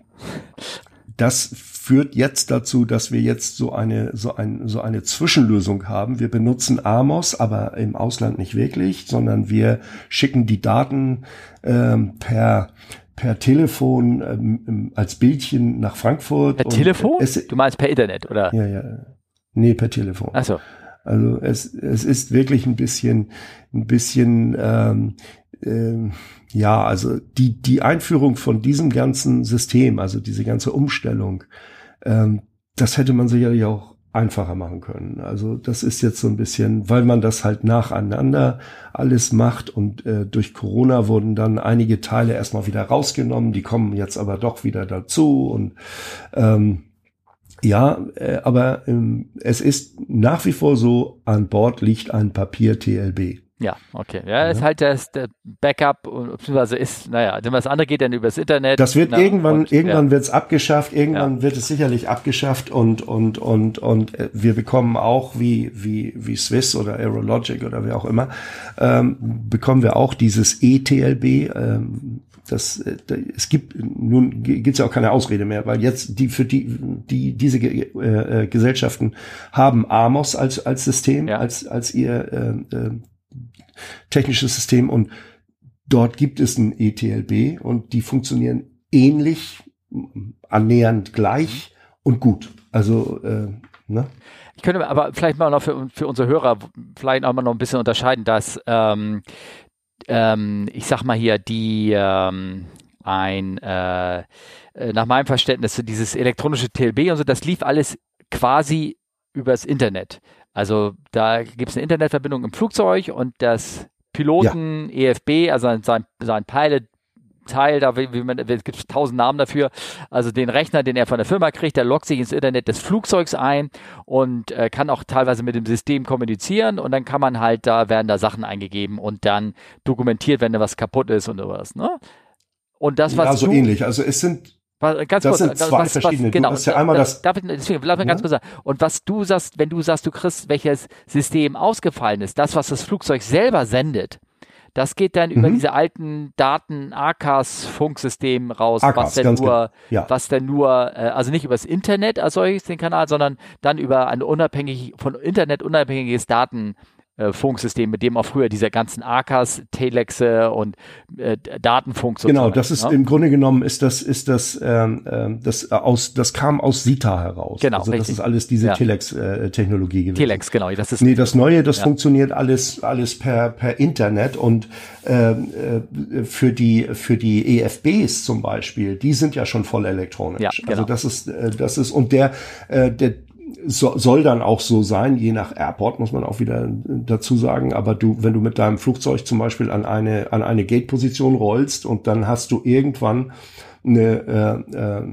das führt jetzt dazu, dass wir jetzt so eine, so ein, so eine Zwischenlösung haben. Wir benutzen Amos, aber im Ausland nicht wirklich, sondern wir schicken die Daten ähm, per, per Telefon ähm, als Bildchen nach Frankfurt. Per Telefon? Es, du meinst per Internet, oder? ja, ja. Nee, per Telefon. Ach so. Also es, es ist wirklich ein bisschen, ein bisschen, ähm, ähm, ja, also die, die Einführung von diesem ganzen System, also diese ganze Umstellung, ähm, das hätte man sicherlich auch einfacher machen können. Also das ist jetzt so ein bisschen, weil man das halt nacheinander alles macht und äh, durch Corona wurden dann einige Teile erstmal wieder rausgenommen, die kommen jetzt aber doch wieder dazu und ähm, ja, äh, aber ähm, es ist nach wie vor so, an Bord liegt ein Papier-TLB. Ja, okay. Ja, ist halt das der Backup und beziehungsweise ist, naja, was andere geht dann übers Internet. Das wird Na, irgendwann, und, irgendwann ja. wird's abgeschafft, irgendwann wird es sicherlich abgeschafft und und und und äh, wir bekommen auch wie wie wie Swiss oder Aerologic oder wer auch immer ähm, bekommen wir auch dieses ETLB. Ähm, das, äh, da- es gibt nun gibt's ja auch keine Ausrede mehr, weil jetzt die für die die diese äh, äh, Gesellschaften haben Amos als als System Ja. als als ihr äh, technisches System und dort gibt es ein ETLB und die funktionieren ähnlich, annähernd gleich und gut. Also, äh, ne? Ich könnte aber vielleicht mal noch für, für unsere Hörer vielleicht auch mal noch ein bisschen unterscheiden, dass ähm, ähm, ich sag mal hier die ähm, ein äh, nach meinem Verständnis dieses elektronische TLB und so, das lief alles quasi übers Internet. Also da gibt es eine Internetverbindung im Flugzeug und das Piloten ja. EFB, also sein, sein Pilot Teil, da wie man, es gibt tausend Namen dafür. Also den Rechner, den er von der Firma kriegt, der loggt sich ins Internet des Flugzeugs ein und äh, kann auch teilweise mit dem System kommunizieren und dann kann man halt, da werden da Sachen eingegeben und dann dokumentiert, wenn da was kaputt ist und sowas. Ne? Und das, was ja, so du, ähnlich. Also es sind Ganz das kurz, sind zwei was, verschiedene. Was, genau, du hast ja einmal das. Darf ich, deswegen, lass mich ganz kurz sagen. Und was du sagst, wenn du sagst, du kriegst, welches System ausgefallen ist, das, was das Flugzeug selber sendet, das geht dann mhm. über diese alten Daten ACAS Funksystem raus, ACAS, was denn nur, ja. was denn nur, äh, also nicht übers Internet als solches den Kanal, sondern dann über ein unabhängig von Internet unabhängiges Daten äh, Funksystem, mit dem auch früher diese ganzen AKAs, Telexe und äh, Datenfunk Genau, das ist ne? im Grunde genommen ist das ist das ähm, ähm das äh, aus das kam aus Sita heraus. Genau, also richtig. das ist alles diese ja. Telex äh, Technologie gewesen. Telex, genau, das ist Nee, das neue, das ja. funktioniert alles alles per per Internet und ähm, äh, für die für die EFBs zum Beispiel, die sind ja schon voll elektronisch. Ja, also genau. Also das ist äh, das ist und der äh, der so, soll dann auch so sein, je nach Airport muss man auch wieder dazu sagen. Aber du, wenn du mit deinem Flugzeug zum Beispiel an eine an eine Gate-Position rollst und dann hast du irgendwann eine äh, äh,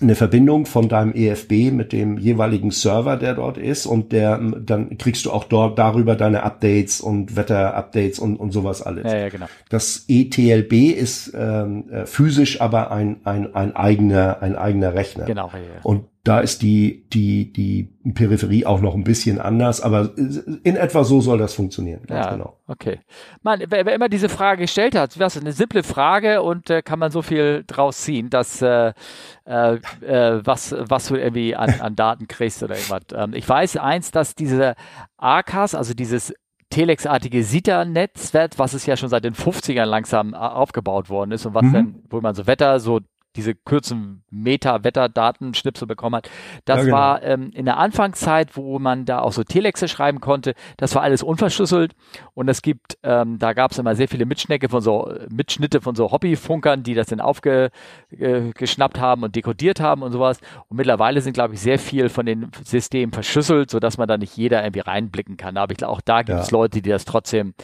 eine Verbindung von deinem EFB mit dem jeweiligen Server, der dort ist und der dann kriegst du auch dort darüber deine Updates und Wetter-Updates und, und sowas alles. Ja, ja, genau. Das ETLB ist ähm, äh, physisch aber ein, ein, ein eigener ein eigener Rechner. Genau. Ja, ja. Und da ist die, die, die Peripherie auch noch ein bisschen anders, aber in etwa so soll das funktionieren. Ganz ja, genau. Okay. Man, wer, wer, immer diese Frage gestellt hat, das ist eine simple Frage und äh, kann man so viel draus ziehen, dass äh, äh, äh, was, was du irgendwie an, an Daten kriegst oder irgendwas. Ähm, ich weiß eins, dass diese ACAS, also dieses Telex-artige SITA-Netzwerk, was es ja schon seit den 50ern langsam äh, aufgebaut worden ist und was mhm. dann, wo man so Wetter, so diese kurzen Meta-Wetterdatenschnipsel bekommen hat. Das ja, genau. war ähm, in der Anfangszeit, wo man da auch so Telexe schreiben konnte. Das war alles unverschlüsselt und es gibt, ähm, da gab es immer sehr viele Mitschnecke von so Mitschnitte von so Hobbyfunkern, die das dann aufgeschnappt äh, haben und dekodiert haben und sowas. Und mittlerweile sind, glaube ich, sehr viel von den Systemen verschlüsselt, sodass man da nicht jeder irgendwie reinblicken kann. Aber ich glaube, auch da gibt es ja. Leute, die das trotzdem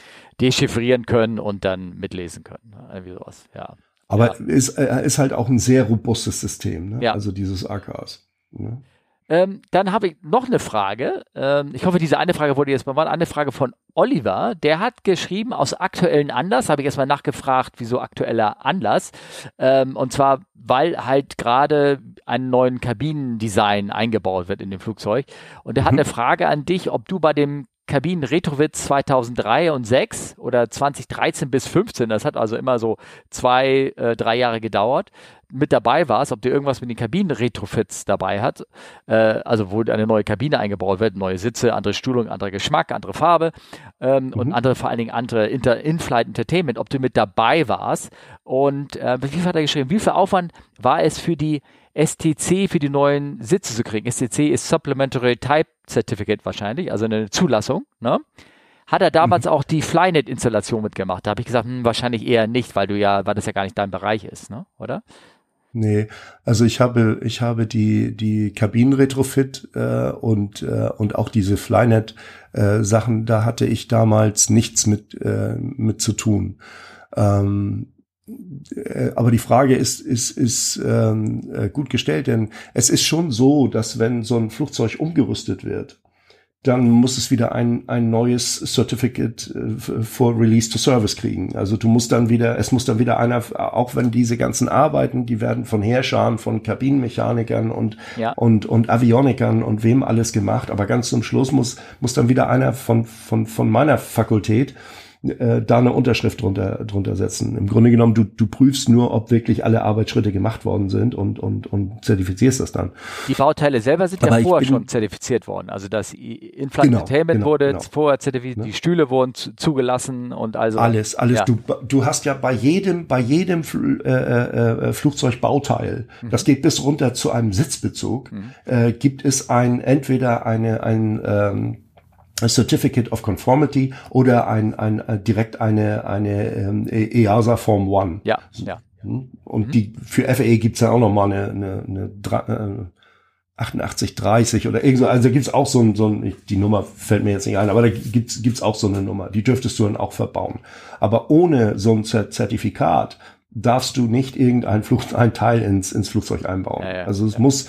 dechiffrieren können und dann mitlesen können. Irgendwie sowas, ja. Aber ja. ist, äh, ist halt auch ein sehr robustes System, ne? ja. also dieses AKs. Ne? Ähm, dann habe ich noch eine Frage. Ähm, ich hoffe, diese eine Frage wurde jetzt mal eine Frage von Oliver. Der hat geschrieben, aus aktuellen Anlass, habe ich erstmal nachgefragt, wieso aktueller Anlass. Ähm, und zwar, weil halt gerade ein neuen Kabinendesign eingebaut wird in dem Flugzeug. Und er hat mhm. eine Frage an dich, ob du bei dem Kabinen Retrowitz 2003 und 6 oder 2013 bis 15, das hat also immer so zwei, äh, drei Jahre gedauert, mit dabei warst, ob du irgendwas mit den Kabinen Retrofits dabei hat, äh, also wo eine neue Kabine eingebaut wird, neue Sitze, andere Stuhlung, anderer Geschmack, andere Farbe ähm, mhm. und andere, vor allen Dingen andere In-Flight Entertainment, ob du mit dabei warst. Und äh, wie viel hat er geschrieben, wie viel Aufwand war es für die STC für die neuen Sitze zu kriegen. STC ist Supplementary Type Certificate wahrscheinlich, also eine Zulassung. Ne? Hat er damals mhm. auch die Flynet-Installation mitgemacht? Da habe ich gesagt, hm, wahrscheinlich eher nicht, weil du ja, weil das ja gar nicht dein Bereich ist, ne? oder? Nee, also ich habe ich habe die die Kabinenretrofit äh, und äh, und auch diese Flynet äh, da hatte ich damals nichts mit äh, mit zu tun. Ähm, äh, aber die Frage ist, ist, ist ähm, äh, gut gestellt, denn es ist schon so, dass wenn so ein Flugzeug umgerüstet wird, dann muss es wieder ein, ein neues Certificate äh, for Release to Service kriegen. Also du musst dann wieder, es muss dann wieder einer, auch wenn diese ganzen Arbeiten, die werden von Herrschern, von Kabinenmechanikern und, ja. und, und Avionikern und wem alles gemacht, aber ganz zum Schluss muss, muss dann wieder einer von, von, von meiner Fakultät äh, da eine Unterschrift drunter, drunter setzen. Im Grunde genommen, du, du prüfst nur, ob wirklich alle Arbeitsschritte gemacht worden sind und, und, und zertifizierst das dann. Die Bauteile selber sind Aber ja vorher bin- schon zertifiziert worden. Also das In-Flight Genau, Entertainment genau, wurde genau. vorher zertifiziert, Ne? die Stühle wurden zu, zugelassen und also Alles, alles. Ja. Du, du hast ja bei jedem, bei jedem äh, äh, äh, Flugzeugbauteil, Mhm. das geht bis runter zu einem Sitzbezug, äh, gibt es ein entweder eine ein ähm, Certificate of Conformity oder ein, ein äh, direkt eine eine ähm, EASA Form One. Ja, ja. Hm? Und die für FAA gibt's ja auch noch mal eine, eine, eine dra- äh, 8830 oder irgend so, also da gibt's auch so ein, so ein, die Nummer fällt mir jetzt nicht ein, aber da gibt's gibt's auch so eine Nummer, die dürftest du dann auch verbauen. Aber ohne so ein Zer- Zertifikat darfst du nicht irgendein Flug, ein Teil ins, ins Flugzeug einbauen. Ja, ja, also es ja. muss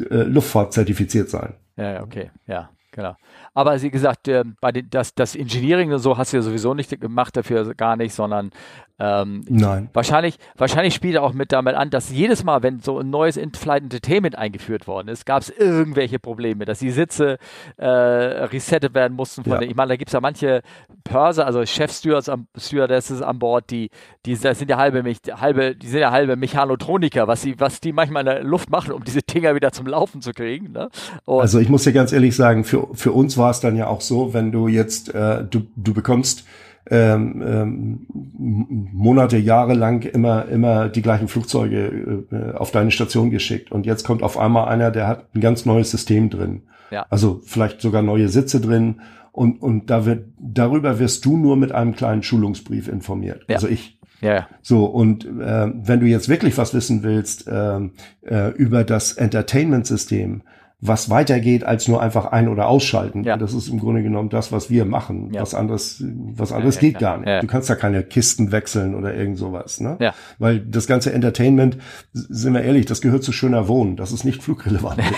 äh, Luftfahrt zertifiziert sein. Ja, okay, ja, genau. Aber wie gesagt, äh, bei den, das, das Engineering und so hast du ja sowieso nicht gemacht, dafür gar nicht, sondern ähm, Nein. Wahrscheinlich, wahrscheinlich spielt er auch mit damit an, dass jedes Mal, wenn so ein neues In-Flight Entertainment eingeführt worden ist, gab es irgendwelche Probleme, dass die Sitze äh, resettet werden mussten. Von Ja. den, ich meine, da gibt es ja manche Pörser, also Chefstewards am Stewardesses an Bord, die, die das sind ja halbe, halbe, die sind ja halbe Mechanotroniker, was sie, was die manchmal in der Luft machen, um diese Dinger wieder zum Laufen zu kriegen. Ne? Also ich muss dir ganz ehrlich sagen, für, für uns war es dann ja auch so, wenn du jetzt, äh, du, du bekommst ähm, ähm, Monate, Jahre lang immer, immer die gleichen Flugzeuge äh, auf deine Station geschickt. Und jetzt kommt auf einmal einer, der hat ein ganz neues System drin. Ja. Also vielleicht sogar neue Sitze drin. Und, und da wird, darüber wirst du nur mit einem kleinen Schulungsbrief informiert. Ja. Also ich, ja, ja. so, und äh, wenn du jetzt wirklich was wissen willst ähm, äh, über das Entertainment-System, was weitergeht als nur einfach ein- oder ausschalten, Ja. das ist im Grunde genommen das, was wir machen. Ja. Was anderes, was anderes ja, geht gar nicht. Ja. Du kannst da keine Kisten wechseln oder irgend sowas. Ne? Ja. Weil das ganze Entertainment, sind wir ehrlich, das gehört zu schöner Wohnen. Das ist nicht flugrelevant.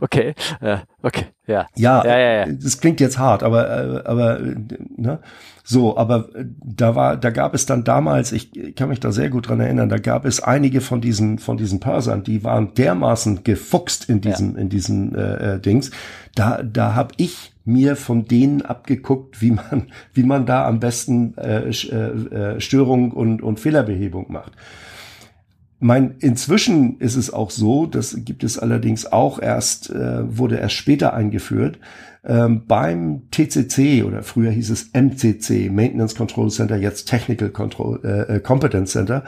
Okay, äh, okay, ja. Ja, Ja, ja, ja. das klingt jetzt hart, aber äh, aber äh, ne? so, aber äh, da war, da gab es dann damals, ich kann mich da sehr gut dran erinnern, da gab es einige von diesen von diesen Persern, die waren dermaßen gefuchst in diesem in diesen äh, Dings. Da da habe ich mir von denen abgeguckt, wie man wie man da am besten äh, äh, äh, Störung und und Fehlerbehebung macht. Mein, inzwischen ist es auch so, das gibt es allerdings auch erst, äh, wurde erst später eingeführt, ähm, beim TCC oder früher hieß es MCC, Maintenance Control Center, jetzt Technical Control äh, äh, Competence Center,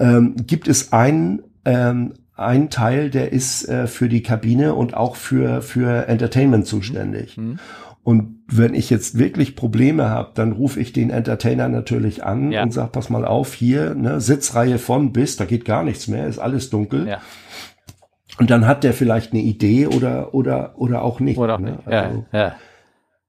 ähm, gibt es einen, ähm, einen Teil, der ist äh, für die Kabine und auch für, für Entertainment zuständig. Und wenn ich jetzt wirklich Probleme habe, dann rufe ich den Entertainer natürlich an Ja. und sag, pass mal auf, hier, ne, Sitzreihe von bis, da geht gar nichts mehr, ist alles dunkel. Ja. Und dann hat der vielleicht eine Idee oder oder oder auch nicht. Oder auch ne? nicht. Also, ja.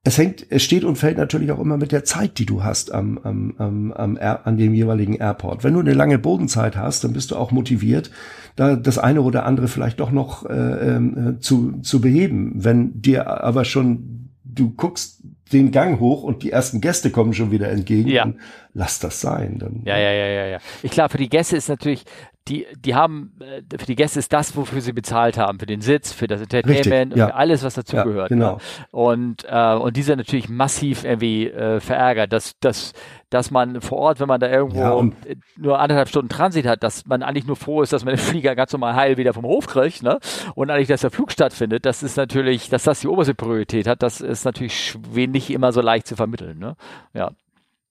Es hängt, es steht und fällt natürlich auch immer mit der Zeit, die du hast am, am, am, am Air, an dem jeweiligen Airport. Wenn du eine lange Bodenzeit hast, dann bist du auch motiviert, da das eine oder andere vielleicht doch noch äh, ähm, äh, zu, zu beheben. Wenn dir aber schon du guckst den Gang hoch und die ersten Gäste kommen schon wieder entgegen, Ja. dann lass das sein. Dann, Ja, ja, ja, ja, ja. Ich glaube, für die Gäste ist natürlich, die, die haben, äh, für die Gäste ist das, wofür sie bezahlt haben, für den Sitz, für das Entertainment, Richtig, ja. für alles, was dazugehört. Ja, genau. Ne? Und, äh, und die sind natürlich massiv irgendwie äh, verärgert, dass, dass, dass man vor Ort, wenn man da irgendwo Ja, nur anderthalb Stunden Transit hat, dass man eigentlich nur froh ist, dass man den Flieger ganz normal heil wieder vom Hof kriegt, ne? Und eigentlich, dass der Flug stattfindet, das ist natürlich, dass das die oberste Priorität hat, das ist natürlich nicht immer so leicht zu vermitteln, ne? Ja.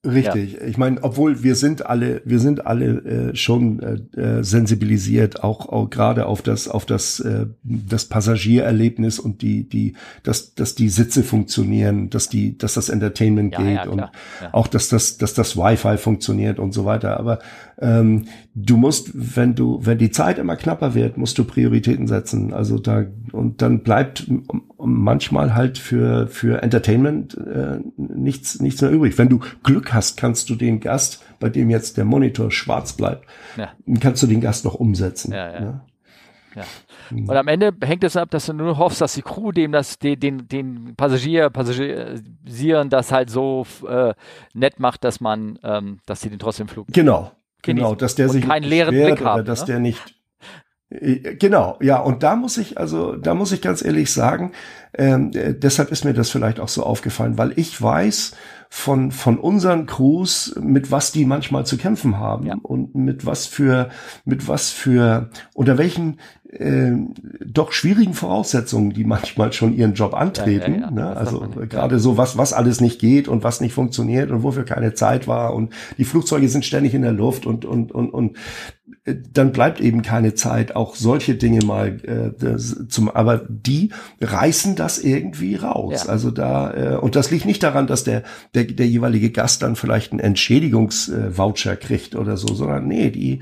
Richtig. Ich meine, obwohl wir sind alle, wir sind alle äh, schon äh, äh, sensibilisiert, auch, auch gerade auf das, auf das, äh, das Passagiererlebnis und die, die, dass, dass die Sitze funktionieren, dass die, dass das Entertainment Ja, geht ja, und. Ja. auch, dass das, dass das Wi-Fi funktioniert und so weiter. Aber ähm, du musst, wenn du, wenn die Zeit immer knapper wird, musst du Prioritäten setzen. Also da und dann bleibt manchmal halt für für Entertainment äh, nichts nichts mehr übrig. Wenn du Glück hast, kannst du den Gast, bei dem jetzt der Monitor schwarz bleibt, Ja. kannst du den Gast noch umsetzen. Ja, ja. Ne? Ja. Und am Ende hängt es ab, dass du nur hoffst, dass die Crew dem das, den, den, den Passagier, Passagieren das halt so äh, nett macht, dass man, ähm, dass sie den trotzdem Flug. Genau. Genießen. Genau, dass der Und sich keinen nicht leeren Blick oder dass ne? der nicht Äh, Genau, ja, und da muss ich, also da muss ich ganz ehrlich sagen, ähm, äh, deshalb ist mir das vielleicht auch so aufgefallen, weil ich weiß von, von unseren Crews, mit was die manchmal zu kämpfen haben Ja. und mit was für, mit was für, unter welchen äh, doch schwierigen Voraussetzungen, die manchmal schon ihren Job antreten. Ja, ja, ja. Ne? Also gerade so was, was alles nicht geht und was nicht funktioniert und wofür keine Zeit war und die Flugzeuge sind ständig in der Luft und und und und dann bleibt eben keine Zeit, auch solche Dinge mal äh, das, zum. Aber die reißen das irgendwie raus. Ja. Also da äh, und das liegt nicht daran, dass der der, der jeweilige Gast dann vielleicht einen Entschädigungsvoucher kriegt oder so, sondern nee, die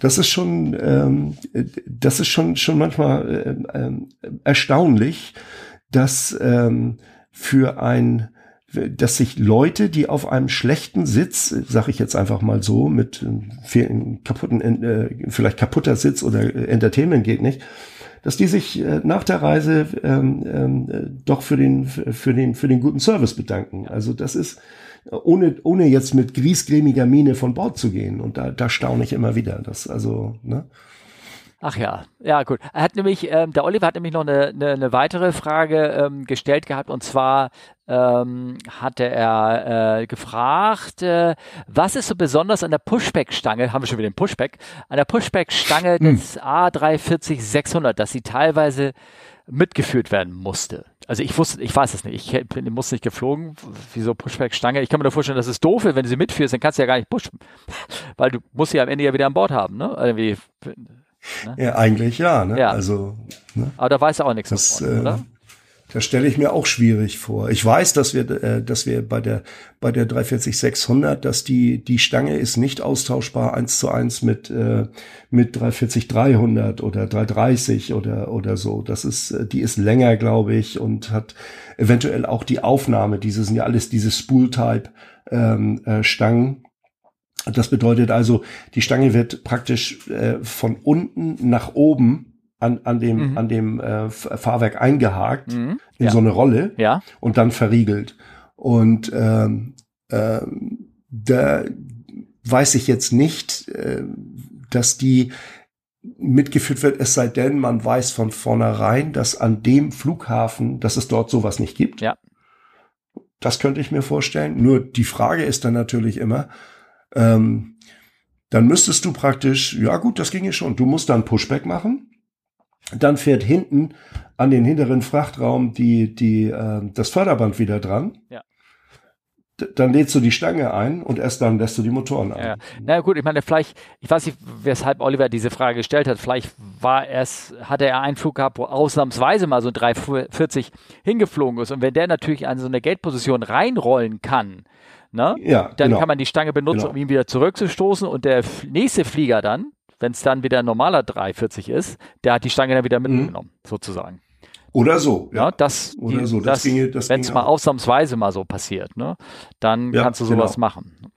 das ist schon, ähm, äh, das ist schon schon manchmal äh, ähm, erstaunlich, dass ähm, für ein dass sich Leute, die auf einem schlechten Sitz, sag ich jetzt einfach mal so, mit äh, kaputten, äh, vielleicht kaputter Sitz oder äh, Entertainment geht nicht, dass die sich äh, nach der Reise ähm, ähm, äh, doch für den für den für den guten Service bedanken. Also das ist ohne ohne jetzt mit griesgrämiger Miene von Bord zu gehen und da da staune ich immer wieder. Das also ne. Ach ja, ja gut. Er hat nämlich, ähm, der Oliver hat nämlich noch eine, eine, eine weitere Frage ähm, gestellt gehabt und zwar ähm, hatte er äh, gefragt, äh, was ist so besonders an der Pushback-Stange, haben wir schon wieder den Pushback, an der Pushback-Stange des A340-600, dass sie teilweise mitgeführt werden musste. Also ich wusste, ich weiß es nicht, ich bin, muss nicht geflogen, wieso Pushback-Stange. Ich kann mir nur vorstellen, dass es doof ist, wenn du sie mitführst, dann kannst du ja gar nicht pushen, weil du musst sie am Ende ja wieder an Bord haben, ne? Irgendwie, Ja, eigentlich ja. Ne? Ja. Also ne? aber da weiß er auch nichts Das, davon, äh, oder? Das stelle ich mir auch schwierig vor. Ich weiß, dass wir, äh, dass wir bei der bei der 340-600, dass die die Stange ist nicht austauschbar eins zu eins mit äh, mit 340-300 oder 330 oder oder so. Das ist, äh, die ist länger, glaube ich, und hat eventuell auch die Aufnahme. Diese sind ja alles diese Spool-Type ähm, äh, Stangen. Das bedeutet also, die Stange wird praktisch äh, von unten nach oben an, an dem, Mhm. an dem äh, Fahrwerk eingehakt Mhm. in Ja. so eine Rolle Ja, und dann verriegelt. Und ähm, ähm, da weiß ich jetzt nicht, äh, dass die mitgeführt wird, es sei denn, man weiß von vornherein, dass an dem Flughafen, dass es dort sowas nicht gibt. Ja. Das könnte ich mir vorstellen. Nur die Frage ist dann natürlich immer, ähm, dann müsstest du praktisch, ja gut, das ginge schon. Du musst dann Pushback machen. Dann fährt hinten an den hinteren Frachtraum die, die, äh, das Förderband wieder dran. Ja. D dann lädst du die Stange ein und erst dann lässt du die Motoren ja. an. Na gut, ich meine, vielleicht, ich weiß nicht, weshalb Oliver diese Frage gestellt hat. Vielleicht war es, hatte er einen Flug gehabt, wo ausnahmsweise mal so ein 340 hingeflogen ist. Und wenn der natürlich an so eine Gate-Position reinrollen kann, ne, Ja, dann genau. kann man die Stange benutzen, Genau. um ihn wieder zurückzustoßen. Und der nächste Flieger dann, wenn es dann wieder ein normaler 340 ist, der hat die Stange dann wieder Mhm. mitgenommen, sozusagen. Oder so. Ja, das, Oder die, so, das das wenn es mal ausnahmsweise mal so passiert, ne, dann Ja, kannst du sowas genau. machen.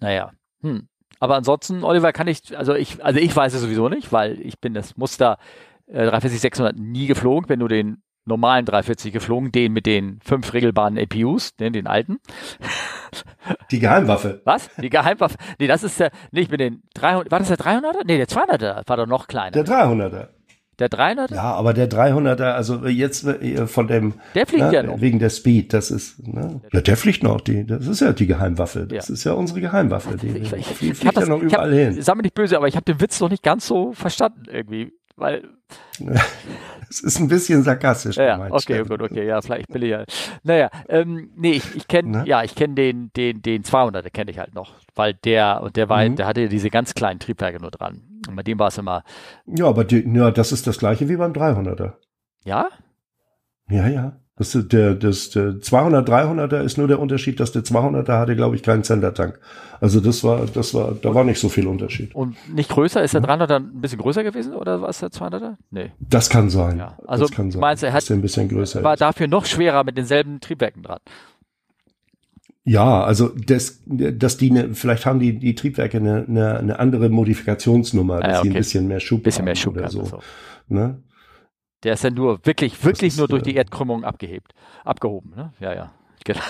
Naja, hm. Aber ansonsten, Oliver, kann ich, also ich, also ich weiß es sowieso nicht, weil ich bin das Muster äh, 340-600 nie geflogen, bin nur den normalen 340 geflogen, den mit den fünf regelbaren APUs, den, den alten. Die Geheimwaffe. Was? Die Geheimwaffe? Nee, das ist der, nee, ich bin den 300, war das der 300er? Nee, der 200er war doch noch kleiner. Der 300er. Der 300er? Ja, aber der 300er, also jetzt äh, von dem, Der fliegt ne, ja noch. wegen der Speed, das ist, ne, ja, der fliegt noch, die, das ist ja die Geheimwaffe, das Ja. ist ja unsere Geheimwaffe, die, Ich, ich, fliegt ich ja noch ich hab, überall hin. Sei mir nicht böse, aber ich habe den Witz noch nicht ganz so verstanden irgendwie, weil Es ist ein bisschen sarkastisch Ja, gemeint, okay, Steffen. gut, okay, ja, vielleicht bin ich ja. Naja, ähm, nee, ich, ich kenne, Ne? ja, ich kenne den, den, den 200, kenne ich halt noch, weil der, und der war, Mhm. der hatte ja diese ganz kleinen Triebwerke nur dran. Und bei dem war es immer, Ja, aber die, ja, das ist das gleiche wie beim 300er. ja? Ja, ja. Das, der, das, der 200, 300er ist nur der Unterschied, dass der 200er hatte, glaube ich, keinen Zendertank. Also das war, das war, da war nicht so viel Unterschied. Und nicht größer, ist der 300er ein bisschen größer gewesen oder war es der 200er? Nee. Das kann sein. Ja, also das kann sein. meinst du, er hat- ein bisschen größer War ist. dafür noch schwerer mit denselben Triebwerken dran. Ja, also das, dass die ne, vielleicht haben die die Triebwerke eine, eine, eine andere Modifikationsnummer, dass Ah, ja, sie ein okay. bisschen mehr Schub Bisschen mehr haben Schub oder so. so. Ne? Der ist ja nur wirklich, wirklich ist, nur durch äh, die Erdkrümmung abgehebt, abgehoben, ne? Ja, ja. Genau.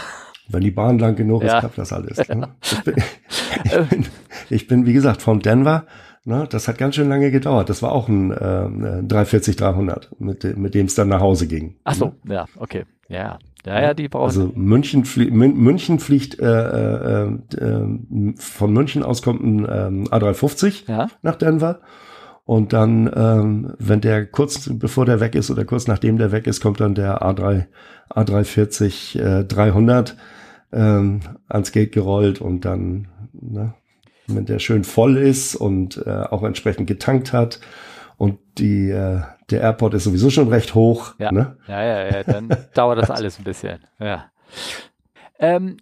Wenn die Bahn lang genug ist, Ja. klappt das alles. Ne? Ich, bin, ich, bin, ich bin, wie gesagt, von Denver Ne, das hat ganz schön lange gedauert. Das war auch ein äh, 340-300, mit, mit dem es dann nach Hause ging. Ach so, ne? ja, okay. Ja, ja, ja, die brauchen. Also München, flie München fliegt äh, äh, äh, von München aus kommt ein ähm, A350 ja? nach Denver. Und dann, ähm, wenn der kurz bevor der weg ist oder kurz nachdem der weg ist, kommt dann der A3, A340 äh, 300 ähm, ans Gate gerollt und dann, ne, wenn der schön voll ist und äh, auch entsprechend getankt hat und die, äh, der Airport ist sowieso schon recht hoch. Ja, ne? ja, ja, ja, dann dauert das alles ein bisschen. Ja. Ähm,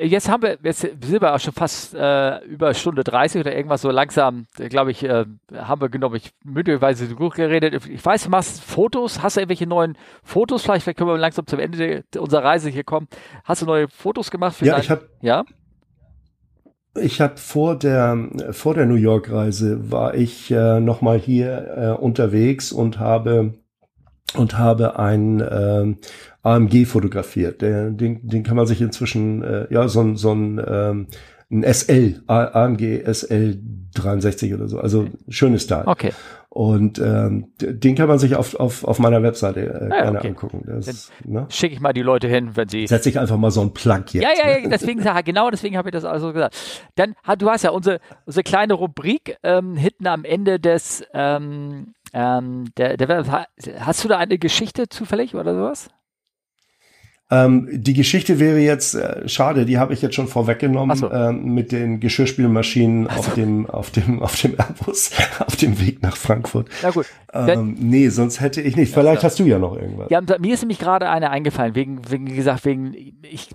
jetzt haben wir, jetzt sind wir auch schon fast äh, über Stunde 30 oder irgendwas so langsam, glaube ich, äh, haben wir genommen, ich möglicherweise gut geredet. Ich weiß, du machst Fotos, hast du irgendwelche neuen Fotos? Vielleicht, vielleicht können wir langsam zum Ende unserer Reise hier kommen. Hast du neue Fotos gemacht? Für ja, dein, ich habe ja? Ich habe vor der vor der New York Reise war ich äh, noch mal hier äh, unterwegs und habe und habe ein äh, AMG fotografiert. Der, den, den kann man sich inzwischen äh, ja so ein so ein, ähm, ein SL AMG SL 63 oder so. Also schönes Teil. Okay. Und ähm, den kann man sich auf, auf, auf meiner Webseite äh, ah, gerne okay. angucken. Das, ne? Schicke ich mal die Leute hin, wenn sie. Setze ich einfach mal so ein Plug jetzt. Ja, ja, ja, deswegen, genau deswegen habe ich das also gesagt. Dann, du hast ja unsere, unsere kleine Rubrik ähm, hinten am Ende des, ähm, ähm, der, der, hast du da eine Geschichte zufällig oder sowas? Ähm, die Geschichte wäre jetzt, äh, schade, die habe ich jetzt schon vorweggenommen, so. ähm, mit den Geschirrspülmaschinen so. auf dem, auf dem, auf dem Airbus, auf dem Weg nach Frankfurt. Na gut. Ähm, nee, sonst hätte ich nicht. Vielleicht hast du ja noch irgendwas. Ja, mir ist nämlich gerade eine eingefallen, wegen, wegen, wie gesagt, wegen, ich,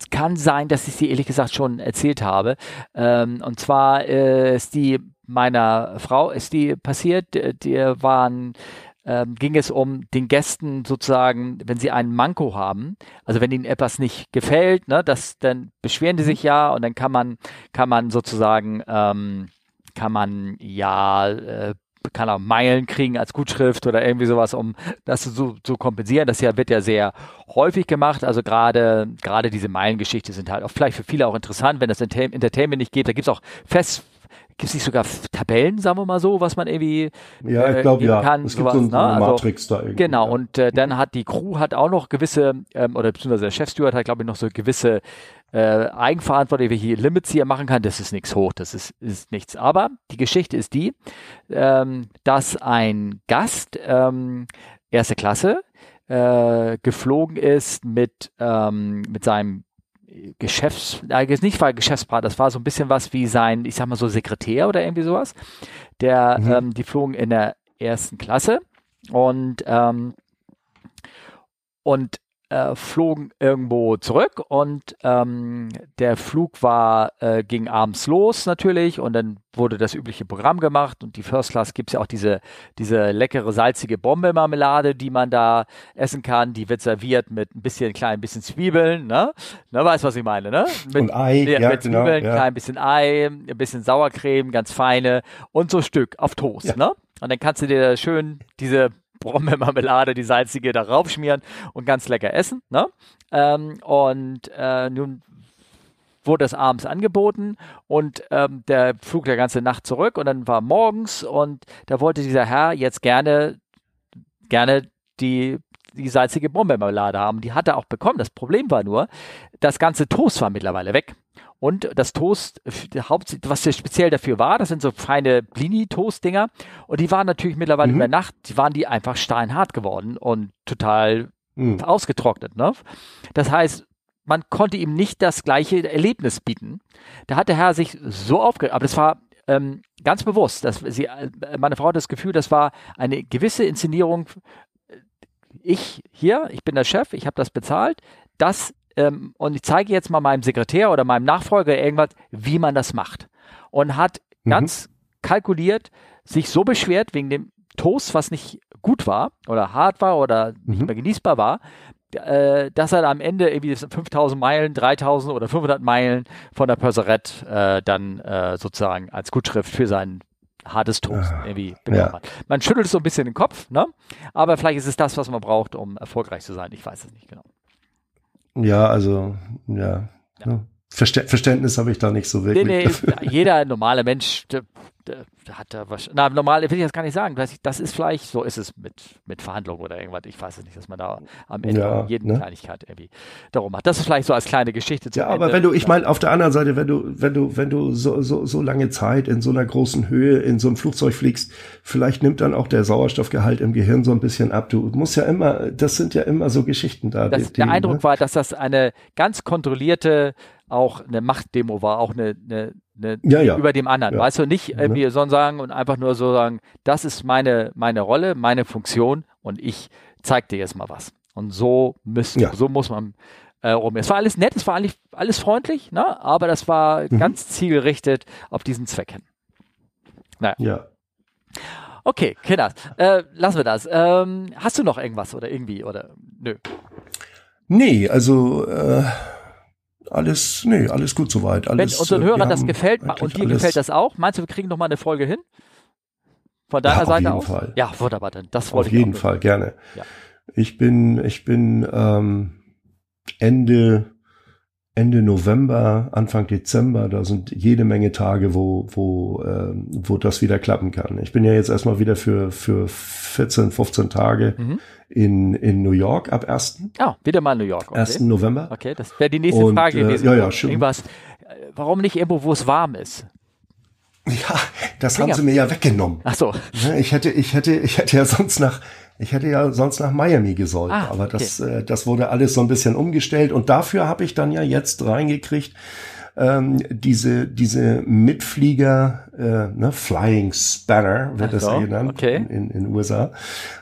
es kann sein, dass ich sie ehrlich gesagt schon erzählt habe. Ähm, und zwar äh, ist die meiner Frau ist die passiert. Die waren ähm, ging es um den Gästen sozusagen, wenn sie einen Manko haben, also wenn ihnen etwas nicht gefällt, ne, das, dann beschweren die sich ja und dann kann man, kann man sozusagen, ähm, kann man ja, äh, kann auch Meilen kriegen als Gutschrift oder irgendwie sowas, um das zu, zu kompensieren. Das ja, wird ja sehr häufig gemacht. Also gerade gerade diese Meilengeschichte sind halt auch vielleicht für viele auch interessant, wenn das Entertainment nicht geht. Da gibt es auch fest gibt es nicht sogar Tabellen, sagen wir mal so, was man irgendwie ja, ich glaube äh, ja. Kann, es gibt sowas, so, ne? eine Matrix also, da irgendwie. Genau, ja. und äh, dann hat die Crew hat auch noch gewisse, ähm, oder beziehungsweise der Chefsteward hat, glaube ich, noch so gewisse äh, Eigenverantwortung, welche Limits hier machen kann. Das ist nichts hoch, das ist, ist nichts. Aber die Geschichte ist die, ähm, dass ein Gast ähm, erste Klasse äh, geflogen ist mit, ähm, mit seinem Geschäfts, eigentlich nicht war Geschäftspartner, das war so ein bisschen was wie sein, ich sag mal so Sekretär oder irgendwie sowas. Der, mhm. ähm, die flogen in der ersten Klasse und ähm, und äh, flogen irgendwo zurück und ähm, der Flug war, äh, ging abends los natürlich und dann wurde das übliche Programm gemacht und die First Class gibt es ja auch diese, diese leckere salzige Bombemarmelade, die man da essen kann, die wird serviert mit ein bisschen, klein bisschen Zwiebeln, ne? Ne, weißt was ich meine, ne? Mit, und Ei, ja, ja, mit genau, Zwiebeln, ja. klein bisschen Ei, ein bisschen Sauercreme, ganz feine und so Stück auf Toast, ja. ne? Und dann kannst du dir schön diese Brombeermarmelade, die salzige, da raufschmieren und ganz lecker essen. Ne? Ähm, und äh, nun wurde das abends angeboten und ähm, der flog der ganze Nacht zurück und dann war morgens und da wollte dieser Herr jetzt gerne, gerne die, die salzige Brombeermarmelade haben. Die hat er auch bekommen. Das Problem war nur, das ganze Toast war mittlerweile weg. Und das Toast, was speziell dafür war, das sind so feine Blini-Toast-Dinger. Und die waren natürlich mittlerweile mhm. über Nacht, die waren die einfach steinhart geworden und total mhm. ausgetrocknet. Ne? Das heißt, man konnte ihm nicht das gleiche Erlebnis bieten. Da hat der Herr sich so aufgeregt, aber das war ähm, ganz bewusst. Dass sie, äh, meine Frau hat das Gefühl, das war eine gewisse Inszenierung. Ich hier, ich bin der Chef, ich habe das bezahlt. Das ähm, und ich zeige jetzt mal meinem Sekretär oder meinem Nachfolger irgendwas, wie man das macht. Und hat mhm. ganz kalkuliert sich so beschwert wegen dem Toast, was nicht gut war oder hart war oder mhm. nicht mehr genießbar war, äh, dass er am Ende irgendwie 5000 Meilen, 3000 oder 500 Meilen von der Purserette äh, dann äh, sozusagen als Gutschrift für sein hartes Toast ah, irgendwie ja. Man schüttelt so ein bisschen den Kopf, ne? aber vielleicht ist es das, was man braucht, um erfolgreich zu sein. Ich weiß es nicht genau. Ja, also, ja. ja. Verständnis habe ich da nicht so wirklich. Nee, nee, jeder normale Mensch da hat er was. Na, normal will ich das gar nicht sagen. Das, das ist vielleicht, so ist es mit, mit Verhandlungen oder irgendwas. Ich weiß es nicht, dass man da am Ende Ja, jeden ne? Kleinigkeit irgendwie darum macht. Das ist vielleicht so als kleine Geschichte zum Ja, aber Ende. wenn du, ich meine, auf der anderen Seite, wenn du, wenn du, wenn du so, so, so lange Zeit in so einer großen Höhe in so einem Flugzeug fliegst, vielleicht nimmt dann auch der Sauerstoffgehalt im Gehirn so ein bisschen ab. Du musst ja immer, das sind ja immer so Geschichten da. das, die, der Eindruck ne? war, dass das eine ganz kontrollierte, auch eine Machtdemo war, auch eine, eine, eine Ja, ja. über dem anderen. Ja. Weißt du, nicht irgendwie so sagen und einfach nur so sagen, das ist meine, meine Rolle, meine Funktion und ich zeig dir jetzt mal was. Und so müssen, so muss man äh, rum. Es war alles nett, es war alles, alles freundlich, ne? aber das war Mhm. ganz zielgerichtet auf diesen Zweck hin. Ja. Okay, Kinder, äh, lassen wir das. Ähm, hast du noch irgendwas oder irgendwie oder nö? Nee, also, äh, alles, nee, alles gut soweit. Wenn Alles, unseren äh, Hörern das gefällt und dir alles- gefällt das auch, meinst du, wir kriegen noch mal eine Folge hin? Von deiner Ja, auf Seite jeden aus? Fall. Ja, wunderbar, dann das wollte Auf ich jeden auch Fall, gerne. Ja. Ich bin, ich bin ähm, Ende, Ende November, Anfang Dezember, da sind jede Menge Tage, wo, wo, ähm, wo das wieder klappen kann. Ich bin ja jetzt erstmal wieder für, für 14, 15 Tage Mhm. In, in New York ab 1. Ah, wieder mal New York. Okay, 1. November. okay das wäre die nächste Und, Frage äh, gewesen. ja, ja, schön. Irgendwas, äh, warum nicht irgendwo, wo es warm ist? Ja, das Finger. haben sie mir ja weggenommen. Ach so, Ich hätte, ich hätte, ich hätte ja sonst nach, ich hätte ja sonst nach Miami gesollt, Ah, aber das, äh, das wurde alles so ein bisschen umgestellt und dafür habe ich dann ja jetzt reingekriegt, ähm, diese, diese Mitflieger, äh, ne, Flying Spanner wird Ach das so, genannt okay. in, den USA.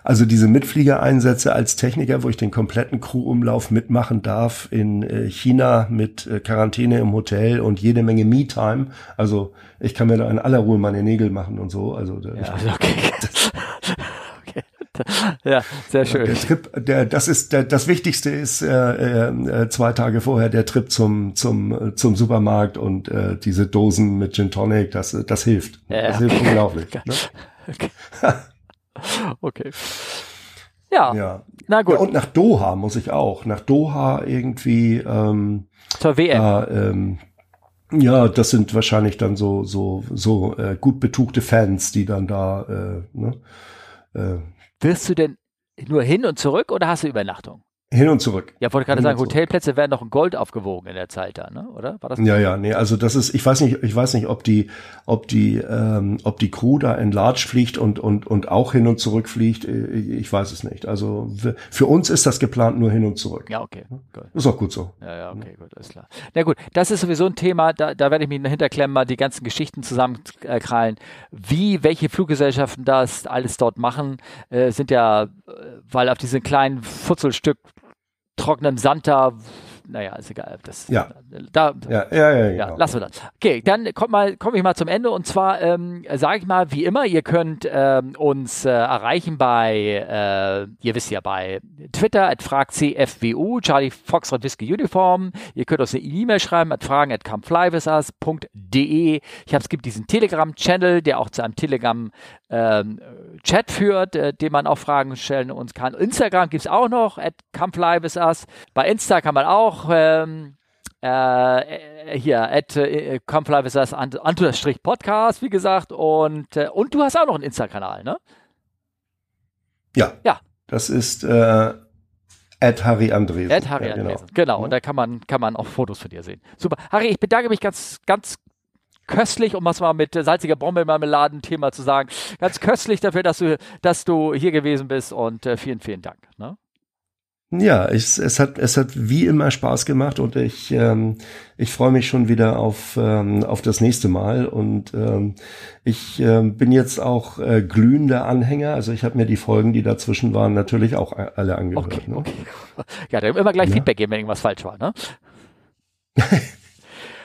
Also diese Mitfliegereinsätze als Techniker, wo ich den kompletten Crewumlauf mitmachen darf in äh, China mit äh, Quarantäne im Hotel und jede Menge Me-Time. Also ich kann mir da in aller Ruhe meine Nägel machen und so. Also ja, okay. okay. Ja, sehr schön. der Trip, der, das ist der, das Wichtigste ist äh, äh, zwei Tage vorher der Trip zum zum äh, zum Supermarkt und äh, diese Dosen mit Gin Tonic, das äh, das hilft. Ja, das okay. hilft unglaublich. Ne? Okay. Ja, Ja. na gut, ja. Und nach Doha muss ich auch. Nach Doha irgendwie. Ähm, zur WM. Ja, ähm, ja, das sind wahrscheinlich dann so so so äh, gut betuchte Fans, die dann da äh, ne, äh, Wirst du denn nur hin und zurück oder hast du Übernachtung? Hin und zurück. Ja, wollte gerade sagen. Hotelplätze werden noch in Gold aufgewogen in der Zeit da, ne? Oder? War das? Ja, ja, nee, also das ist, ich weiß nicht, ich weiß nicht, ob die, ob die, ähm, ob die Crew da in Large fliegt und und und auch hin und zurück fliegt. Ich weiß es nicht. Also für uns ist das geplant nur hin und zurück. Ja, okay. Gut. Ist auch gut so. Ja, ja, okay, gut, alles klar. Na gut, das ist sowieso ein Thema, da, da werde ich mich hinterklemmen, mal die ganzen Geschichten zusammenkrallen. Wie, welche Fluggesellschaften das alles dort machen, äh, sind ja, äh, weil auf diesem kleinen Futzelstück trockenem Sand da, naja, ist egal. Das, Ja. Da, Ja, ja, ja, ja, genau. lassen wir das. Okay, dann mal, komme ich mal zum Ende und zwar ähm, sage ich mal, wie immer, ihr könnt ähm, uns äh, erreichen bei, äh, ihr wisst ja, bei Twitter at fragcfwu, Charlie Foxtrot Whisky Uniform. Ihr könnt uns eine E-Mail schreiben at fragen at comeflywithus.de. Ich habe es gibt diesen Telegram-Channel, der auch zu einem Telegram ähm, Chat führt, äh, dem man auch Fragen stellen uns kann. Instagram gibt es auch noch, at comeflywithus. Bei Insta kann man auch ähm, äh, hier, at äh, un- unterstrich Podcast, wie gesagt. Und, äh, und du hast auch noch einen Insta-Kanal, ne? Ja. Ja. Das ist äh, Ed Harry Andresen. At Harry ja, Andresen. Genau, und da kann man, kann man auch Fotos von dir sehen. Super. Harry, ich bedanke mich ganz, ganz köstlich, um was mal mit äh, salziger Brombeermarmeladen-Thema zu sagen, ganz köstlich dafür, dass du, dass du hier gewesen bist und äh, vielen, vielen Dank. Ne? Ja, es, es hat es hat wie immer Spaß gemacht und ich ähm, ich freue mich schon wieder auf ähm, auf das nächste Mal und ähm, ich ähm, bin jetzt auch äh, glühender Anhänger. Also ich habe mir die Folgen, die dazwischen waren, natürlich auch alle angehört. Okay, ne? okay. Ja, dann immer gleich Ja. Feedback geben, wenn irgendwas falsch war, ne?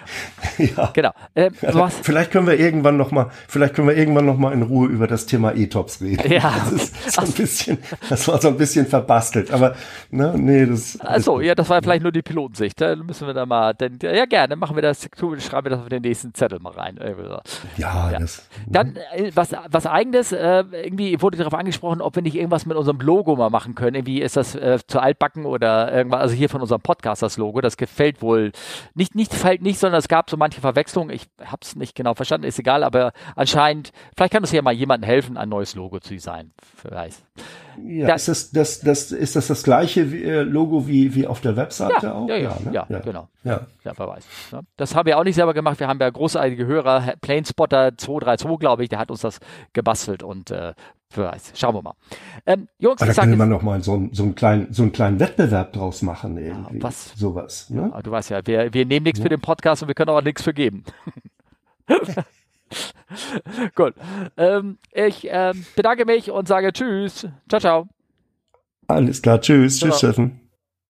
ja. Genau. Äh, was, Vielleicht können wir irgendwann noch mal, vielleicht können wir irgendwann noch mal in Ruhe über das Thema E-Tops reden. Ja. Das ist so ein bisschen, das war so ein bisschen verbastelt, aber ne, nee, das. Achso, ja, das war vielleicht nur die Pilotensicht. Da müssen wir da mal, denn, ja gerne, machen wir das, schreiben wir das auf den nächsten Zettel mal rein. Ja, Ja. das. Dann äh, was, was eigenes, äh, irgendwie wurde darauf angesprochen, ob wir nicht irgendwas mit unserem Logo mal machen können. Irgendwie ist das äh, zu altbacken oder irgendwas, also hier von unserem Podcast das Logo, das gefällt wohl, nicht, nicht gefällt nicht, sondern sondern es gab so manche Verwechslungen. Ich habe es nicht genau verstanden, ist egal, aber anscheinend, vielleicht kann es ja mal jemandem helfen, ein neues Logo zu designen. Vielleicht. Ja, ist, das, das, das, ist das das gleiche äh, Logo wie, wie auf der Webseite ja, auch? Ja, ja, ne? ja, ja, genau. Ja. ja, wer weiß. Ja. Das haben wir auch nicht selber gemacht. Wir haben ja großartige Hörer, Planespotter 232, glaube ich, der hat uns das gebastelt und äh, wer weiß. Schauen wir mal. Ähm, Jungs, Aber da könnte man noch mal so, einen- so, einen kleinen, so einen kleinen Wettbewerb draus machen. Irgendwie. was? Sowas. Ne? Ah, Du weißt ja, wir, wir nehmen nichts für den Podcast und wir können auch nichts für geben. Gut. Ähm, ich ähm, bedanke mich und sage Tschüss. Ciao, ciao. Alles klar. Tschüss. Tschüss, Ciao. Steffen.